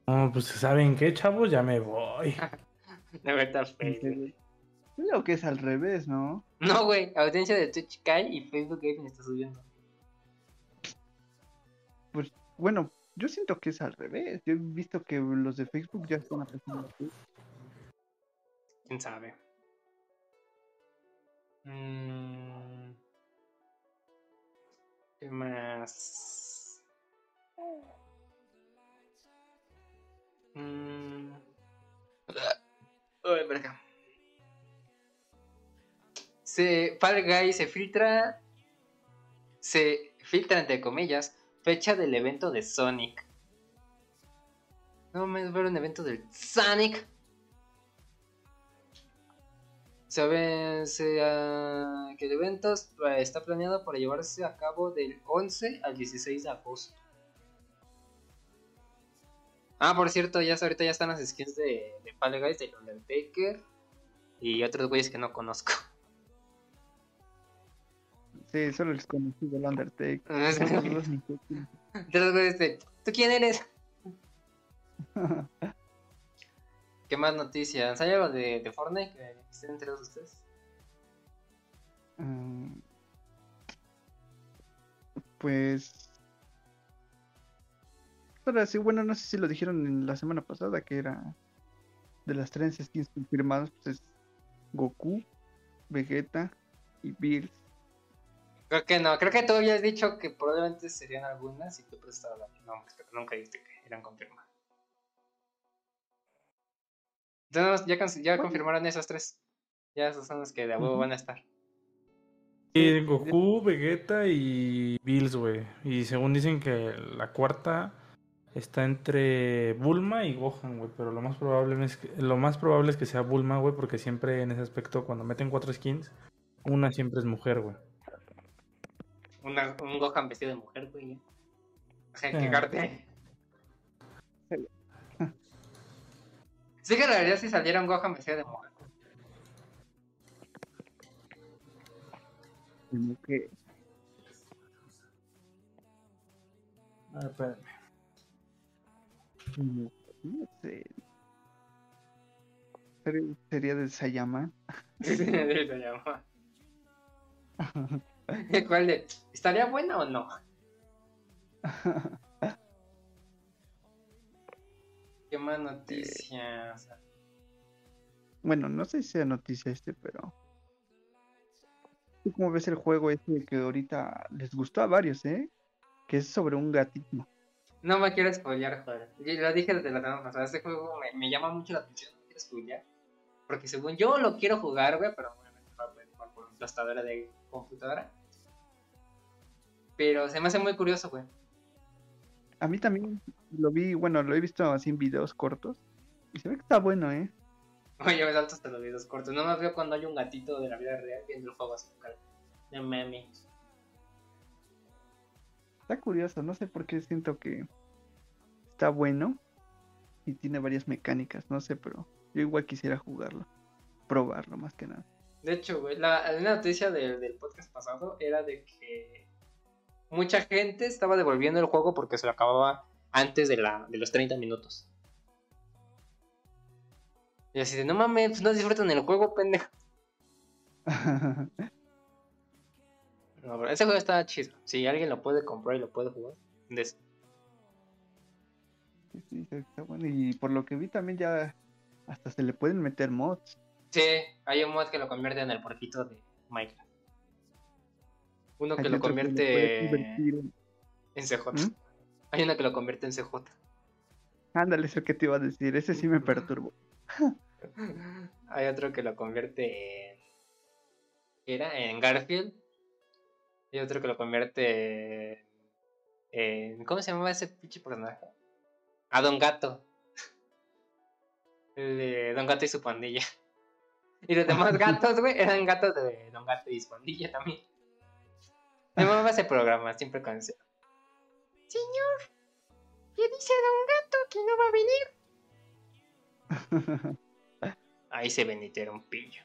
No, pues ¿saben qué, chavos? Ya me voy. De verdad, Facebook. Creo que es al revés, ¿no? No, güey. Audiencia de Twitch cae y Facebook Gaming está subiendo. Pues bueno, yo siento que es al revés. Yo he visto que los de Facebook ya están así. Quién sabe. Mm. ¿Qué más? Mm. Uy. Se, Fall Guys se filtra. Se filtra, entre comillas, fecha del evento de Sonic. No me ver un evento del Sonic. Sabe se, ah, que el evento es- está planeado para llevarse a cabo del 11 al 16 de agosto. Ah, por cierto, ya ahorita ya están las skins de, de Fall Guys, de Undertaker y otros güeyes que no conozco. Sí, solo les conocí del Undertaker. Los otros güeyes de, ¿tú quién eres? ¿Qué más noticias? ¿Hay algo de, de Fortnite que estén enterados ustedes? Mm, Pues. Ahora sí, bueno, no sé si lo dijeron en la semana pasada, que era de las tres skins confirmadas, pues es Goku, Vegeta y Bills. Creo que no, creo que tú habías dicho que probablemente serían algunas y tú la... No, nunca dijiste que eran confirmadas. Entonces ya, ya Bueno. confirmaron esas tres. Ya esas son las que de a huevo van a estar. Sí, Goku, Vegeta y Bills, güey. Y según dicen que la cuarta está entre Bulma y Gohan, güey. Pero lo más probable es que, lo más probable es que sea Bulma, güey, porque siempre en ese aspecto, cuando meten cuatro skins, una siempre es mujer, güey. Una, un Gohan vestido de mujer, güey. ya. Ajá, Sí. que Sí que la verdad si saliera un Gohan vestido de mujer. Como que A ver, espérame. como- no sé. Ser- Sería de Sayama. Se llama. ¿Cuál de? ¿Estaría buena o no? ¿Qué más noticias? Bueno, no sé si sea noticia este, pero. ¿Tú cómo ves el juego este que ahorita les gustó a varios, eh? Que es sobre un gatito. No me quiero spoilear, joder. Yo lo dije desde la semana pasada. Este juego me, me llama mucho la atención. No quiero spoilear. Porque según yo lo quiero jugar, güey, pero obviamente va a jugar por mi tostadora de computadora. Pero se me hace muy curioso, güey. A mí también lo vi, bueno, lo he visto así en videos cortos. Y se ve que está bueno, eh. Oye, me salto hasta los videos cortos. No más veo cuando hay un gatito de la vida real viendo el juego así. De meme. Está curioso, no sé por qué siento que está bueno. Y tiene varias mecánicas, no sé, pero yo igual quisiera jugarlo. Probarlo más que nada. De hecho, güey, la, la noticia del- del podcast pasado era de que mucha gente estaba devolviendo el juego porque se lo acababa antes de, la, de los 30 minutos. Y así de, no mames, pues no disfrutan el juego, pendejo. No, pero ese juego está chido. Si alguien lo puede comprar y lo puede jugar, des- Sí, sí, está bueno. Y por lo que vi también ya hasta se le pueden meter mods. Sí, hay un mod que lo convierte en el porquito de Minecraft. Uno que Hay lo convierte en CJ. ¿Mm? Hay uno que lo convierte en CJ. Ándale, eso que te iba a decir. Ese sí me perturbó. Hay otro que lo convierte en. ¿qué era? En Garfield. Y otro que lo convierte en. ¿Cómo se llamaba ese pinche personaje? A Don Gato. El de Don Gato y su pandilla. Y los demás gatos, güey, eran gatos de Don Gato y su pandilla también. Me mamaba ese programa, siempre con ese. Señor, ¿qué dice Don Gato que no va a venir? Ahí se Benito era un pillo.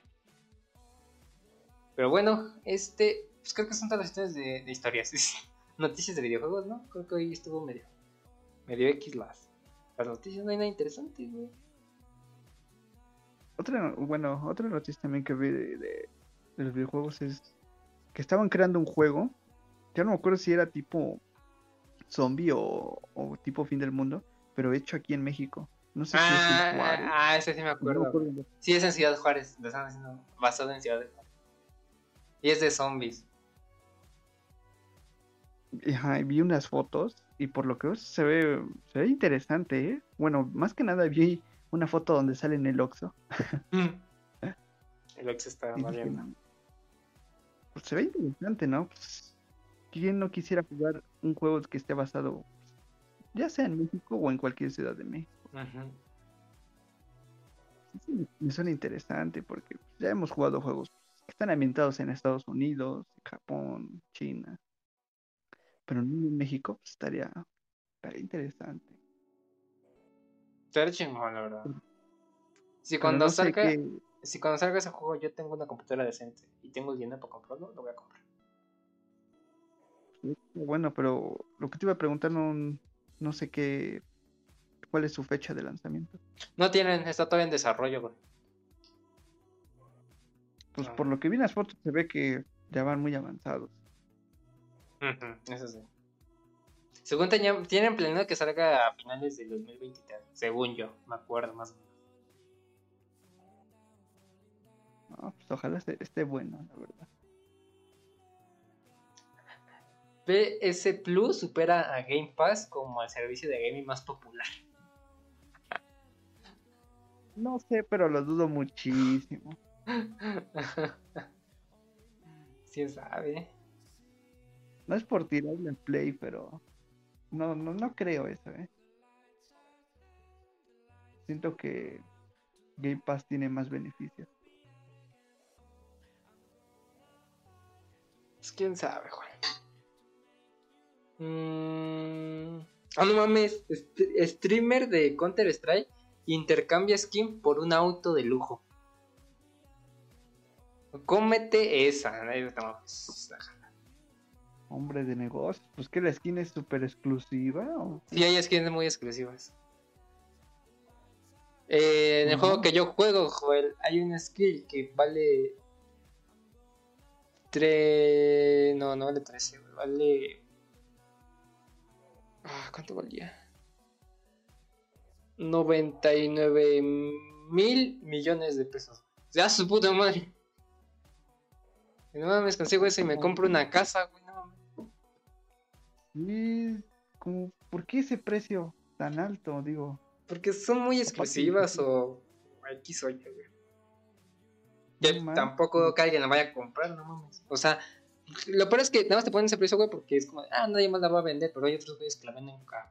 Pero bueno, este. Pues creo que son todas las historias de, de historias. noticias de videojuegos, ¿no? Creo que hoy estuvo medio. Medio X las. Las noticias no hay nada interesante, güey. Otra, bueno, otra noticia también que vi de, de- de los videojuegos es que estaban creando un juego. Ya no me acuerdo si era tipo zombie o, o tipo fin del mundo, pero hecho aquí en México. No sé si es en Juárez. Ah, ah, ese sí me No me acuerdo. Sí, es en Ciudad Juárez. Lo están haciendo basado en Ciudad Juárez. Y es de zombies. Ajá, vi unas fotos y por lo que veo se ve, se ve interesante, ¿eh? Bueno, más que nada vi una foto donde sale en el Oxxo. El Ox está valiendo. pues se ve interesante, ¿no? Pues, ¿Quién no quisiera jugar un juego que esté basado, ya sea en México o en cualquier ciudad de México? Sí, me suena interesante porque pues, ya hemos jugado juegos que están ambientados en Estados Unidos, Japón, China. Pero en México, pues estaría, estaría interesante. Chingón, la verdad. Si cuando no salga. Si cuando salga ese juego yo tengo una computadora decente y tengo el dinero para comprarlo, lo voy a comprar. Bueno, pero lo que te iba a preguntar no, no sé qué, cuál es su fecha de lanzamiento. No tienen, está todavía en desarrollo, güey. Pues Ah. por lo que vi en las fotos se ve que ya van muy avanzados. Eso sí. Según tenía- tienen planeado que salga a finales del 2023, según yo, me acuerdo más o menos. No, pues ojalá esté, esté bueno, la verdad. PS Plus supera a Game Pass como el servicio de gaming más popular. No sé, pero lo dudo muchísimo. ¿Quién sabe? No es por tirarle en play, pero no, no, no creo eso, ¿eh? Siento que Game Pass tiene más beneficios. Pues quién sabe, Juan. Mm, Ah, no mames. streamer de Counter Strike intercambia skin por un auto de lujo. Cómete esa. Hombre de negocios, pues que la skin es súper exclusiva. ¿o? Sí, hay skins muy exclusivas. Eh, en el juego que yo juego, Joel, hay una skill que vale. 3. No, no vale 13, güey, vale. Ah, ¿Cuánto valía? 99 mil millones de pesos. Ya su puta madre. Y No mames, consigo eso y me compro una casa, güey. No mames. Sí, como, ¿por qué ese precio tan alto? Digo, Porque son muy exclusivas o X o Y, güey. No tampoco que alguien la vaya a comprar, no mames. O sea, lo peor es que nada más te ponen ese precio, güey, porque es como, ah, nadie más la va a vender, pero hay otros güeyes que la venden a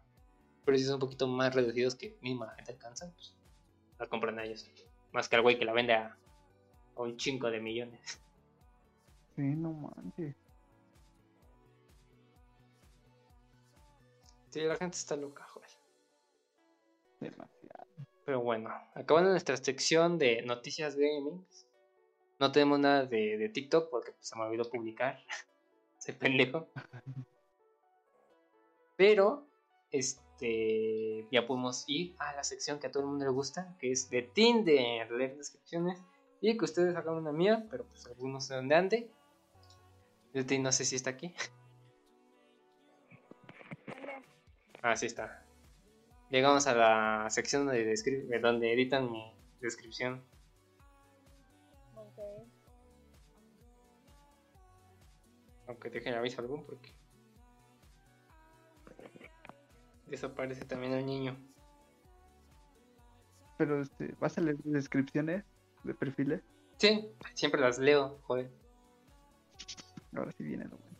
precios un poquito más reducidos que misma la gente alcanza, pues la compran a ellos. Más que al güey que la vende a, a un chingo de millones. sí, no manches. Sí, la gente está loca, joder. Demasiado. Pero bueno, acabando nuestra sección de noticias gaming, no tenemos nada de, TikTok porque pues, se me olvidó publicar. Soy pendejo. Pero, este, ya podemos ir a la sección que a todo el mundo le gusta, que es de Tinder, leer descripciones y que ustedes hagan una mía, pero pues algunos de dónde ande. Yo te- no sé si está aquí. Ah, sí está. Llegamos a la sección donde editan mi descripción. Aunque dejen aviso algún porque desaparece también el niño. Pero, este, ¿vas a leer descripciones de perfiles? Sí, siempre las leo, joder. Ahora sí viene lo bueno.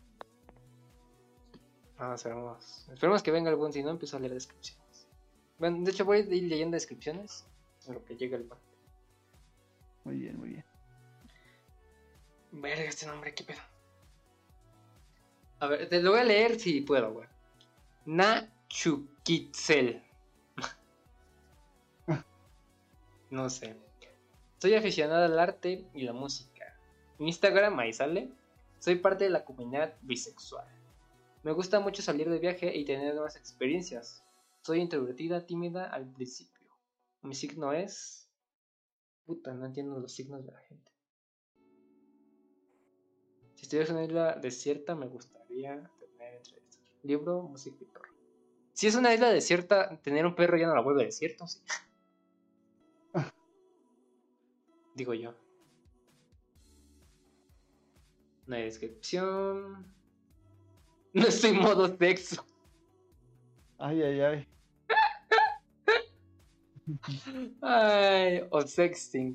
Ah, esperemos. Esperemos que venga algún, si no empiezo a leer descripciones. Bueno, de hecho voy a ir leyendo descripciones en lo que llega el pan. Muy bien, muy bien. Verga, este nombre, qué pedo. A ver, te lo voy a leer si puedo, güey. Nachukitzel. no sé. Soy aficionado al arte y la música. En Instagram ahí sale. Soy parte de la comunidad bisexual. Me gusta mucho salir de viaje y tener nuevas experiencias. Soy introvertida, tímida al principio. Mi signo es... Puta, no entiendo los signos de la gente. Si estuvieras en una isla desierta, me gustaría tener entrevistas. Libro, música y perro. Si es una isla desierta, tener un perro ya no la vuelve desierto, sí. Digo yo. No hay descripción. No estoy en modo sexo. Ay, ay, ay. Ay, o sexting.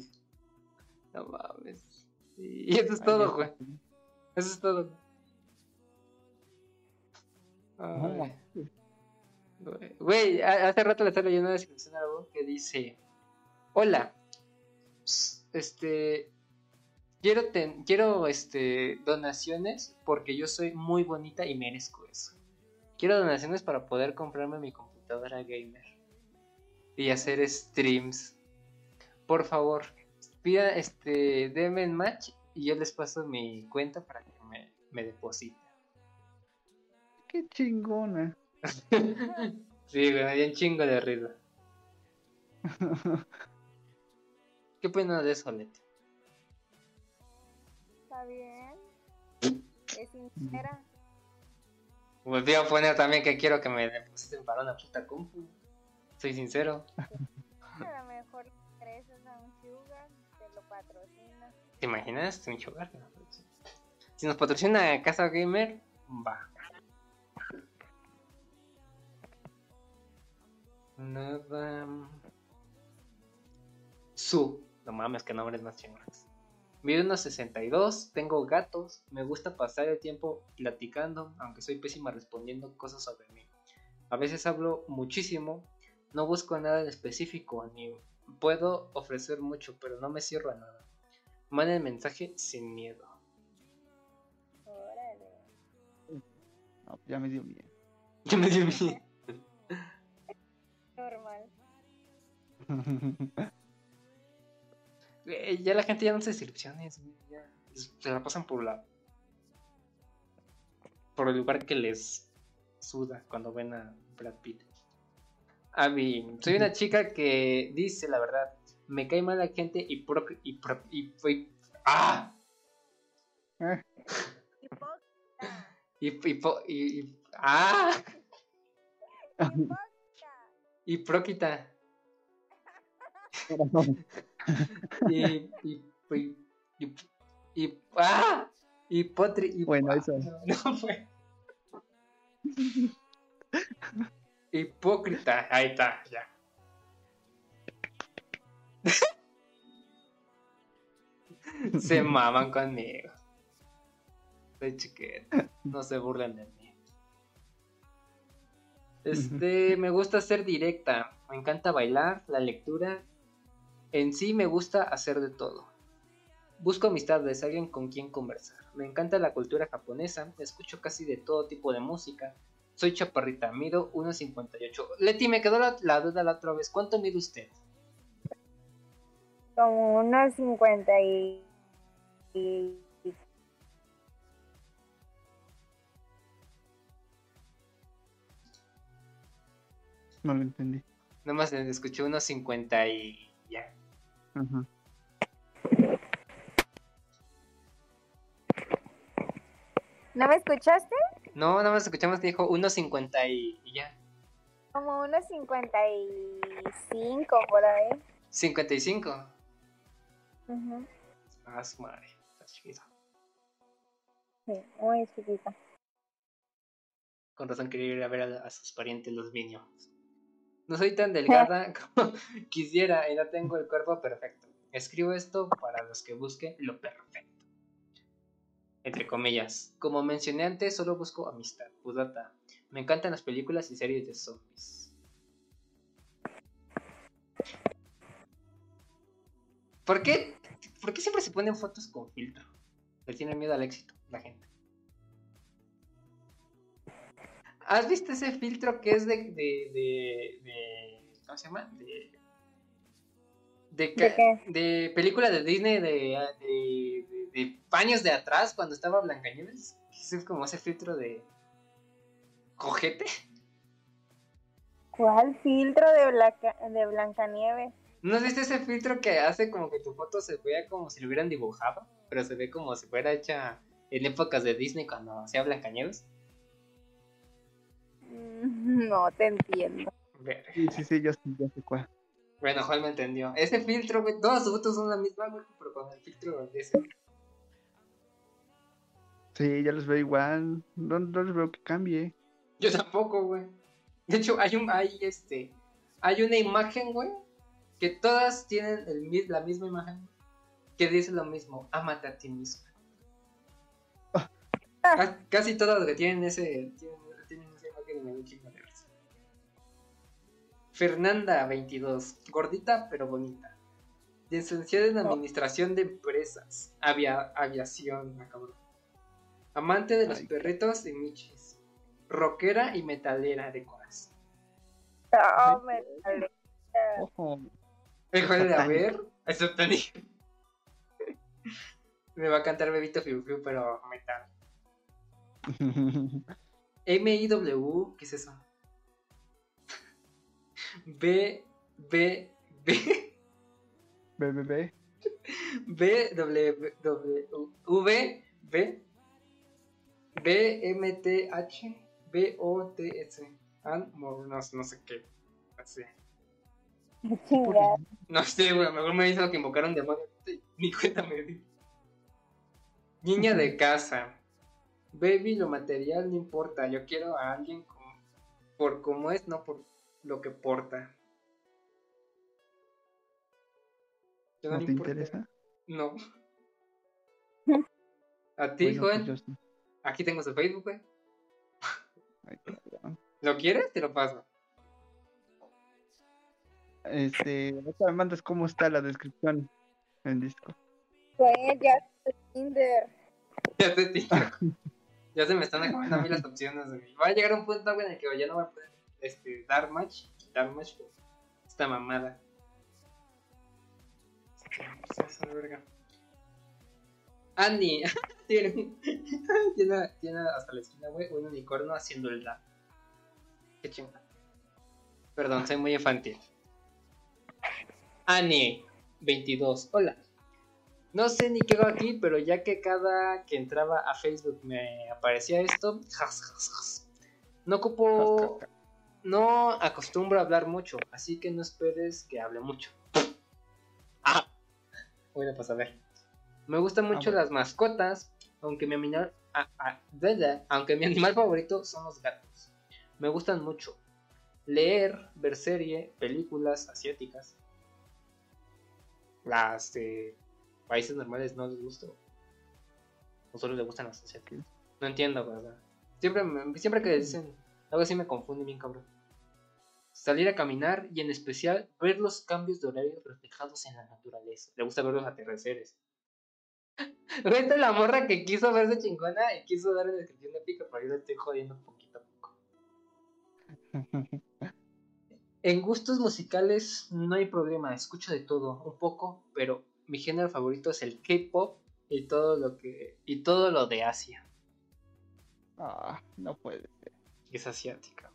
No mames. Y eso es todo, güey. Eso es todo. Güey, hace rato le estaba leyendo una descripción a algo que dice: Hola, este. Quiero, ten- quiero este, donaciones porque yo soy muy bonita y merezco eso. Quiero donaciones para poder comprarme mi computadora gamer y hacer streams. Por favor, pida este, denme en match y yo les paso mi cuenta para que me, me depositen. Qué chingona. Sí, güey, me dio un chingo de risa. ¿Qué opinas de eso, Leti? Está bien. Es sincera. Volví a poner también que quiero que me depositen para una puta compu. Soy sincero. A lo mejor creces a un sugar, te lo patrocina. ¿Te imaginas? Un chocar. Si nos patrocina Casa Gamer, va. Nada. Su. No mames, que nombres más chingones. Mido unos 62, tengo gatos, me gusta pasar el tiempo platicando, aunque soy pésima respondiendo cosas sobre mí. A veces hablo muchísimo, no busco nada en específico, ni puedo ofrecer mucho, pero no me cierro a nada. Manda el mensaje sin miedo. Órale. No, ya me dio miedo. Ya me dio miedo. Ya la gente ya no hace descripciones, güey, ya se la pasan por la por el lugar que les suda cuando ven a Brad Pitt. Abby, soy una chica que dice la verdad, me cae mal la gente y pro, y, pro- y, y- ah Eh, Hipócrita. y, y, y- y- ah Hipócrita. y próquita y y y, y, y- ah y potri y- Bueno, ah, eso. no, fue. Hipócrita ahí está ya. Se maman conmigo. Soy chiquita no se burlen de mí. Este me gusta ser directa. Me encanta bailar la lectura en sí me gusta hacer de todo Busco amistades, alguien con quien conversar. Me encanta la cultura japonesa, escucho casi de todo tipo de música. Soy chaparrita, mido 1.58. Leti, me quedó la, la duda la otra vez. ¿Cuánto mide usted? Como unos 50 y... y- no lo entendí. Nada más escuché unos 50 y ¿No me escuchaste? No, nada más escuchamos que dijo 1.50 y, y ya. Como unos 55 por ahí. 55. Ujú. Ah, su madre. Está chiquito. Sí, muy chiquita. Con razón quería ir a ver a, a sus parientes los niños. No soy tan delgada como quisiera y no tengo el cuerpo perfecto. Escribo esto para los que busquen lo perfecto. Entre comillas. Como mencioné antes, solo busco amistad. Pudata. Me encantan las películas y series de zombies. ¿Por qué? ¿Por qué siempre se ponen fotos con filtro? Le tienen miedo al éxito, la gente. ¿Has visto ese filtro que es de. de. de. de- ¿Cómo se llama? De. De, ¿De qué? de película de Disney de, de, de- de años de atrás cuando estaba Blancanieves. Es como ese filtro de. cojete. ¿Cuál filtro de, Blanca, de Blancanieves? ¿No has visto ese filtro que hace como que tu foto se vea como si lo hubieran dibujado? Pero se ve como si fuera hecha en épocas de Disney cuando hacía Blancanieves. No te entiendo. Sí, sí, sí, yo sí, sé cuál. Bueno, Juan me entendió. Ese filtro, güey, todas sus fotos son la misma, güey, pero con el filtro de ese. Sí, ya los veo igual. No, no les veo que cambie. Yo tampoco, güey. De hecho, hay un, hay este, hay una imagen, güey, que todas tienen el, la misma imagen, que dice lo mismo, ámate a ti mismo. Ca- Casi todas que tienen ese, tienen, tienen esa imagen da un chingo. Fernanda, 22, gordita pero bonita. Licenciada en Administración de Empresas, avia- aviación, ah, cabrón. Amante de los Ay. perritos y michis. Rockera y metalera de corazón. Oh, me sale. Ojo. Híjole, a ver. Eso tan Me va a cantar Bebito Fiu Fiu, pero metal. M-I-W, ¿qué es eso? B, B, B, BBB. B, W, W, V, B, B, M, T, H, B, O, T, S. An, no, no sé qué. Así. No sé, güey, mejor me hizo que invocaron demonio. Ni cuenta me di. Niña de casa. Baby, lo material no importa. Yo quiero a alguien como- por como es, no por lo que porta. ¿Ya ¿No te importa? interesa? No. A ti, Bueno, pues sí. Aquí tengo su Facebook, güey. ¿Lo quieres? Te lo paso. Este, ahorita me mandas cómo está la descripción en disco. Güey, ya Tinder. Ya te. Ya se me están acabando a mí las opciones, güey. Va a llegar un punto, güey, en el que ya no voy a poder este, dar match, dar match, pues, esta mamada. Annie tiene, tiene, tiene hasta la esquina, güey, un unicornio haciendo el rap. Qué chingada. Perdón, soy muy infantil. Annie, 22. Hola. No sé ni qué hago aquí, pero ya que cada que entraba a Facebook me aparecía esto, jas, jas, jas. No ocupo, no acostumbro a hablar mucho, así que no esperes que hable mucho. Ah, bueno, pues a ver. Me gustan mucho bueno. las mascotas, aunque mi animal, ah, ah, aunque mi animal favorito son los gatos. Me gustan mucho. Leer, ver serie, películas asiáticas. Las de países normales no les gusta. O solo les gustan las asiáticas. No entiendo, ¿verdad? Siempre, me- siempre que dicen algo así me confunde bien, cabrón. Salir a caminar y en especial ver los cambios de horario reflejados en la naturaleza. Le gusta ver los atardeceres. Es la morra que quiso verse chingona y quiso dar la descripción de pica, pero yo le estoy jodiendo poquito a poco. En gustos musicales no hay problema, escucho de todo, un poco, pero mi género favorito es el K-pop y todo lo que y todo lo de Asia, Ah, no puede ser. es asiática.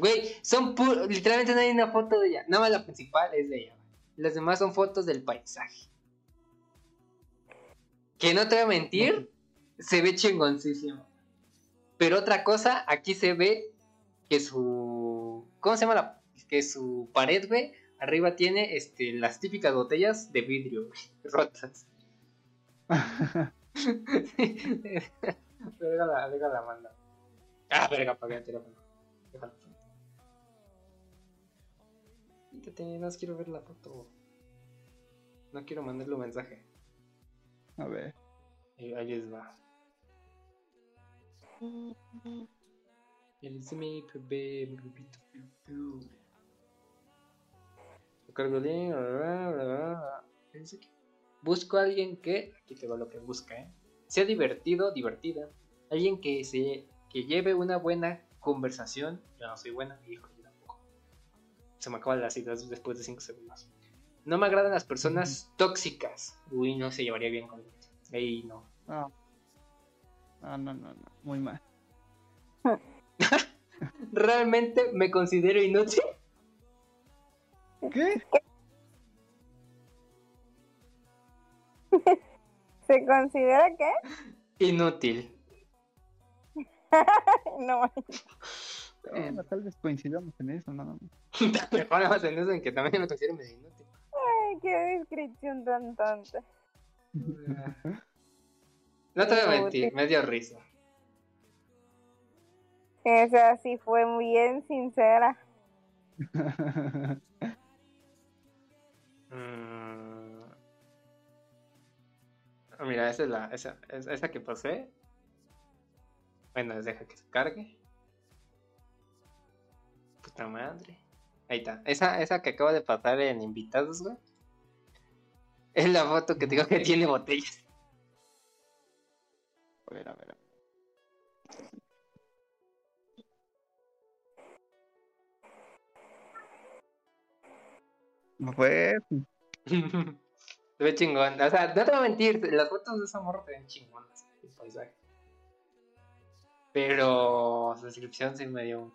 Güey, son pu- literalmente no hay una foto de ella, nada más la principal es de ella. Las demás son fotos del paisaje. Que no te voy a mentir, se ve chingoncísimo. Pero otra cosa, aquí se ve que su. ¿Cómo se llama la.? Que su pared, güey, arriba tiene este, las típicas botellas de vidrio, güey, rotas. Déjala, déjala, manda. Ah, verga, apagué el teléfono. Déjalo. Quítate, no quiero ver la foto. No quiero mandarle un mensaje. A ver. Ahí, ahí les va. El. Lo cargo. Busco a alguien que, aquí te va lo que busca, ¿eh? Sea divertido, divertida. Alguien que se que lleve una buena conversación. Yo no soy buena, hijo. Se me acaban las ideas después de 5 segundos. No me agradan las personas tóxicas. Uy, no se llevaría bien con Ey, no. No. No, no, no, no. Muy mal. ¿Realmente me considero inútil? ¿Qué? ¿Se considera que? Inútil. No, Bueno, tal vez coincidamos en eso, nada más. Mejor más en eso en que también me considero medio inútil. ay, qué descripción tan tonta. No te voy a mentir, me dio risa. Esa sí fue muy bien sincera. Mm. Ah, Mira, esa es la. Esa, es- esa que pasé. Bueno, deja que se cargue. Puta madre. Ahí está. Esa, esa que acaba de pasar en invitados, güey. Es la foto que digo que tiene botellas. A ver, a ver. a ver. No fue. Se ve chingón. O sea, no te voy a mentir, las fotos de esa morra se ven chingonas. El paisaje. Pero su descripción sí me dio.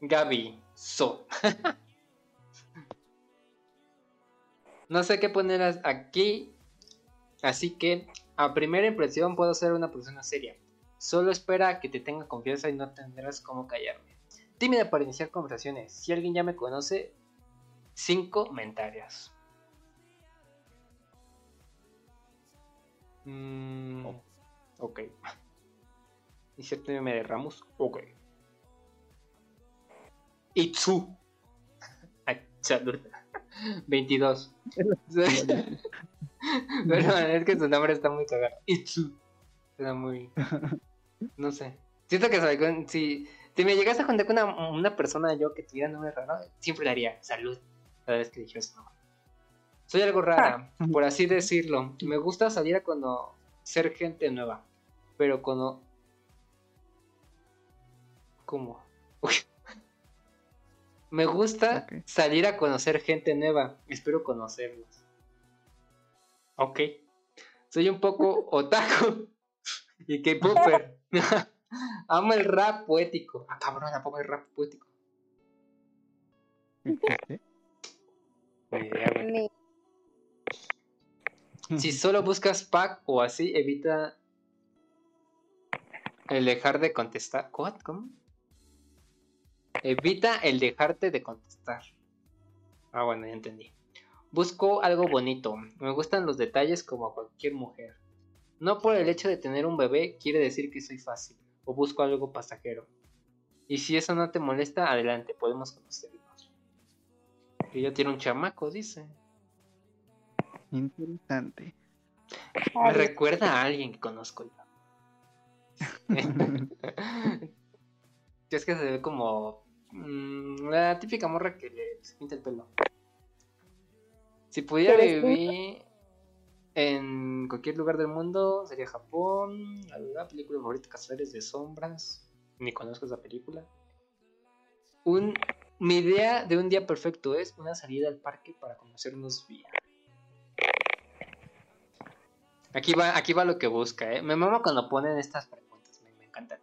Gaby, so. no sé qué poner aquí. Así que, a primera impresión, puedo ser una persona seria. Solo espera que te tenga confianza y no tendrás cómo callarme. Tímida para iniciar conversaciones. Si alguien ya me conoce, sin comentarios. Mm, ok. Inserte meme de Ramos. Ok. Itsu. Salud. 22. Pero es que su nombre está muy cagado. Itsu. Era muy. No sé. Siento que si, si me llegas a juntar con una, una persona yo que tuviera nombre raro, siempre le haría salud cada vez que dijera su nombre. Soy algo rara, por así decirlo. Me gusta salir a conocer gente nueva. Pero cuando. ¿Cómo? Uy. Me gusta salir a conocer gente nueva. Espero conocerlos. Ok. Soy un poco otaku y K-Popper. Amo el rap poético. Ah, cabrón, ¿a poco el rap poético? Si solo buscas pack o así, evita el dejar de contestar. ¿What? ¿Cómo? Evita el dejarte de contestar. Ah, bueno, ya entendí. Busco algo bonito. Me gustan los detalles como a cualquier mujer. No por el hecho de tener un bebé quiere decir que soy fácil. O busco algo pasajero. Y si eso no te molesta, adelante, podemos conocernos. Y ya tiene un chamaco, dice. Interesante. Me recuerda a alguien que conozco yo. Es que se ve como mm, la típica morra que le se pinta el pelo. Si pudiera vivir en cualquier lugar del mundo, sería Japón. La película favorita, Cazadores de Sombras. Ni conozco esa película. Un, mi idea de un día perfecto es una salida al parque para conocernos bien. Aquí va, aquí va lo que busca, ¿eh? Me mama cuando ponen estas preguntas, me, me encantan.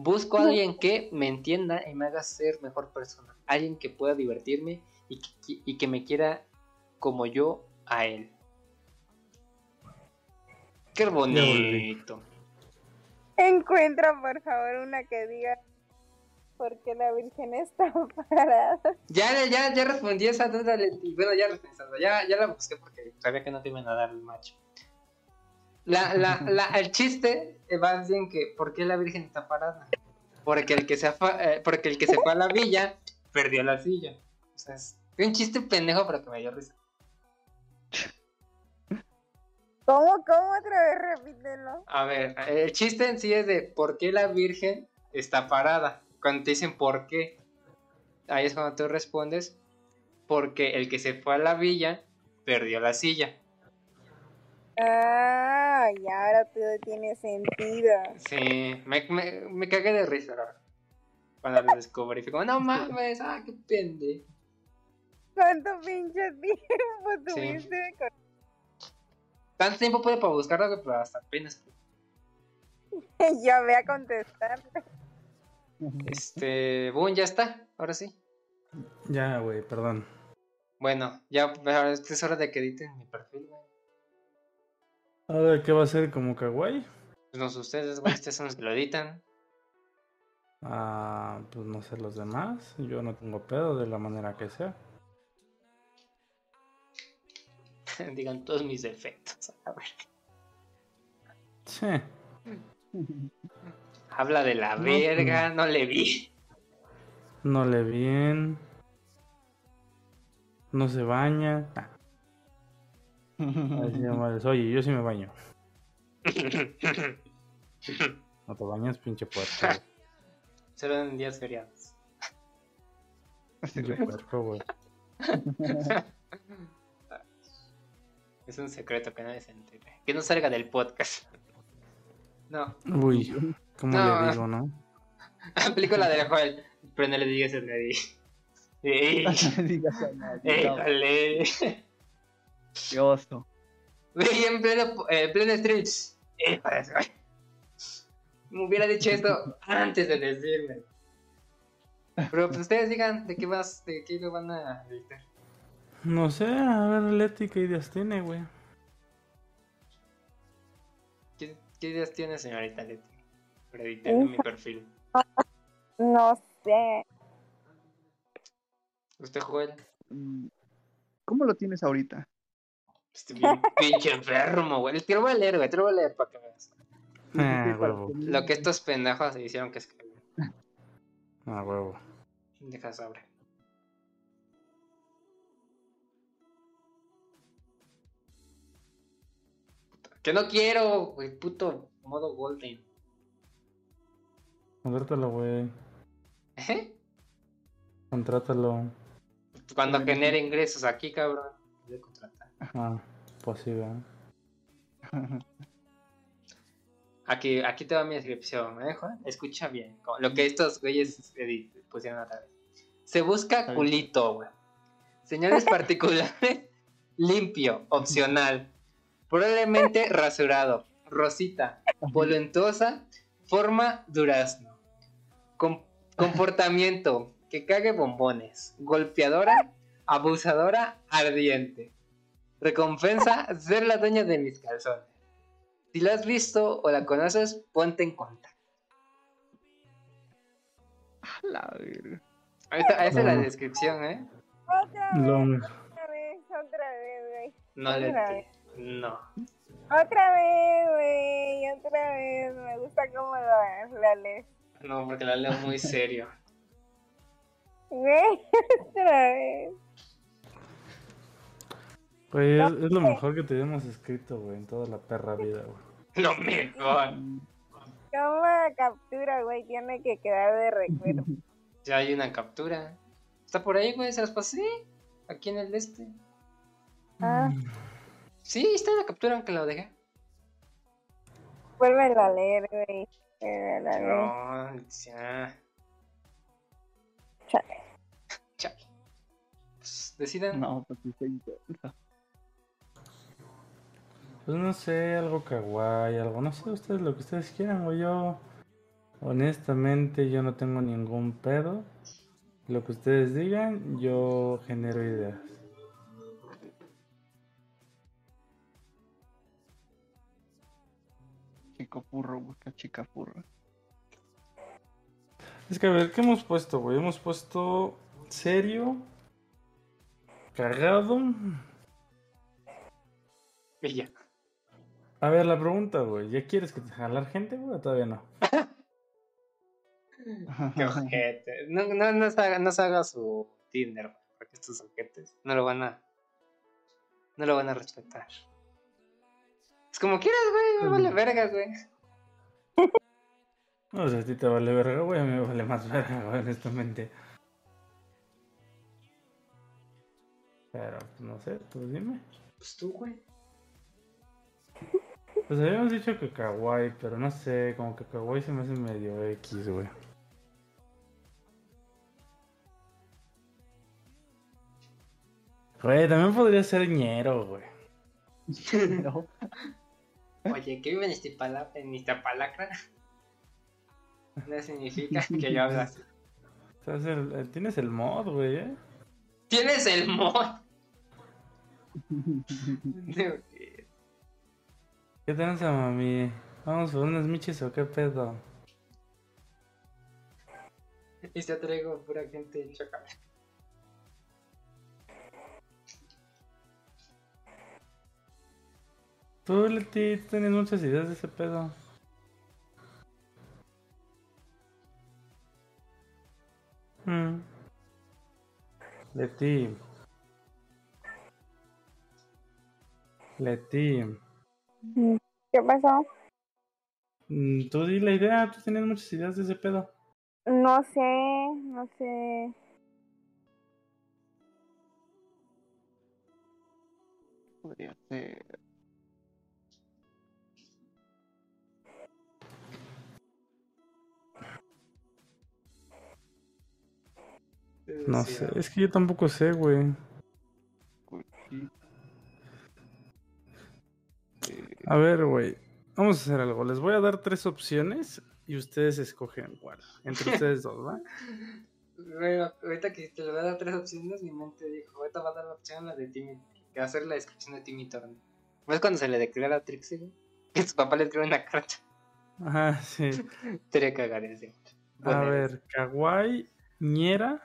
Busco a alguien que me entienda y me haga ser mejor persona. Alguien que pueda divertirme y que, y que me quiera como yo a él. Qué bonito. Encuentra, por favor, una que diga por qué la Virgen está parada. Ya, ya, ya respondí esa duda. Bueno, ya respondí esa duda. Ya, ya la busqué porque sabía que no te iban a dar el macho. La, la, la, el chiste va bien que ¿por qué la Virgen está parada? Porque el que se eh, porque el que se fue a la villa perdió la silla. O sea, es un chiste pendejo pero que me dio risa. ¿Cómo, cómo otra vez? Repítelo. A ver, el chiste en sí es de por qué la Virgen está parada. Cuando te dicen por qué, ahí es cuando tú respondes porque el que se fue a la villa perdió la silla. Ah, y ahora todo tiene sentido. Sí, me, me, me cagué de risa verdad, cuando lo descubrí. Fue como, no mames, ah, qué pende. ¿Cuánto pinche tiempo Sí. tuviste con Tanto tiempo puede para buscarlo, güey, pero hasta apenas. Yo voy a contestar. Este, boom, ya está, ahora sí. Ya, güey, perdón. Bueno, ya ahora es que es hora de que editen mi perfil, güey. Ahora, ¿qué va a ser como kawaii? Pues no sé ustedes, güey, ustedes son los que lo editan. Ah, pues no sé los demás. Yo no tengo pedo de la manera que sea. Digan todos mis defectos. A ver. Sí. Habla de la No, verga, no le vi. No le bien. No se baña. Ah, Oye, yo sí me baño. No te bañas, pinche puerco. güey. Solo en días feriados. Pinche puerco, güey. Es un secreto que nadie se entere. Que no salga del podcast. No. Uy, ¿cómo No. le digo, no? Aplico la de la Joel. Pero no le digas a nadie. Ey, No le digas a nadie, no. Qué oso. Güey, en pleno, eh, pleno stream. Híjole, güey. Me hubiera dicho esto antes de decirme. Pero pues ustedes digan de qué vas, de qué lo van a editar. No sé, a ver, Leti, ¿qué ideas tiene, güey? ¿Qué, qué ideas tiene señorita Leti? Para editar en mi perfil. No sé. ¿Usted Joel? Mm, ¿Cómo lo tienes ahorita? Estoy bien pinche enfermo, güey. Te lo voy a leer, güey. Te lo voy a leer para que veas. Ah, huevo. Lo que estos pendejos hicieron que escribir. Ah, huevo. Deja sobre. Que no quiero, güey, puto modo golden. Contrátalo, güey. ¿Eh? Contrátalo. Cuando genere ingresos aquí, cabrón. Voy a contratar. Ah, pues sí, ¿verdad? Aquí, aquí te va mi descripción, ¿eh, Juan? Escucha bien. Lo que estos güeyes pusieron otra vez. Se busca culito, güey. Señales particulares, limpio, opcional. Probablemente rasurado. Rosita, voluntuosa, forma durazno. Com- comportamiento, que cague bombones. Golpeadora, abusadora, ardiente. Recompensa, ser la dueña de mis calzones. Si la has visto o la conoces, ponte en contacto. A la. Ahí está- esa es la No. descripción, ¿eh? Otra vez, Lo- otra vez, otra vez, güey. No le Otra entiendo. No. Otra vez, güey, otra vez. Me gusta cómo lo, la lees. No, porque la leo muy serio. Güey, otra vez. Güey, es, es lo mejor que te hemos escrito, güey, en toda la perra vida, güey. Lo mejor. Toma captura, güey. Tiene que quedar de recuerdo. Ya hay una captura. Está por ahí, güey, se las pasé. Aquí en el este. Ah, Sí, está la captura aunque lo dejé. vuélvelo a leer, güey. No, ya. Chale. Chale. Pues decidan. No, pues sí. Pues no sé, algo kawaii, algo, no sé, ustedes lo que ustedes quieran, güey, yo... Honestamente, yo no tengo ningún pedo. Lo que ustedes digan, yo genero ideas. Chico furro, busca chica furro. Es que a ver, ¿qué hemos puesto, güey? Hemos puesto serio, cagado. Y ya. A ver, la pregunta, güey, ¿ya quieres que te jalar gente, güey, o todavía no? Qué ojete. No, no, no, se haga, no se haga su Tinder, güey, porque estos ojetes no lo van a. No lo van a respetar. Es como quieras, güey, me vale verga, güey. No sé, a ti te vale verga, güey, a mí me vale más verga, güey, honestamente. Pero, pues, no sé, tú dime. Pues tú, güey. Pues habíamos dicho que kawaii, pero no sé, como que kawaii se me hace medio X, güey. Güey, también podría ser ñero, güey. No. Oye, que vive en Iztapala- en Iztapalacra. No significa que yo hablo así. El- tienes el mod, güey, ¿eh? Tienes el mod. ¿Qué tranza, mami? ¿Vamos por unas miches o qué pedo? Y te traigo pura gente choca. Tú, Leti, tienes muchas ideas de ese pedo. Mm. Leti. Leti. ¿Qué pasó? Mm, Tú di la idea, tú tienes muchas ideas de ese pedo. No sé, no sé. Podría ser. No sé, es que yo tampoco sé, güey. Cuchi. A ver, güey. Vamos a hacer algo. Les voy a dar tres opciones y ustedes escogen cuál. Entre ustedes dos, ¿va? Güey, ahorita que te le voy a dar tres opciones, mi mente dijo, ahorita va a dar la opción la de Timmy, que va a ser la descripción de Timmy Turner. ¿Ves cuando se le declara a Trixie, güey? Que su papá le escribe una carta. Ajá, sí. Que cagar ese. A Bueno, ver, kawaii, ñera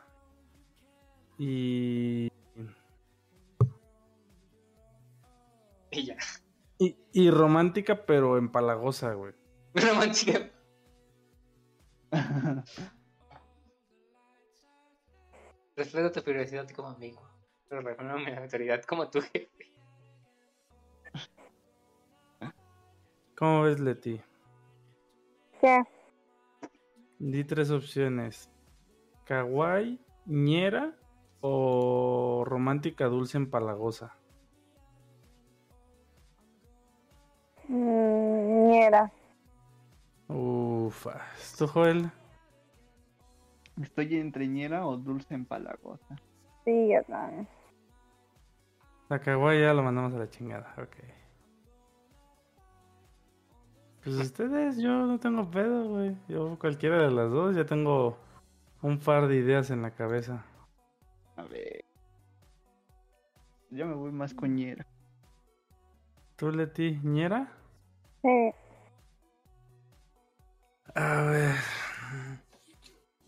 y... Y ya. Y... y romántica, pero empalagosa, güey. Romántica. Respeto tu privacidad como amigo. Pero reconozco mi autoridad como tu jefe. ¿Cómo ves, Leti? ¿Qué? Di tres opciones. Kawaii, ñera o romántica dulce empalagosa. Mm, Ñera. Ufa. ¿Tú, Joel? Estoy entre ñera o dulce empalagosa. Sí, yo también. La ya lo mandamos a la chingada. Ok. Pues ustedes, yo no tengo pedo, güey. Yo cualquiera de las dos, ya tengo un par de ideas en la cabeza. A ver. Yo me voy más con ñera. ¿Tú, Leti, ñera? Sí. A ver.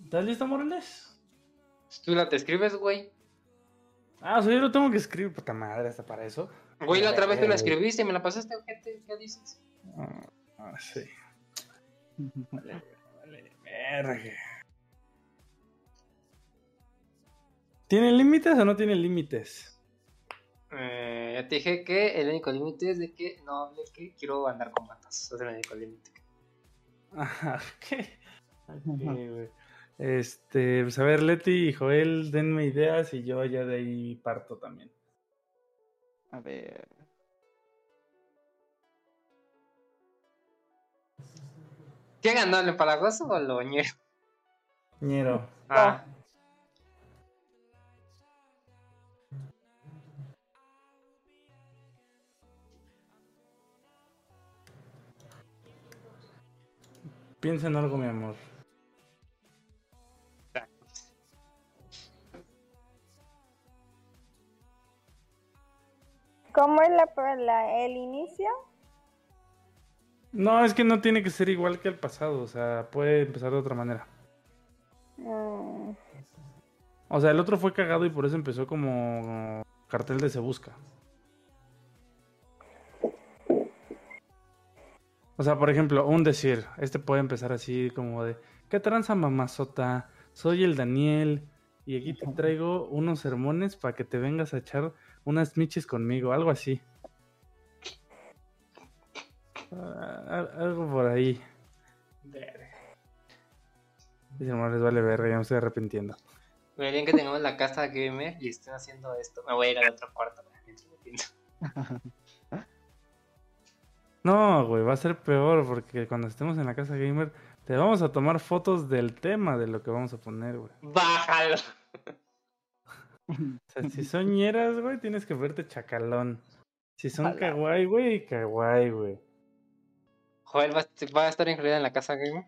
¿Estás listo, Morales? Tú la te escribes, güey. Ah, o sea, yo lo tengo que escribir, puta madre, hasta para eso. Güey, la otra vez tú la escribiste y me la pasaste, ojete. ¿Qué dices? Ah, ah, sí. Vale, vale, verga. ¿Tiene límites o no tiene límites? Eh, ya te dije que el único límite es de que no hable que quiero andar con patas. Ese es el único límite. Ajá. Ok, güey. Este, pues a ver, Leti y Joel, denme ideas y yo ya de ahí parto también. A ver. ¿Qué ganó, el empalagoso o lo ñero? Ñero. Ah, Piensa en algo, mi amor. ¿Cómo es la, la- el inicio? No, es que no tiene que ser igual que el pasado, o sea, puede empezar de otra manera. Mm, O sea, el otro fue cagado y por eso empezó como cartel de se busca. O sea, por ejemplo, un decir, este puede empezar así como de, ¿qué tranza mamazota? Soy el Daniel y aquí te traigo unos sermones para que te vengas a echar unas michis conmigo, algo así. Ah, al- algo por ahí. verga. Dice, no les vale verga, ya me estoy arrepintiendo. Me bien que tengamos la casa gamer y estén haciendo esto. Me voy a ir al otro cuarto. mientras pienso. No, güey, va a ser peor porque cuando estemos en la casa gamer te vamos a tomar fotos del tema de lo que vamos a poner, güey. Bájalo. O sea, si son ñeras, güey, tienes que verte chacalón. Si son kawaii, güey, kawaii, güey. Joel, ¿va, va a estar incluida en la casa gamer?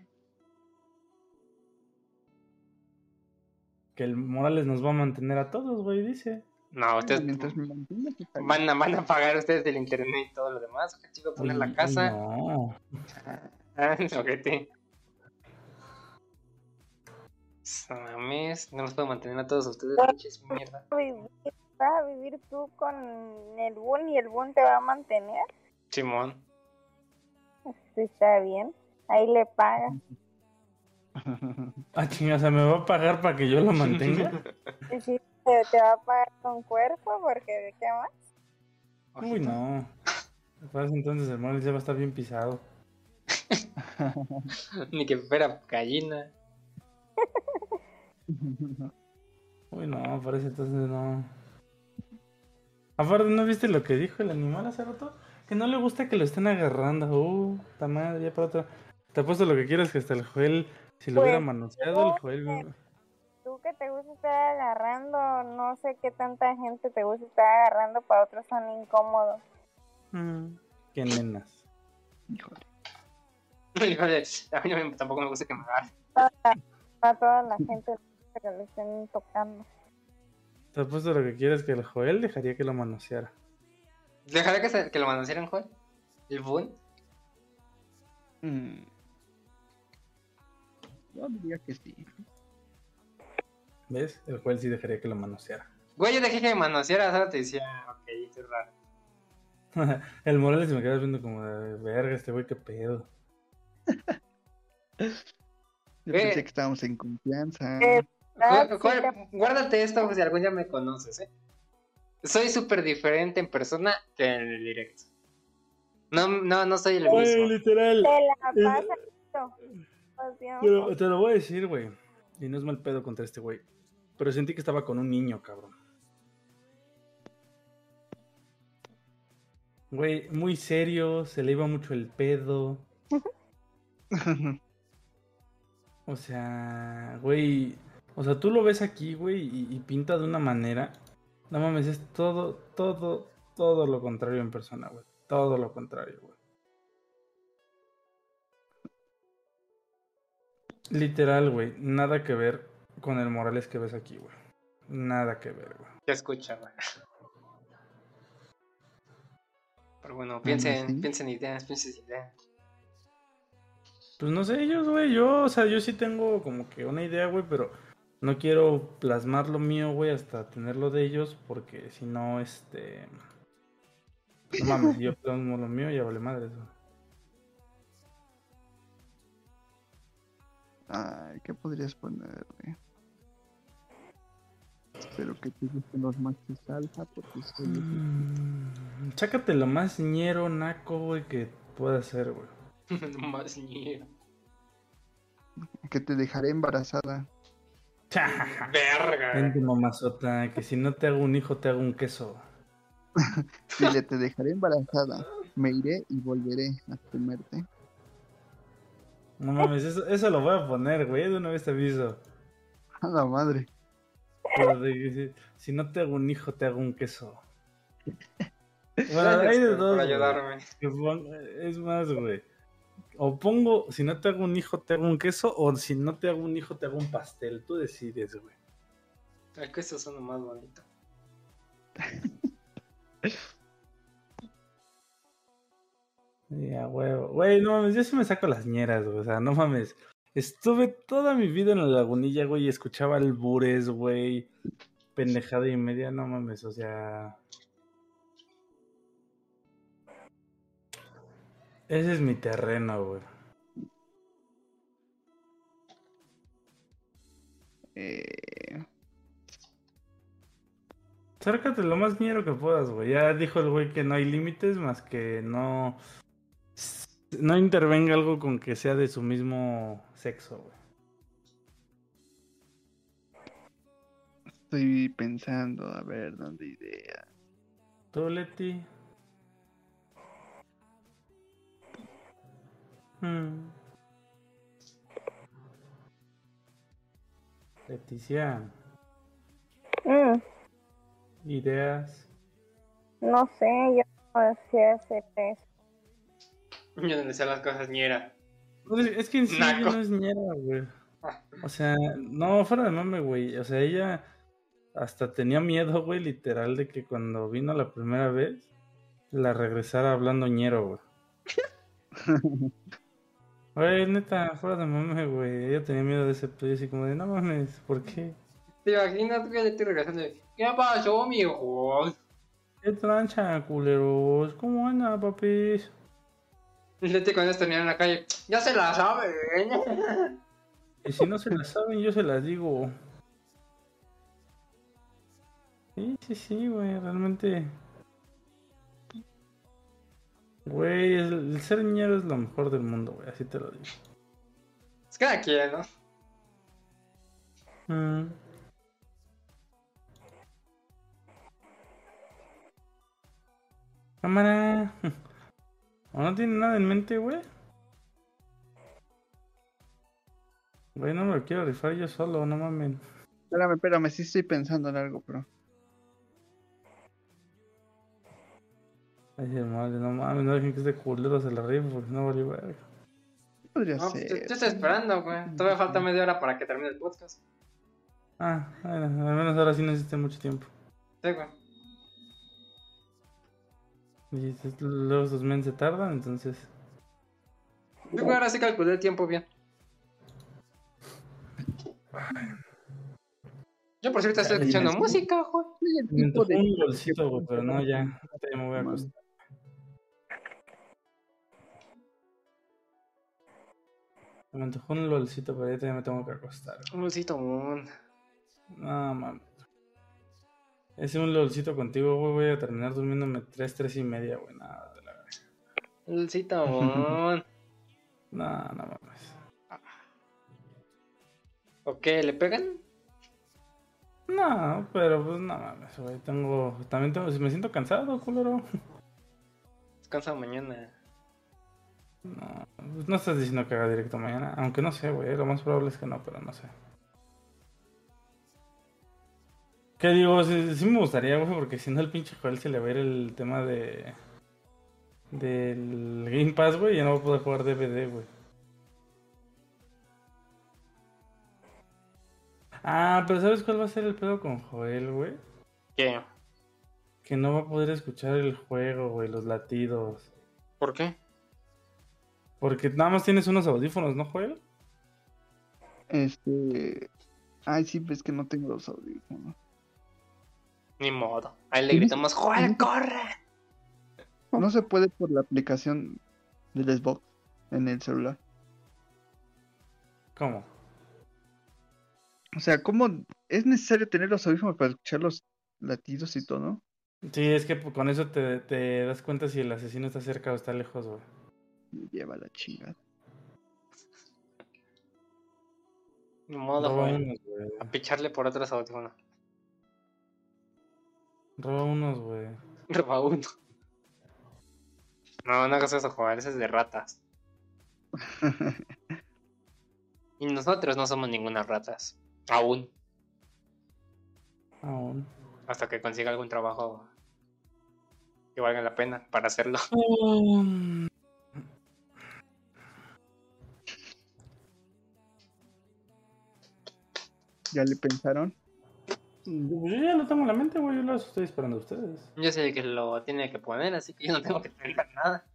Que el Morales nos va a mantener a todos, güey, dice. No, ustedes Mientras me mantenga, está bien. van a, van a pagar ustedes del internet y todo lo demás. ¿Qué chico poner la casa? No. Ah, mames, no los puedo mantener a todos ustedes, pinches mierda. ¿vas a vivir- ¿Vas a vivir tú con el Boon y el Boon te va a mantener? Simón. Sí, está bien. Ahí le pagas. Ah, chinga, o sea, ¿me va a pagar para que yo lo mantenga? Sí, te, te va a pagar con cuerpo porque ¿de qué más? Uy, no. Para ese entonces el Morales ya va a estar bien pisado. Ni que fuera gallina. Uy, no, para ese entonces no. Aparte, ¿no viste lo que dijo el animal hace rato? Que no le gusta que lo estén agarrando. Uh, ta madre, ya para otra. Te apuesto lo que quieras que hasta el Joel, si lo Pues, hubiera manoseado, el Joel. Que te gusta estar agarrando, no sé qué tanta gente te gusta estar agarrando, para otros son incómodos. Mm, qué nenas. Híjole. Híjole, a mí no tampoco me gusta que me agarren. A toda la gente que le estén tocando. Te apuesto lo que quieras que el Joel dejaría que lo manoseara. ¿Dejaré que, se- que lo manosearan, Joel? ¿El Boon? Mm. Yo diría que sí. ¿Ves? El Joel sí dejaría que lo manoseara. Güey, yo dejé que me manoseara, ahora te decía, ok, esto es raro. el Morales me queda viendo como de verga, este güey, qué pedo. Yo Eh. pensé que estábamos en confianza. Eh. te- Guárdate esto si algún día me conoces, ¿eh? Soy súper diferente en persona que en el directo. No, no, no soy el Güey, mismo. literal. te la Es- pasa esto. Pues, Dios. Pero te lo voy a decir, güey. Y no es mal pedo contra este güey. Pero sentí que estaba con un niño, cabrón. Güey, muy serio, se le iba mucho el pedo. O sea, güey. O sea, tú lo ves aquí, güey, y, y pinta de una manera. No mames, es todo, todo, todo lo contrario en persona, güey. Todo lo contrario, güey. Literal, güey. Nada que ver con el Morales que ves aquí, güey. Nada que ver, güey. Te escucha, güey. Pero bueno, piensen, ¿sí? piensen ideas, piensen ideas. Pues no sé, ellos, güey. Yo, o sea, yo sí tengo como que una idea, güey, pero no quiero plasmar lo mío, güey, hasta tenerlo de ellos, porque si no, este. No mames, yo plasmo lo mío, ya vale madre, güey. Ay, ¿qué podrías poner, güey? Espero que te gusten los machos alfa porque soy Mm, Chácate lo más ñero, naco, güey, que pueda ser, güey. Más ñero. que te dejaré embarazada. Verga. Vente, mamazota, que si no te hago un hijo, te hago un queso. Dile, te dejaré embarazada. Me iré y volveré a comerte. No mames, eso, eso lo voy a poner, güey, de una vez te aviso. A la madre. Pero de que si, no te hago un hijo, te hago un queso. Bueno, hay de dos. ayudarme. Es más, güey. O pongo, si no te hago un hijo, te hago un queso, o si no te hago un hijo, te hago un pastel. Tú decides, güey. El queso suena más bonito. Ya, huevo. Güey, no mames, yo sí me saco las ñeras, güey. O sea, no mames. Estuve toda mi vida en la lagunilla, güey, y escuchaba albures, güey. Pendejada y media, no mames, o sea. Ese es mi terreno, güey. Eh, Acércate lo más ñero que puedas, güey. Ya dijo el güey que no hay límites más que no. No intervenga algo con que sea de su mismo sexo, güey. estoy pensando, a ver, ¿dónde idea? ¿Tú, Leti? Hmm. Leticia, Mm, ideas. no sé, yo no sé hacer eso. Yo no sé las cosas ñera. No, Es es que en sí ella no es ñera, güey. O sea, no, fuera de mame, güey. O sea, ella hasta tenía miedo, güey, literal, de que cuando vino la primera vez, la regresara hablando ñero, güey. Güey, neta, fuera de mame, güey. Ella tenía miedo de ese pedo, así como de, no mames, ¿por qué? ¿Te imaginas que le estoy regresando? ¿Qué pasó, mijo? ¿Qué trancha, culeros? ¿Cómo anda, papis? Y Leti con esto en la calle. Ya se la sabe. Y si no se las saben, yo se las digo. Sí, sí, sí, güey, realmente. Güey, el, el ser ñero es lo mejor del mundo, güey, así te lo digo. Es cada quien, ¿no? Mm. Cámara. ¿O no tiene nada en mente, güey? Güey, no me lo quiero rifar yo solo, no mames. Espérame, espérame, sí estoy pensando en algo, pero. Ay, madre, no mames, no dejen que este culero se la rife porque no vale verga. ¿qué Podría No, pues, ser. te, te estoy esperando, güey. Todavía falta media hora para que termine el podcast. Ah, bueno, al menos ahora sí no necesité mucho tiempo. Sí, güey. Y luego esos men se tardan, entonces. Yo güey, ahora sí calculé el tiempo bien. Yo por cierto estoy escuchando música, Me de. un bolsito, güey, pero no, ya. ahorita Ya me voy a acostar. Me antojó un lolcito, pero ahorita ya me tengo que acostar. Un bolsito, mon. No, mames. Ese un lolcito contigo, güey, voy a terminar durmiéndome 3, 3 y media, güey. Nada, de la verga. Citamón. No, no mames. ¿O qué? ¿Le pegan? No, pero pues no mames, güey. Tengo. También tengo. Me siento cansado, culero. Descansa mañana. No, pues no estás diciendo que haga directo mañana. Aunque no sé, güey. Lo más probable es que no, pero no sé. ¿Qué digo? Sí, sí me gustaría, güey, porque si no el pinche Joel se le va a ir el tema de. Del Game Pass, güey, y ya no va a poder jugar DVD, güey. Ah, pero ¿sabes cuál va a ser el pedo con Joel, güey? ¿Qué? Que no va a poder escuchar el juego, güey, los latidos. ¿Por qué? Porque nada más tienes unos audífonos, ¿no, Joel? Este. Ay, sí, ves que no tengo los audífonos. Ni modo. Ahí le ¿Tienes- gritamos, ¡Joel, tienes- corre! No se puede por la aplicación del Xbox en el celular. ¿Cómo? O sea, ¿cómo es necesario tener los audífonos para escuchar los latidos y todo, no? Sí, es que con eso te, te das cuenta si el asesino está cerca o está lejos, güey. Lleva la chingada. Ni modo, güey. A picharle por otros audífonos. Roba unos, güey. Roba uno. No, no hagas eso, Joel. Ese es de ratas. Y nosotros no somos ninguna ratas. Aún. Aún. Hasta que consiga algún trabajo que valga la pena para hacerlo. Um, ¿Ya le pensaron? Yo ya lo tengo en la mente, güey. Yo los estoy esperando a ustedes. Yo sé que lo tiene que poner, así que yo no tengo que pensar nada.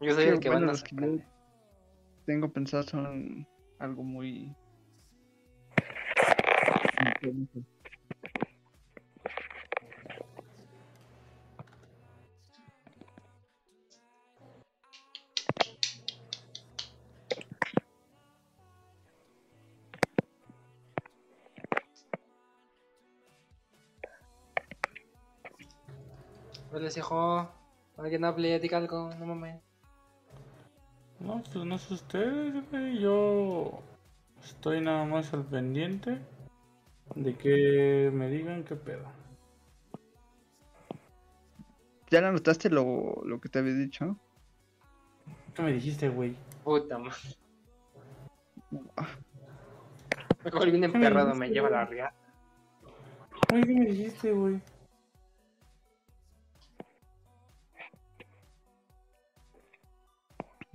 Yo soy Sí, el que bueno, van a los que yo tengo pensado son algo muy. Dijo, alguien hable, diga algo, no mames. No, pues no sé ustedes. Yo estoy nada más al pendiente de que me digan qué pedo. ¿Ya le anotaste lo, lo que te había dicho? ¿Qué me dijiste, güey? Puta madre. Me volví un emperrado, me lleva la ría. Güey, ¿qué me dijiste, güey?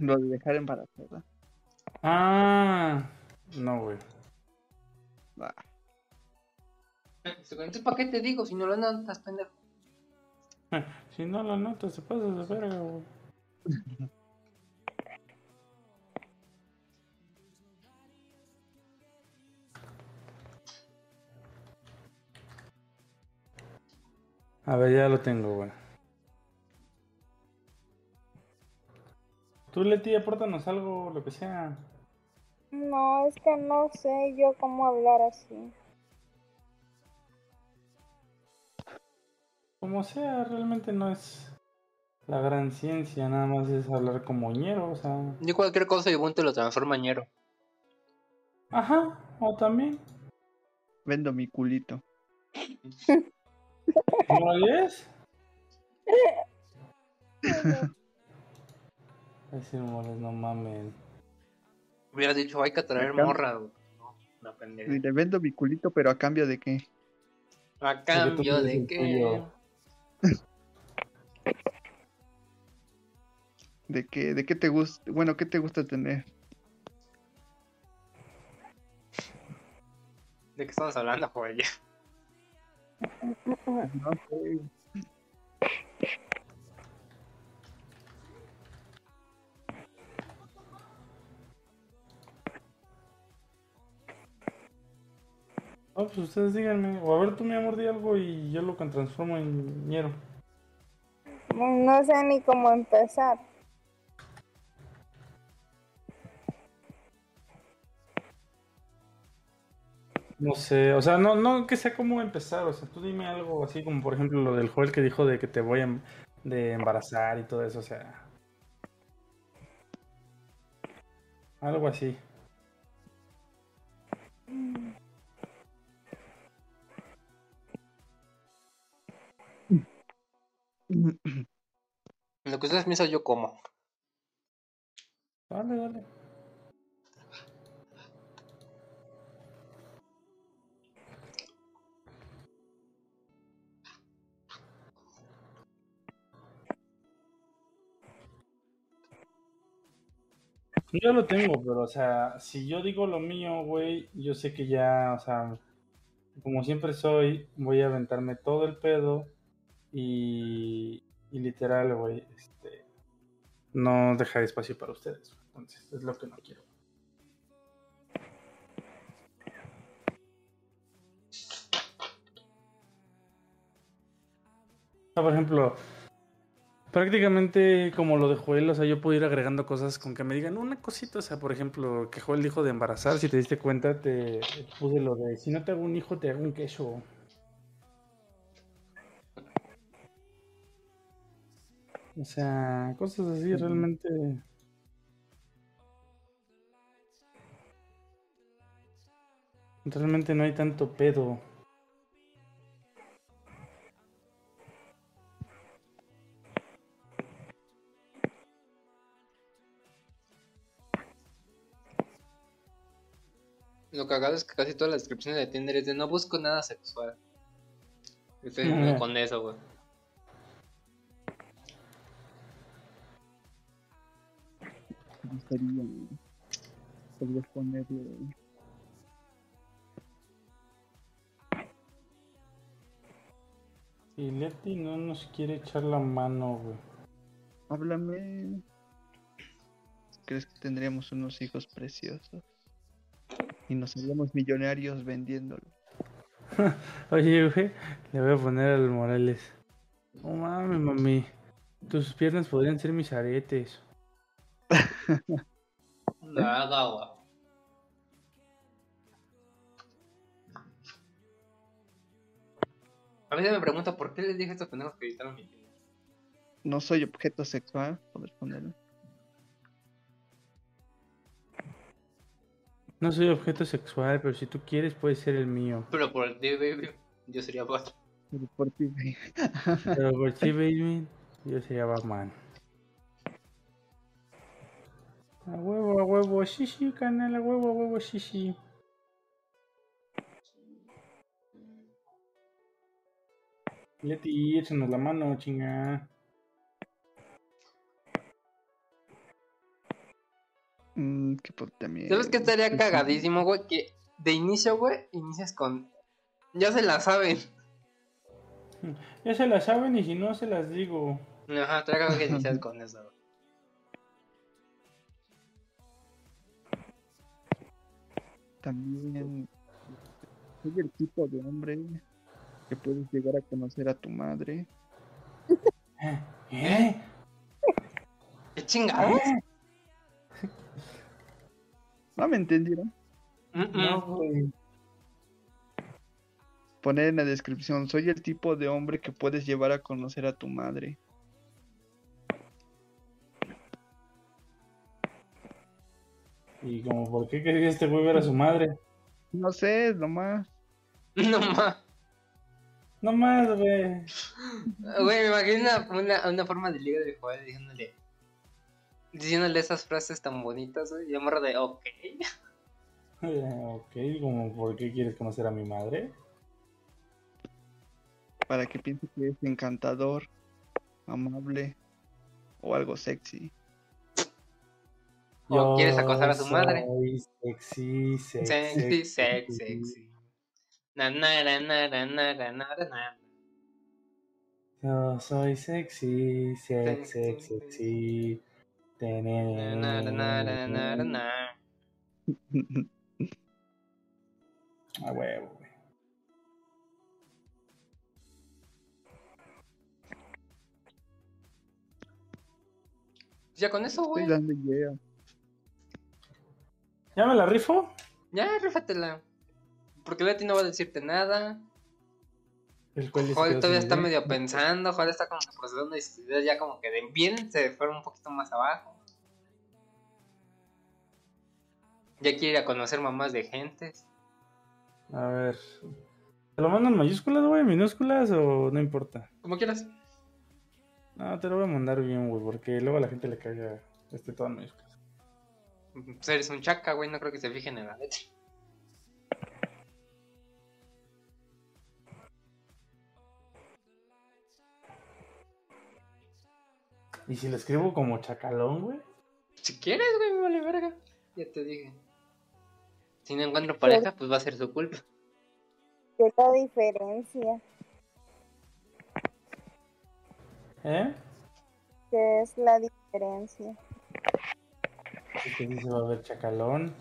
Lo de dejar embarazada. Ah, no, güey. Va. Entonces, ¿para qué te digo si no lo anotas, pendejo? Si no la nota, se pasa de verga, güey. A ver, ya lo tengo, güey. Tú, Leti, apórtanos algo, lo que sea. No, es que no sé yo cómo hablar así. Como sea, realmente no es la gran ciencia, nada más es hablar como ñero, o sea. Yo cualquier cosa y Ubuntu lo transforma en ñero. Ajá, o también. Vendo mi culito. ¿No es? Ese moles, no mames. Hubieras dicho, hay que traer morra. güey. No, no pendejo. Y le vendo mi culito, pero a cambio de qué? A cambio de tuyo. ¿De qué, de qué te gusta? Bueno, ¿qué te gusta tener? ¿De qué estamos hablando, joder? No sé. No, pues ustedes díganme. O a ver, tú, mi amor, di algo y yo lo transformo en ñero. No sé ni cómo empezar. No sé, o sea, no, no que sea cómo empezar, o sea, tú dime algo así como por ejemplo lo del Joel que dijo de que te voy a em- de embarazar y todo eso, o sea. Algo así. Lo que ustedes piensan, yo como. Dale, dale. Yo lo tengo, pero, o sea, si yo digo lo mío, güey, yo sé que ya, o sea, como siempre soy, voy a aventarme todo el pedo y, literal, güey, este, no dejar espacio para ustedes. Entonces, es lo que no quiero. Sea, por ejemplo, prácticamente como lo de Joel, o sea, yo puedo ir agregando cosas con que me digan una cosita, o sea, por ejemplo, que Joel dijo de embarazar, si te diste cuenta, te puse lo de, si no te hago un hijo, te hago un queso. O sea, cosas así realmente. Realmente no hay tanto pedo. Lo cagado es que casi todas las descripciones de Tinder es de no busco nada sexual. Estoy con eso, güey. Gustaría ponerle Y Leti no nos quiere echar la mano, güey. háblame crees que tendríamos unos hijos preciosos y nos haríamos millonarios vendiéndolo Oye, güey, le voy a poner al Morales. No mames, mami. Tus piernas podrían ser mis aretes. No haga, güey. A veces me pregunto por qué les dije a estos pendejos que editaron mi Tinder. no soy objeto sexual podrías ponerlo No soy objeto sexual, pero si tú quieres, puedes ser el mío. Pero por el tío, baby, yo sería bot. Pero por ti, güey. Pero por ti, baby, yo sería Batman. A huevo, a huevo, sí, sí, canal, a huevo, a huevo, sí, sí. Leti, échanos la mano, chinga. Mm, que por también ¿Sabes qué estaría cagadísimo, güey? Que de inicio, güey, inicias con. Ya se la saben. Ya se la saben y si no, se las digo. Ajá, cagado que inicias con eso, güey. También soy el tipo de hombre que puedes llegar a conocer a tu madre. ¿Eh? ¿Qué chingados? ¿No me entendieron? No, güey. Poner en la descripción, soy el tipo de hombre que puedes llevar a conocer a tu madre. Y como, ¿por qué quería este güey ver a su madre? No sé, nomás. No más. No más, güey. Güey, me imagino una, una, una forma de liga de jugar diciéndole. Diciéndole esas frases tan bonitas, güey. Y amor de, ok. ok, como, ¿por qué quieres conocer a mi madre? Para que piense que es encantador, amable o algo sexy. Quieres acosar a tu madre? Sexy, sexy, sexy, sexy. sexy. Na, na, na, na, na, na, na, Yo soy sexy, sexy, sexy. sexy. Na, na, na, na, A huevo. Ya con eso, güey. Estoy dando idea. ¿Ya me la rifo? Ya, rífatela. Porque Leti no va a decirte nada. El cual quedó todavía está idea. medio pensando. Joel está como que procesando y sus ideas ya como que de bien se fueron un poquito más abajo. Ya quiere ir a conocer mamás de gentes. A ver. ¿Te lo mandan mayúsculas, güey? ¿Minúsculas o no importa? Como quieras. No, te lo voy a mandar bien, güey, porque luego a la gente le caiga este todo en mayúsculas. Pues eres un chaca, güey. No creo que se fijen en la letra. ¿Y si lo escribo como chacalón, güey? Si quieres, güey, me vale verga. Ya te dije. Si no encuentro pareja, pues va a ser su culpa. ¿Qué es la diferencia? ¿Eh? ¿Qué es la diferencia? ¿Y qué dice va a ver chacalón?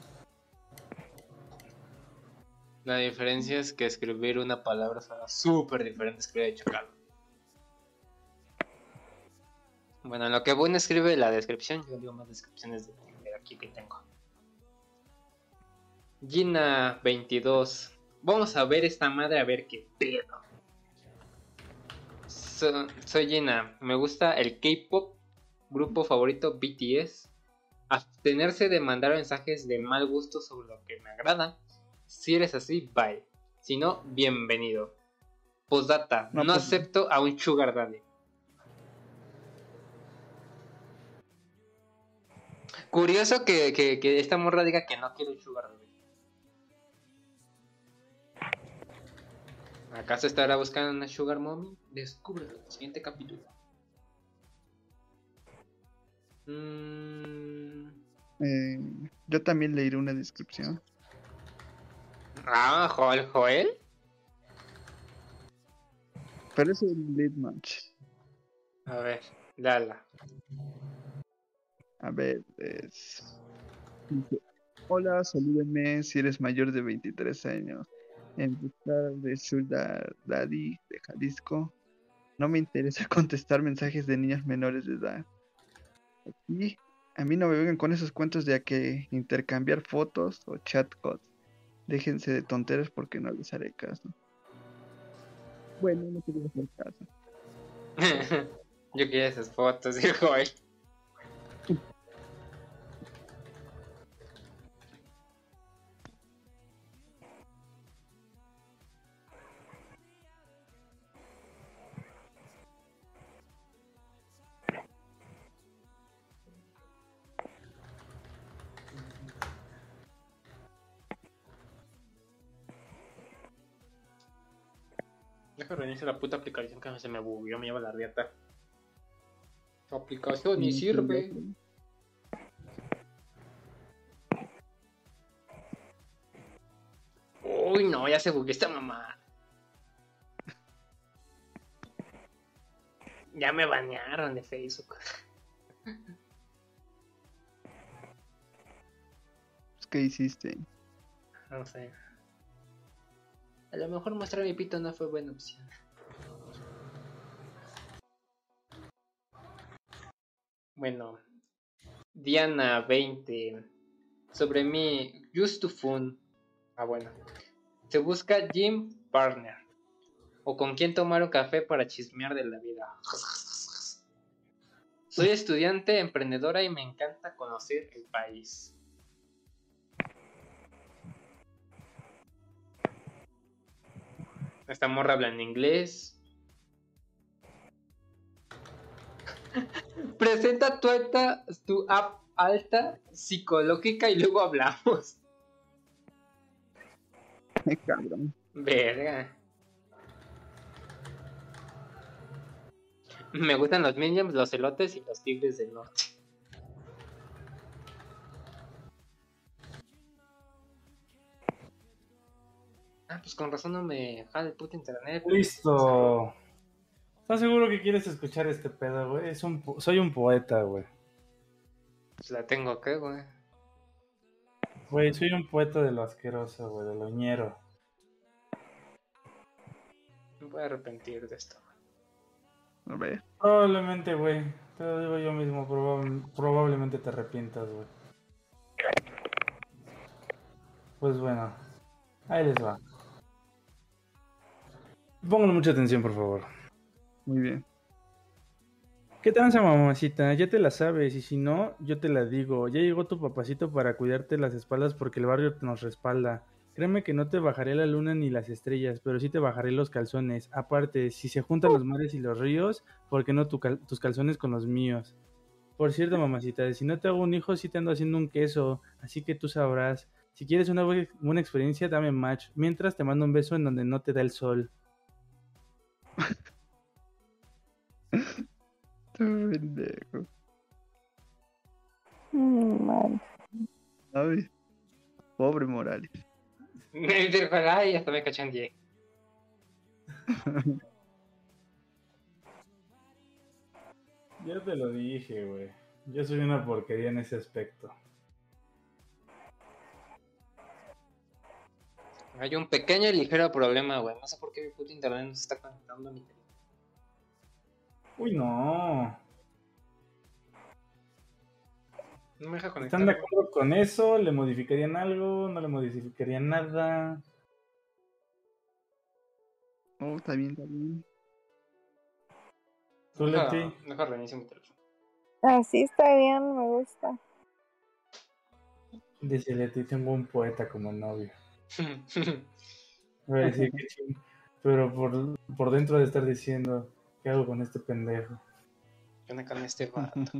La diferencia es que escribir una palabra será súper diferente a escribir de chacal. Bueno, en lo que Boone escribe la descripción, yo digo más descripciones de, aquí que tengo. Gina 22. Vamos a ver esta madre a ver qué pedo. So- soy Gina, me gusta el K-pop, grupo favorito BTS. Abstenerse de mandar mensajes de mal gusto sobre lo que me agrada. Si eres así, bye. Si no, bienvenido. Postdata, no, No, pues- acepto a un sugar daddy. Curioso que, que- que esta morra diga que no quiere un sugar daddy. ¿Acaso estará buscando una sugar mommy? Descúbrelo en el siguiente capítulo. Mm, Eh, yo también leeré una descripción. Ah, Joel, Joel. Pero es el lead match. A ver, dala. A ver, es... Hola, salúdenme si eres mayor de 23 años. En busca de Sugar Daddy de Jalisco. No me interesa contestar mensajes de niñas menores de edad. Aquí, a mí no me vengan con esos cuentos de a que intercambiar fotos o chat codes. Déjense de tonteras porque no les haré caso. Bueno, no te voy hacer caso. Yo quería esas fotos, dijo La puta aplicación que se me bugueó, me lleva la riata. Tu aplicación ni Sí, sirve. sí. Uy, no, ya se bugueó esta mamá. Ya me banearon de Facebook. Pues, ¿Qué hiciste? No sé. A lo mejor mostrar mi pito no fue buena opción. Bueno, Diana 20. Sobre mí, Just to Fun. Ah, bueno. Se busca Jim Partner. O con quien tomar un café para chismear de la vida. Soy estudiante, emprendedora y me encanta conocer el país. Esta morra habla en inglés. Presenta tu, alta, tu app alta psicológica y luego hablamos. Ay, cabrón. Verga. Me gustan los minions, los elotes y los tigres del norte. Ah, pues con razón no me jala el puto internet. Listo. ¿Estás seguro que quieres escuchar este pedo, güey? Es un po- Soy un poeta, güey. Pues la tengo acá, güey. Güey, soy un poeta de lo asqueroso, güey, de lo ñero. Me voy a arrepentir de esto. A ver. Probablemente, güey. Te lo digo yo mismo, probab- probablemente te arrepientas, güey. Pues bueno. Ahí les va. Pónganle mucha atención, por favor. Muy bien. ¿Qué tranza, mamacita? Ya te la sabes, y si no, yo te la digo. Ya llegó tu papacito para cuidarte las espaldas porque el barrio nos respalda. Créeme que no te bajaré la luna ni las estrellas, pero sí te bajaré los calzones. Aparte, si se juntan los mares y los ríos, ¿por qué no tu tus calzones con los míos? Por cierto, mamacita, si no te hago un hijo, sí te ando haciendo un queso, así que tú sabrás. Si quieres una bu- buena experiencia, dame match. Mientras te mando un beso en donde no te da el sol. Pendejo. Mm. Pobre Morales. Me dijo, ay, hasta me cachandeé. Ya te lo dije, güey. Yo soy una porquería en ese aspecto. Hay un pequeño y ligero problema, güey. No sé por qué mi puto internet no se está conectando a mi teléfono. Uy, no. No me deja conectar. ¿Están de acuerdo con eso? ¿Le modificarían algo? ¿No le modificarían nada? Oh, está bien, está bien. ¿Tú, Deja, Leti? deja reinicio mi teléfono. Así está bien, me gusta. Dice Leti, tengo un poeta como novio. Voy a decir que ching. Pero por, por dentro de estar diciendo, ¿qué hago con este pendejo? ¿Qué onda con este vato?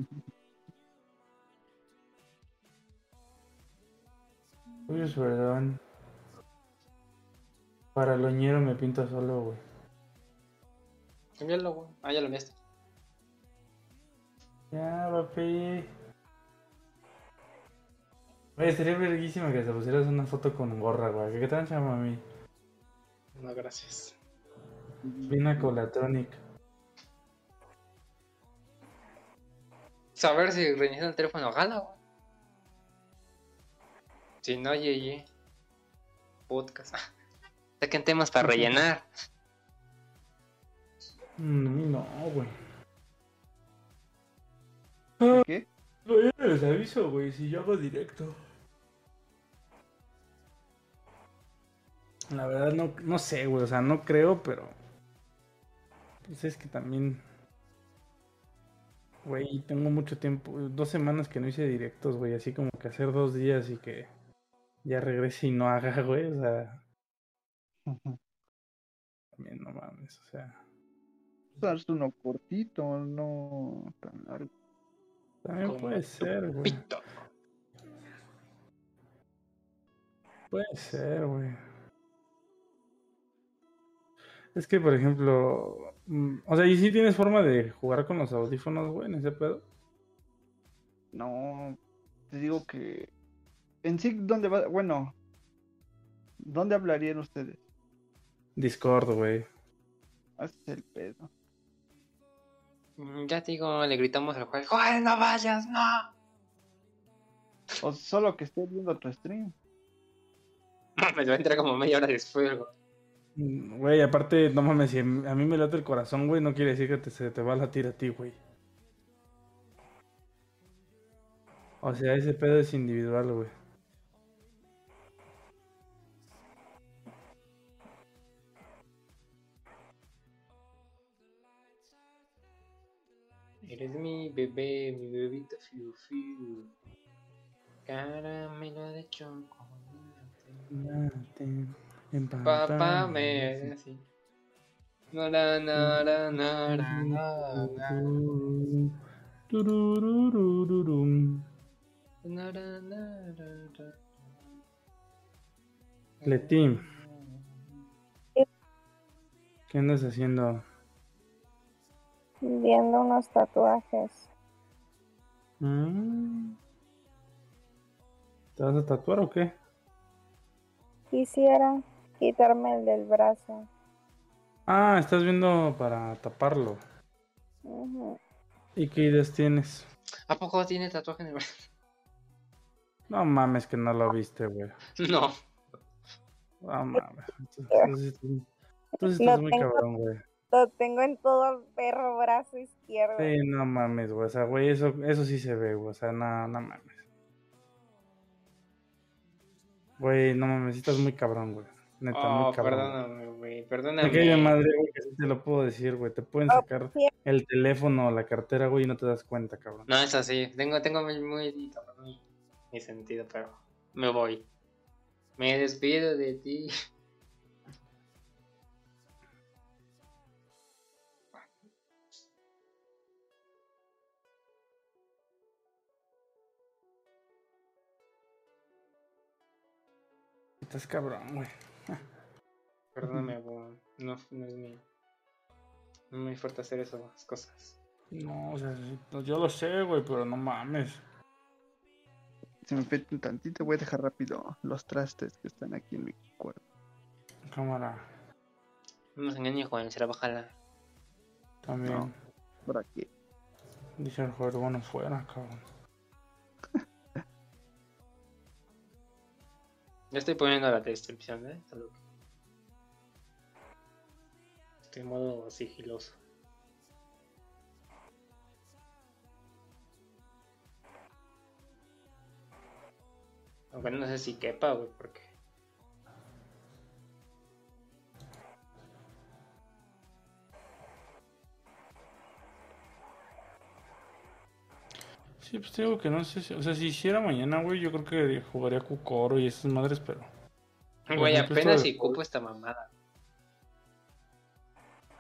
Uy, perdón. Para loñero me pinto solo, güey. Cámbialo, güey. Ah, ya lo enviaste. Ya, papi. Oye, sería verguísima que se pusieras una foto con gorra, güey. ¿Qué tal, mami? No, gracias. Vina Colatronic. Saber si reiniciar el teléfono gana, güey. Si no, ye, ye. Podcast. Saquen temas para rellenar. Mm, no, güey. ¿Qué? No, yo no les aviso, güey, si yo hago directo. La verdad no, no sé, güey, o sea, no creo, pero... Pues es que también... Güey, tengo mucho tiempo, dos semanas que no hice directos, güey, así como que hacer dos días y que ya regrese y no haga, güey, o sea, también no mames, o sea, Usas uno cortito, no tan largo. también Como puede ser, güey. Puede ser, güey. Es que, por ejemplo, mm, o sea, ¿y si tienes forma de jugar con los audífonos, güey, en ese pedo? No, te digo que. En sí, ¿dónde va? Bueno, ¿dónde hablarían ustedes? Discord, güey. Ese es el pedo. Mm, Ya te digo, le gritamos al juez. ¡Joder, no vayas, no! O solo que esté viendo tu stream. Me va a entrar como media hora después, güey. Mm, Güey, aparte, no mames, si a mí me late el corazón, güey, no quiere decir que te- se te va a latir a ti, güey. O sea, ese pedo es individual, güey. Eres mi bebé, mi bebito fiu fiu. Caramelo de chocolate. Late en Papá pantalla. me así. No, na, na, na, na, na, na, na. Turururururum. Na, na, na, na, na. Leti, ¿qué andas haciendo? Viendo unos tatuajes. ¿Te vas a tatuar o qué? Quisiera quitarme el del brazo. Ah, estás viendo para taparlo. ¿Y qué ideas tienes? ¿A poco tiene tatuaje en el brazo? No mames que no lo viste, güey. No. No mames. Entonces, estás muy tengo. cabrón, güey. Lo tengo en todo el perro brazo izquierdo. Sí, no mames, güey. O sea, güey, eso, eso sí se ve, güey. O sea, no, no mames. Güey, no mames, estás muy cabrón, güey. Neta, Oh, muy cabrón. perdóname, güey. Me Perdóname. cae madre, güey, que sí te lo puedo decir, güey. Te pueden Oh, sacar sí. el teléfono o la cartera, güey, y no te das cuenta, cabrón. No, es así. Tengo, tengo muy, muy, mi, mi sentido, pero me voy. Me despido de ti. Estás cabrón, güey. Perdóname. No, no es mi. No me fuerte hacer esas cosas. No, o sea, no, yo lo sé, güey, pero no mames. Se me un tantito, voy a dejar rápido los trastes que están aquí en mi cuarto. Cámara, No nos engañes, Juan. Será bajala. también. No. ¿Por aquí? Dice el juego, bueno, fuera, cabrón. Ya estoy poniendo la descripción, ¿eh? Solo en modo sigiloso. Aunque no sé si quepa, güey, porque. Sí, pues te digo que no sé si, o sea, si hiciera mañana, güey, yo creo que jugaría Cucoro y esas madres, pero... Güey, apenas si cupo esta mamada.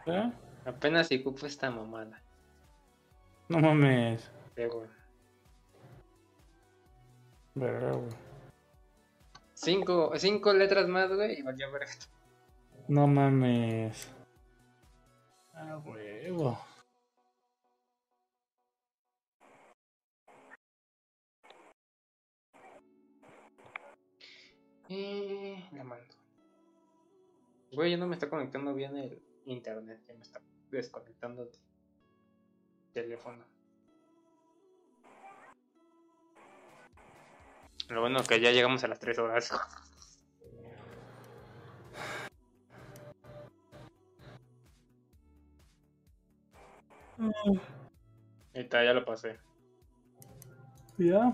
¿Eh? Apenas si cupo esta mamada. No mames. Sí, güey. Verga, güey. Cinco, cinco letras más, güey, y valió verga. No mames. Ah, huevo. Y la mando. Güey, ya no me está conectando bien el internet, ya me está desconectando el teléfono. Lo bueno que ya llegamos a las 3 horas. Ahí está, ya lo pasé. ¿Ya?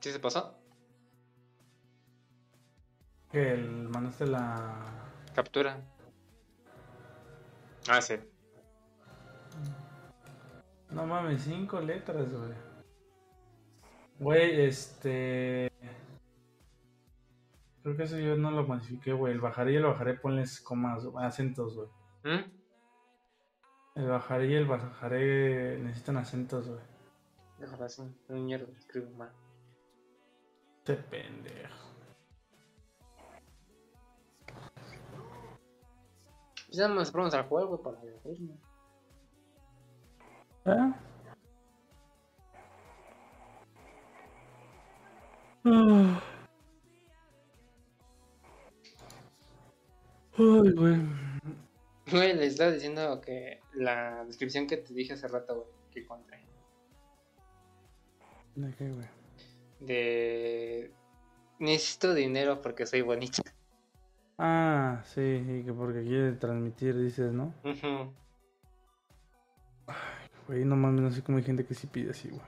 ¿Sí se pasó? Que el, mandaste la... Captura. Ah, sí. No mames, cinco letras, güey. Güey, este... Creo que eso yo no lo modifiqué, güey. El bajaré y el bajaré ponles comas, acentos, güey. ¿Mm? El bajaré y el bajaré necesitan acentos, güey. Déjalo así. Un mierda, escribo mal. Este pendejo. Pues ya nos ponemos al juego para divertirnos. ¿Eh? Ah. Ay, güey. Güey, les estaba diciendo que la descripción que te dije hace rato, güey, que encontré. ¿De qué, güey? De. Necesito dinero porque soy bonita. Ah, sí, y que porque quiere transmitir, dices, ¿no? Ujú. Güey, no mames, no sé cómo hay gente que sí pide así, güey.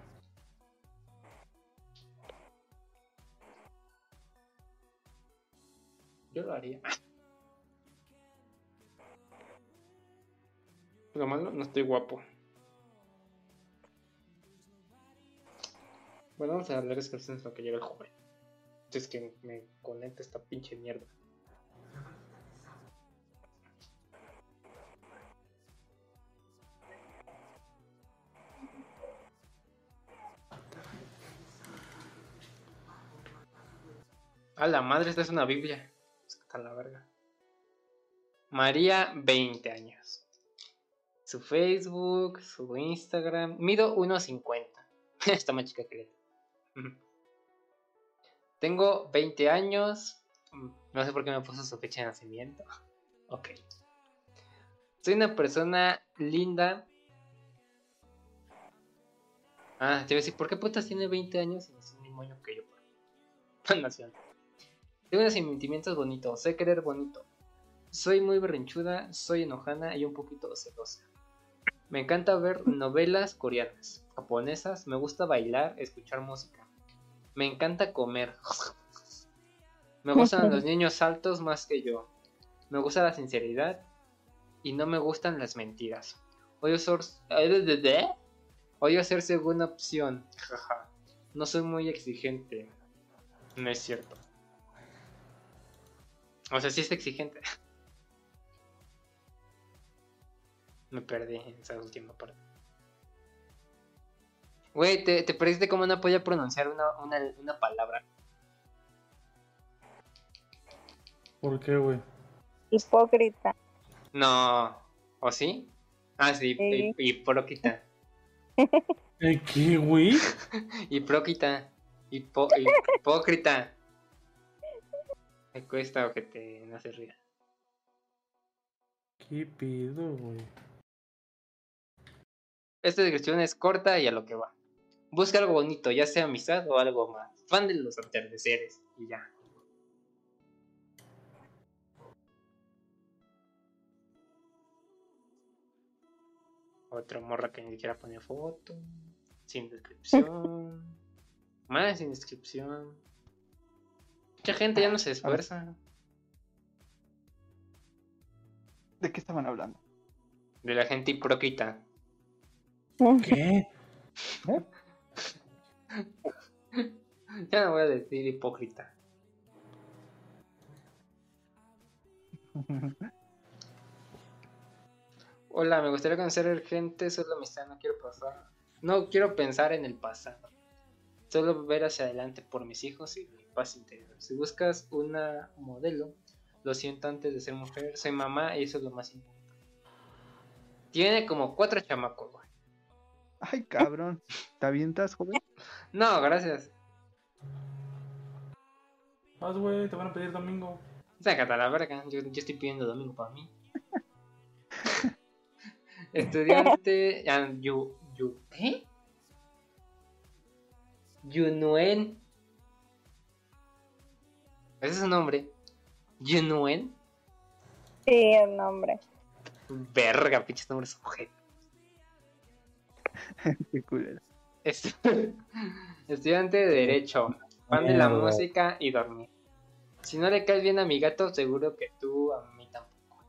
Yo lo haría. Lo malo, no estoy guapo. Bueno, vamos a leer descripciones lo que llega el joven. Es que me conecta esta pinche mierda. A la madre, esta es una Biblia. Está la verga. María, 20 años. Su Facebook, su Instagram. Mido 1.50. Está más chica que. Tengo 20 años. Mm, No sé por qué me puso su fecha de nacimiento. Ok. Soy una persona linda. Ah, te iba a decir, ¿por qué putas tiene 20 años y es el mismo año que yo? Nació. Tengo unos sentimientos bonitos, sé querer bonito. Soy muy berrinchuda, soy enojana y un poquito celosa. Me encanta ver novelas coreanas, japonesas, me gusta bailar, escuchar música. Me encanta comer. Me gustan los niños altos más que yo. Me gusta la sinceridad y no me gustan las mentiras. Odio ser, Odio ser segunda opción. No soy muy exigente. No es cierto. O sea, sí es exigente. Me perdí en esa última parte. Güey, te, te perdiste como no podía pronunciar una, una, una palabra. ¿Por qué, güey? Hipócrita. No. ¿O sí? Ah, sí, Sí. hi- hipócrita. ¿Eh, ¿Qué, güey? Hipócrita. Hipo, hipócrita. Me cuesta o que te no se ría. ¿Qué pido, güey? Esta descripción es corta y a lo que va. Busca algo bonito, ya sea amistad o algo más. Fan de los atardeceres y ya. Otra morra que ni siquiera pone foto. Sin descripción. Más sin descripción. Mucha gente ya no se esfuerza. ¿De qué estaban hablando? De la gente hipócrita. ¿Qué? Ya no voy a decir hipócrita. Hola, me gustaría conocer gente, solo amistad, no quiero pasar. No quiero pensar en el pasado. Solo ver hacia adelante por mis hijos y mi paz interior. Si buscas una modelo, lo siento antes de ser mujer, soy mamá y eso es lo más importante. Tiene como cuatro chamacos, güey. Ay, cabrón. ¿Te avientas, joven? No, gracias. Vas, güey, te van a pedir domingo. Sácate a la verga, yo, yo estoy pidiendo domingo para mí. Estudiante. Yu, yu, ¿Qué? Yunuen. Ese es su nombre. Yunuen. Sí, el nombre. Verga, pinches nombres sujetos. Qué culero. Estu- Estudiante de Derecho. Fan de la música y dormir. Si no le caes bien a mi gato, seguro que tú a mí tampoco.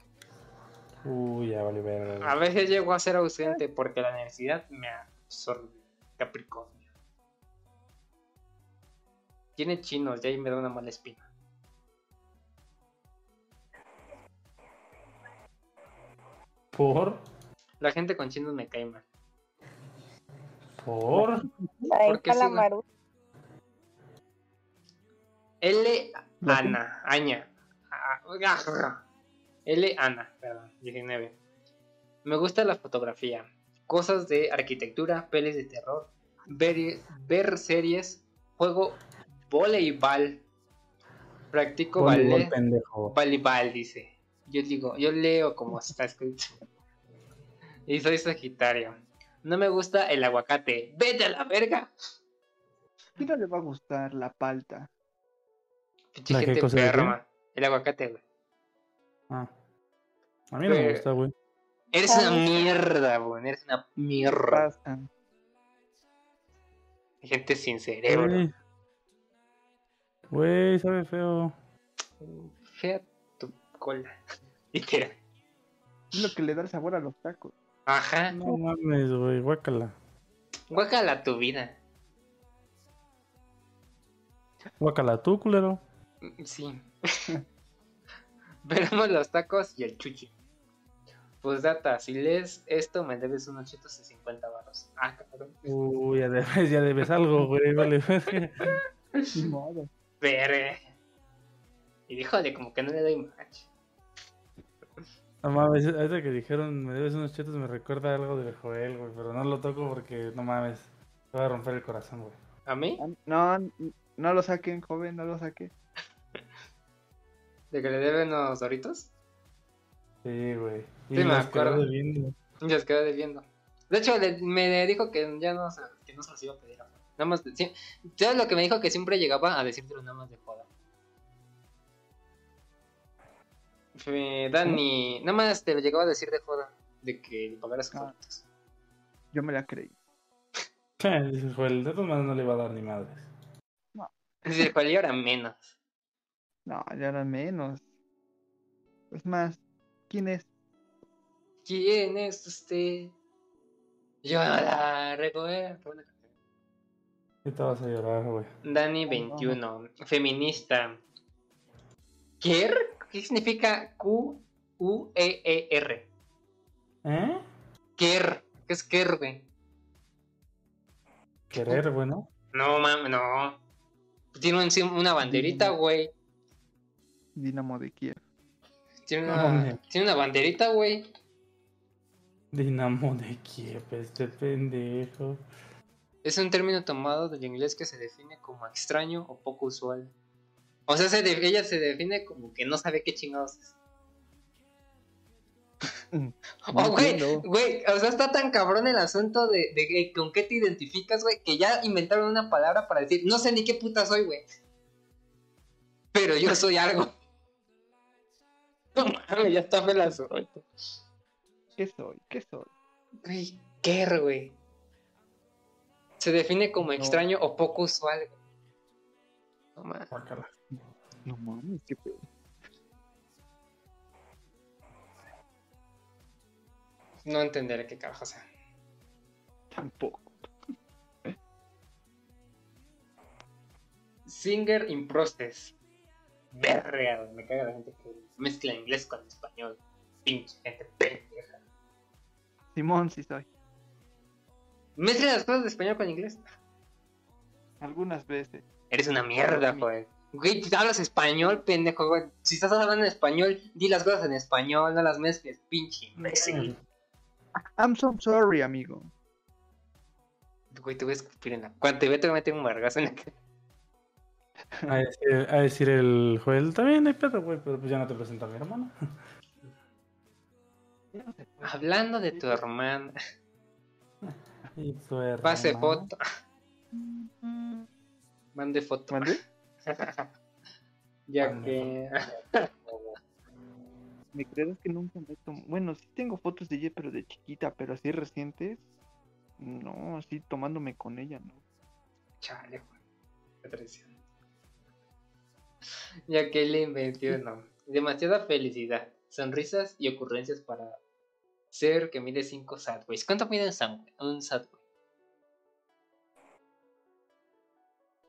Uy, ya vale ver. A veces llego a ser ausente porque la necesidad me absorbe. Capricornio. Tiene chinos y ahí me da una mala espina. ¿Por? La gente con chinos me cae mal. ¿Por? ¿Por qué está la sí, no? Maru. L. Ana. Aña. Ah, L. Ana, perdón, 19. Me gusta la fotografía. Cosas de arquitectura, pelis de terror. Ver, ver series. Juego voleibol. Practico Voleibol, ballet. pendejo. Voleibol, dice. Yo digo, yo leo como está escrito. Y soy Sagitario. No me gusta el aguacate. ¡Vete a la verga! ¿Quién no le va a gustar la palta? Pinche ¿La qué gente enferma. El aguacate, güey. Ah. A mí no me gusta, güey. Eres una mierda, güey. Eres una mierda. Gente sin cerebro. Güey. Güey, sabe feo. Fea tu cola. Literal. Es lo que le da el sabor a los tacos. Ajá. No mames, güey, guácala. Guácala tu vida. Guácala tú, culero. Sí. Veremos los tacos y el chuchi. Pues data, si lees esto me debes unos chetos de 50 barros. Ah, cabrón. Uy, ya debes, ya debes algo, güey, vale. modo. Verga. Y díjole, como que no le doy match. No mames, ahorita que dijeron me debes unos chetos me recuerda algo de Joel, güey, pero no lo toco porque no mames. Me va a romper el corazón, güey. ¿A mí? No, no lo saquen, joven, no lo saquen. ¿De que le deben unos doritos? Sí, güey. Y Sí, me quedó acuerdo. debiendo. Ya se quedó debiendo. De hecho, le- me dijo que ya no, se- que no se los iba a pedir. Nada más, de- sí, ¿sabes lo que me dijo? Que siempre llegaba a decírtelo nada más de joda. Fe- Dani, nada más te lo llegaba a decir de joda. De que pagaras sus Ah. Yo me la creí. Joel, de todas maneras no le va a dar ni madres. Dice, ¿cuál y ahora menos? No, ya eran menos. Es más, ¿quién es? ¿Quién es usted? Yo la recuerdo. ¿Qué te vas a llorar, güey? Dani 21, feminista. ¿Ker? ¿Qué significa Q-U-E-E-R? ¿Eh? Ker. ¿Qué es Ker, güey? Querer, bueno. No, mames, no. Tiene un- una banderita, güey. Dinamo de Kiev. Tiene No, una, tiene una banderita, güey. Dinamo de Kiev, este pendejo. Es un término tomado del inglés que se define como extraño o poco usual. O sea, se de- ella se define como que no sabe qué chingados es. No Oh, güey, güey, o sea, está tan cabrón el asunto de, con qué te identificas, güey, que ya inventaron una palabra para decir, no sé ni qué puta soy, güey. Pero yo soy algo. No mames, ya está pelazo. ¿Qué soy? ¿Qué soy? Güey, ¿qué, güey? Se define como No. extraño o poco usual, güey. No mames. No mames, qué pedo. No entenderé qué carajo sea. Tampoco. Singer. Verga, güey, me caga la gente que mezcla inglés con español. Pinche gente pendeja. Simón, sí soy. Mezcla las cosas de español con inglés. Algunas veces. Eres una mierda, güey. Güey, hablas español, pendejo, güey. Si estás hablando en español, di las cosas en español, no las mezcles, pinche imbécil. I'm so sorry, amigo. Güey, te voy a escupir en la. Cuando te veo, te voy a meter un vergazo en la cara. A decir, a decir el Joel, también hay pedo, güey, pero pues ya no te presenta a mi hermano. Hablando de tu hermana, Y tu hermano. pase foto. Mande foto. ¿Mande? Ya que. ¿Me crees que nunca me tomo? Bueno, sí tengo fotos de ella, pero de chiquita, pero así recientes. No, así tomándome con ella, ¿no? Chale, güey. Qué traición. Jacqueline 21. Demasiada felicidad, sonrisas y ocurrencias para ser que mide 5 sadways. ¿Cuánto mide un sadway?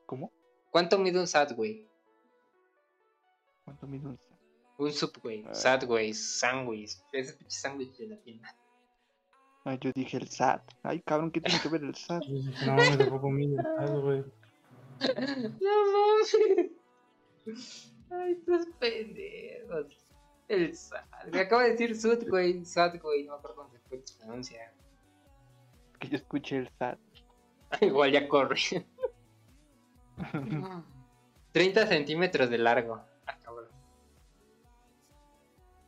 ¿Cómo? ¿Cuánto mide un sadway? ¿Cuánto mide un Un subway, Ah. sadways, sandwich. Ese pinche sándwich de la tienda. Ay, yo dije el SAT. Ay, cabrón, ¿qué tiene que ver el SAT? No mames, tampoco mide nada, güey. No mames. Ay, estos pendejos. El sad. Me acabo de decir Sudway, Sadway, no me acuerdo cómo se pronuncia. Que yo escuché el SAT. Igual ya corre. 30 centímetros de largo. Ah, cabrón.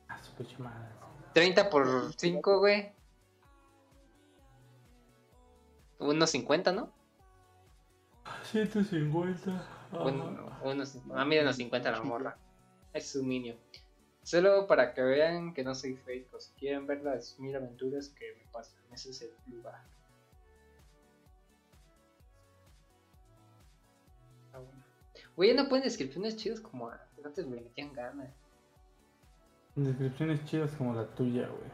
Ah, su pinche madre. 30 por 5, güey. Unos 50, ¿no? 150. Un- unos, ah, mira, unos 50 la morra. Es su minio. Solo para que vean que no soy fake. O si quieren ver las mil aventuras que me pasan. Ese es el lugar. Güey, ya no pueden descripciones chidas como antes. Me metían ganas. Descripciones chidas como la tuya, güey.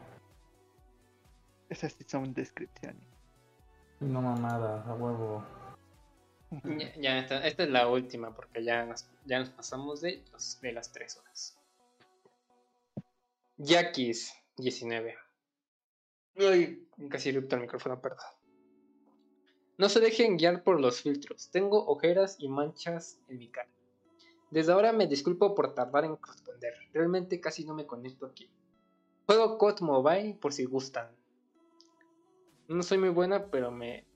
Esas sí son descripciones. No mamada, a huevo. Ya, ya esta, esta es la última porque ya nos, ya nos pasamos de, los- de las 3 horas. Yakis 19. Uy, casi erupta el micrófono, perdón. No se dejen guiar por los filtros. Tengo ojeras y manchas en mi cara. Desde ahora me disculpo por tardar en responder. Realmente casi no me conecto aquí. Juego COD Mobile por si gustan. No soy muy buena, pero me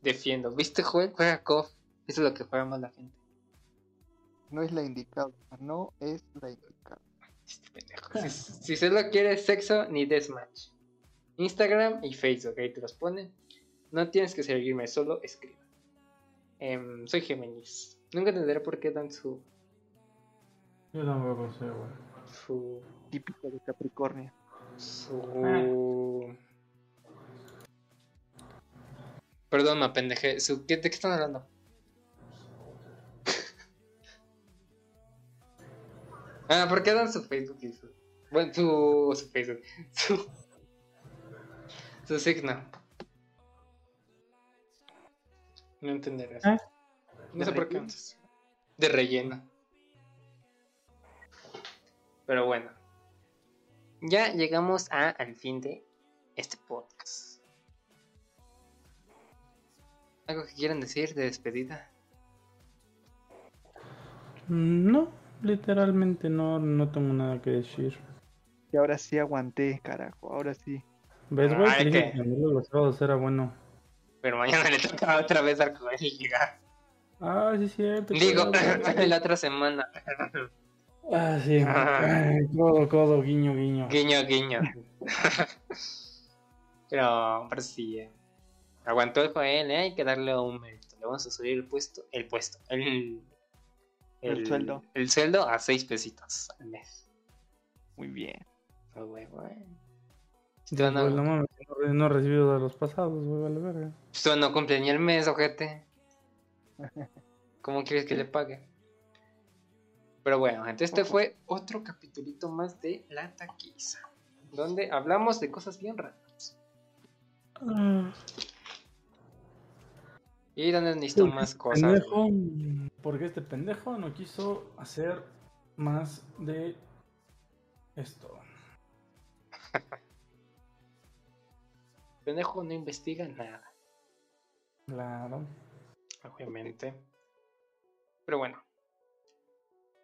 defiendo. ¿Viste, Joel? Juega COD. Eso es lo que juega más la gente. No es la indicada. No es la indicada. Este pendejo. Si, si solo quieres sexo, ni deathmatch. Instagram y Facebook, ahí te los ponen. No tienes que seguirme, solo escribe. Em, soy Géminis. Nunca entenderé por qué dan su. Yo tampoco sé, güey. Su. Típico de Capricornio. Su. Perdón, me pendejé. Su... ¿qué- ¿De qué están hablando? ah, ¿por qué dan su Facebook y su. Bueno, su. su Facebook. Su. Su signo. No entenderás. ¿Eh? No sé ¿De por qué. relleno? De relleno. Pero bueno. Ya llegamos a, al fin de este podcast. ¿Algo que quieran decir de despedida? Mm, No, literalmente no, no tengo nada que decir. Y ahora sí aguanté, carajo. Ahora sí. ¿Ves, güey? Ay, Te dije ¿qué? que Manolo los sábados era bueno. Pero mañana le toca otra vez al Joel llegar. Ah, sí, es cierto. Digo, la otra semana. Ah, sí. Ah. Ay, codo, codo, guiño, guiño. Guiño, guiño. Pero, pero sí. eh. Aguantó el Joel, ¿eh? hay que darle un mérito. Le vamos a subir el puesto, el puesto, el, El sueldo. El sueldo a 6 pesitos al mes. Muy bien. Ah, güey, güey. Sí, Tú no, güey, no mames, no recibido de los pasados, güey, vale verga. tú no cumple ni el mes, ojete. ¿Cómo quieres que le pague? Pero bueno, gente, este fue otro capitulito más de La Taquiza. Donde hablamos de cosas bien raras. Y donde necesito más cosas. pendejo, porque este pendejo no quiso hacer más de esto. Pendejo no investiga nada, Claro. obviamente. Pero bueno.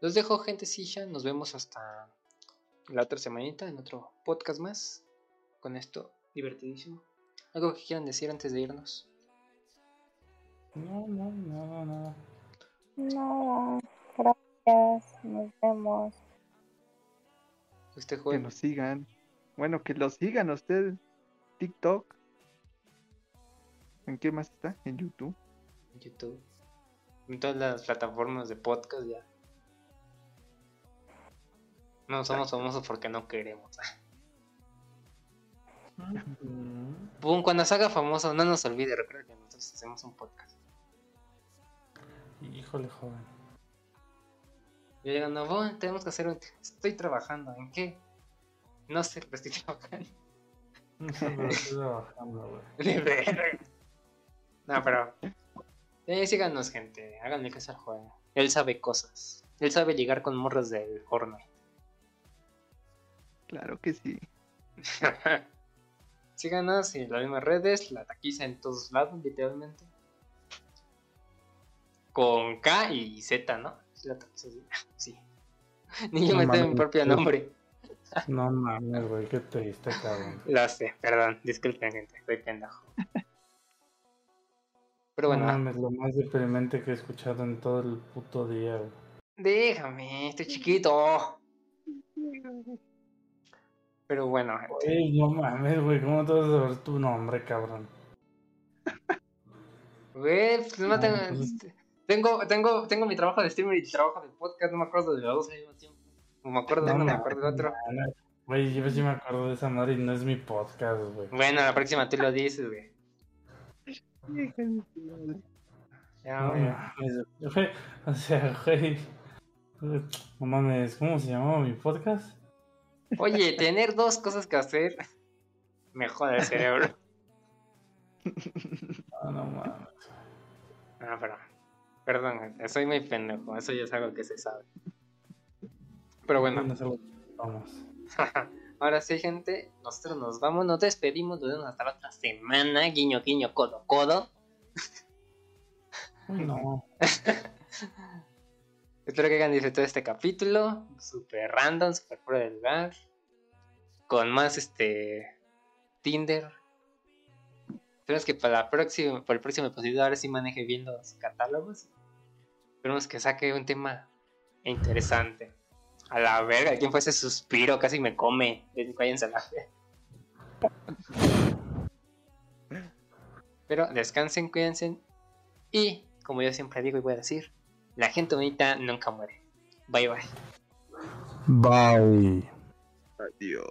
Los dejo, gente silla. Nos vemos hasta la otra semanita en otro podcast más. Con esto, divertidísimo. ¿Algo que quieran decir antes de irnos? No, no, nada, nada. No, gracias. Nos vemos. Este Que juego nos sigan. Bueno, que los sigan ustedes. TikTok. ¿En qué más está? En YouTube. en YouTube. En todas las plataformas de podcast ya. No somos famosos porque no queremos. Pum, cuando se haga famoso, no nos olvide, recuerda que nosotros hacemos un podcast. Híjole, joven. Yo llegando, "Bon, tenemos que hacer un... Estoy trabajando, ¿en qué? No sé, pero estoy trabajando. No, pero... Eh, síganos, gente. Háganle caso al juego. Él sabe cosas. Él sabe ligar con morras del Fortnite. Claro que sí. Síganos en las mismas redes, la taquiza en todos lados, literalmente. Con K y Z, ¿no? Sí, La taquiza, sí. sí. Ni yo No me mi propio sí. nombre. No mames, güey, qué triste, cabrón. Lo sé, perdón, disculpen, gente, estoy pendejo. Pero bueno, No mames, lo más deprimente que he escuchado en todo el puto día, güey. déjame, estoy chiquito. Pero bueno, gente. No mames, güey, ¿cómo te vas a saber tu nombre, cabrón? Güey, pues no tengo, Ah, pues- tengo, tengo, tengo mi trabajo de streamer y trabajo de podcast, no me acuerdo de los dos al mismo tiempo. No me acuerdo de No uno, me acuerdo del otro. no, Güey, yo sí me acuerdo de esa madre y no es mi podcast, güey. Bueno, la próxima tú lo dices, güey. Ya, No güey. O sea, güey. No mames, ¿cómo se llamaba mi podcast? Oye, tener dos cosas que hacer me jode el cerebro. No, no mames. Ah, pero. Perdón, soy muy pendejo. Eso ya es algo que se sabe. Pero bueno, Vamos. ahora sí, gente. Nosotros nos vamos, nos despedimos. Nos vemos hasta la otra semana. Guiño, guiño, codo, codo. No. Espero que hayan disfrutado este capítulo. Super random, super fuera del lugar. Con más este. Tinder. Esperemos que para, la próxima, para el próximo episodio ahora sí maneje bien los catálogos. Esperemos que saque un tema interesante. A la verga, ¿quién fue ese suspiro? Casi me come. Cállense a la verga. Pero descansen, cuídense. Y, como yo siempre digo y voy a decir, la gente bonita nunca muere. Bye bye. Bye. Adiós.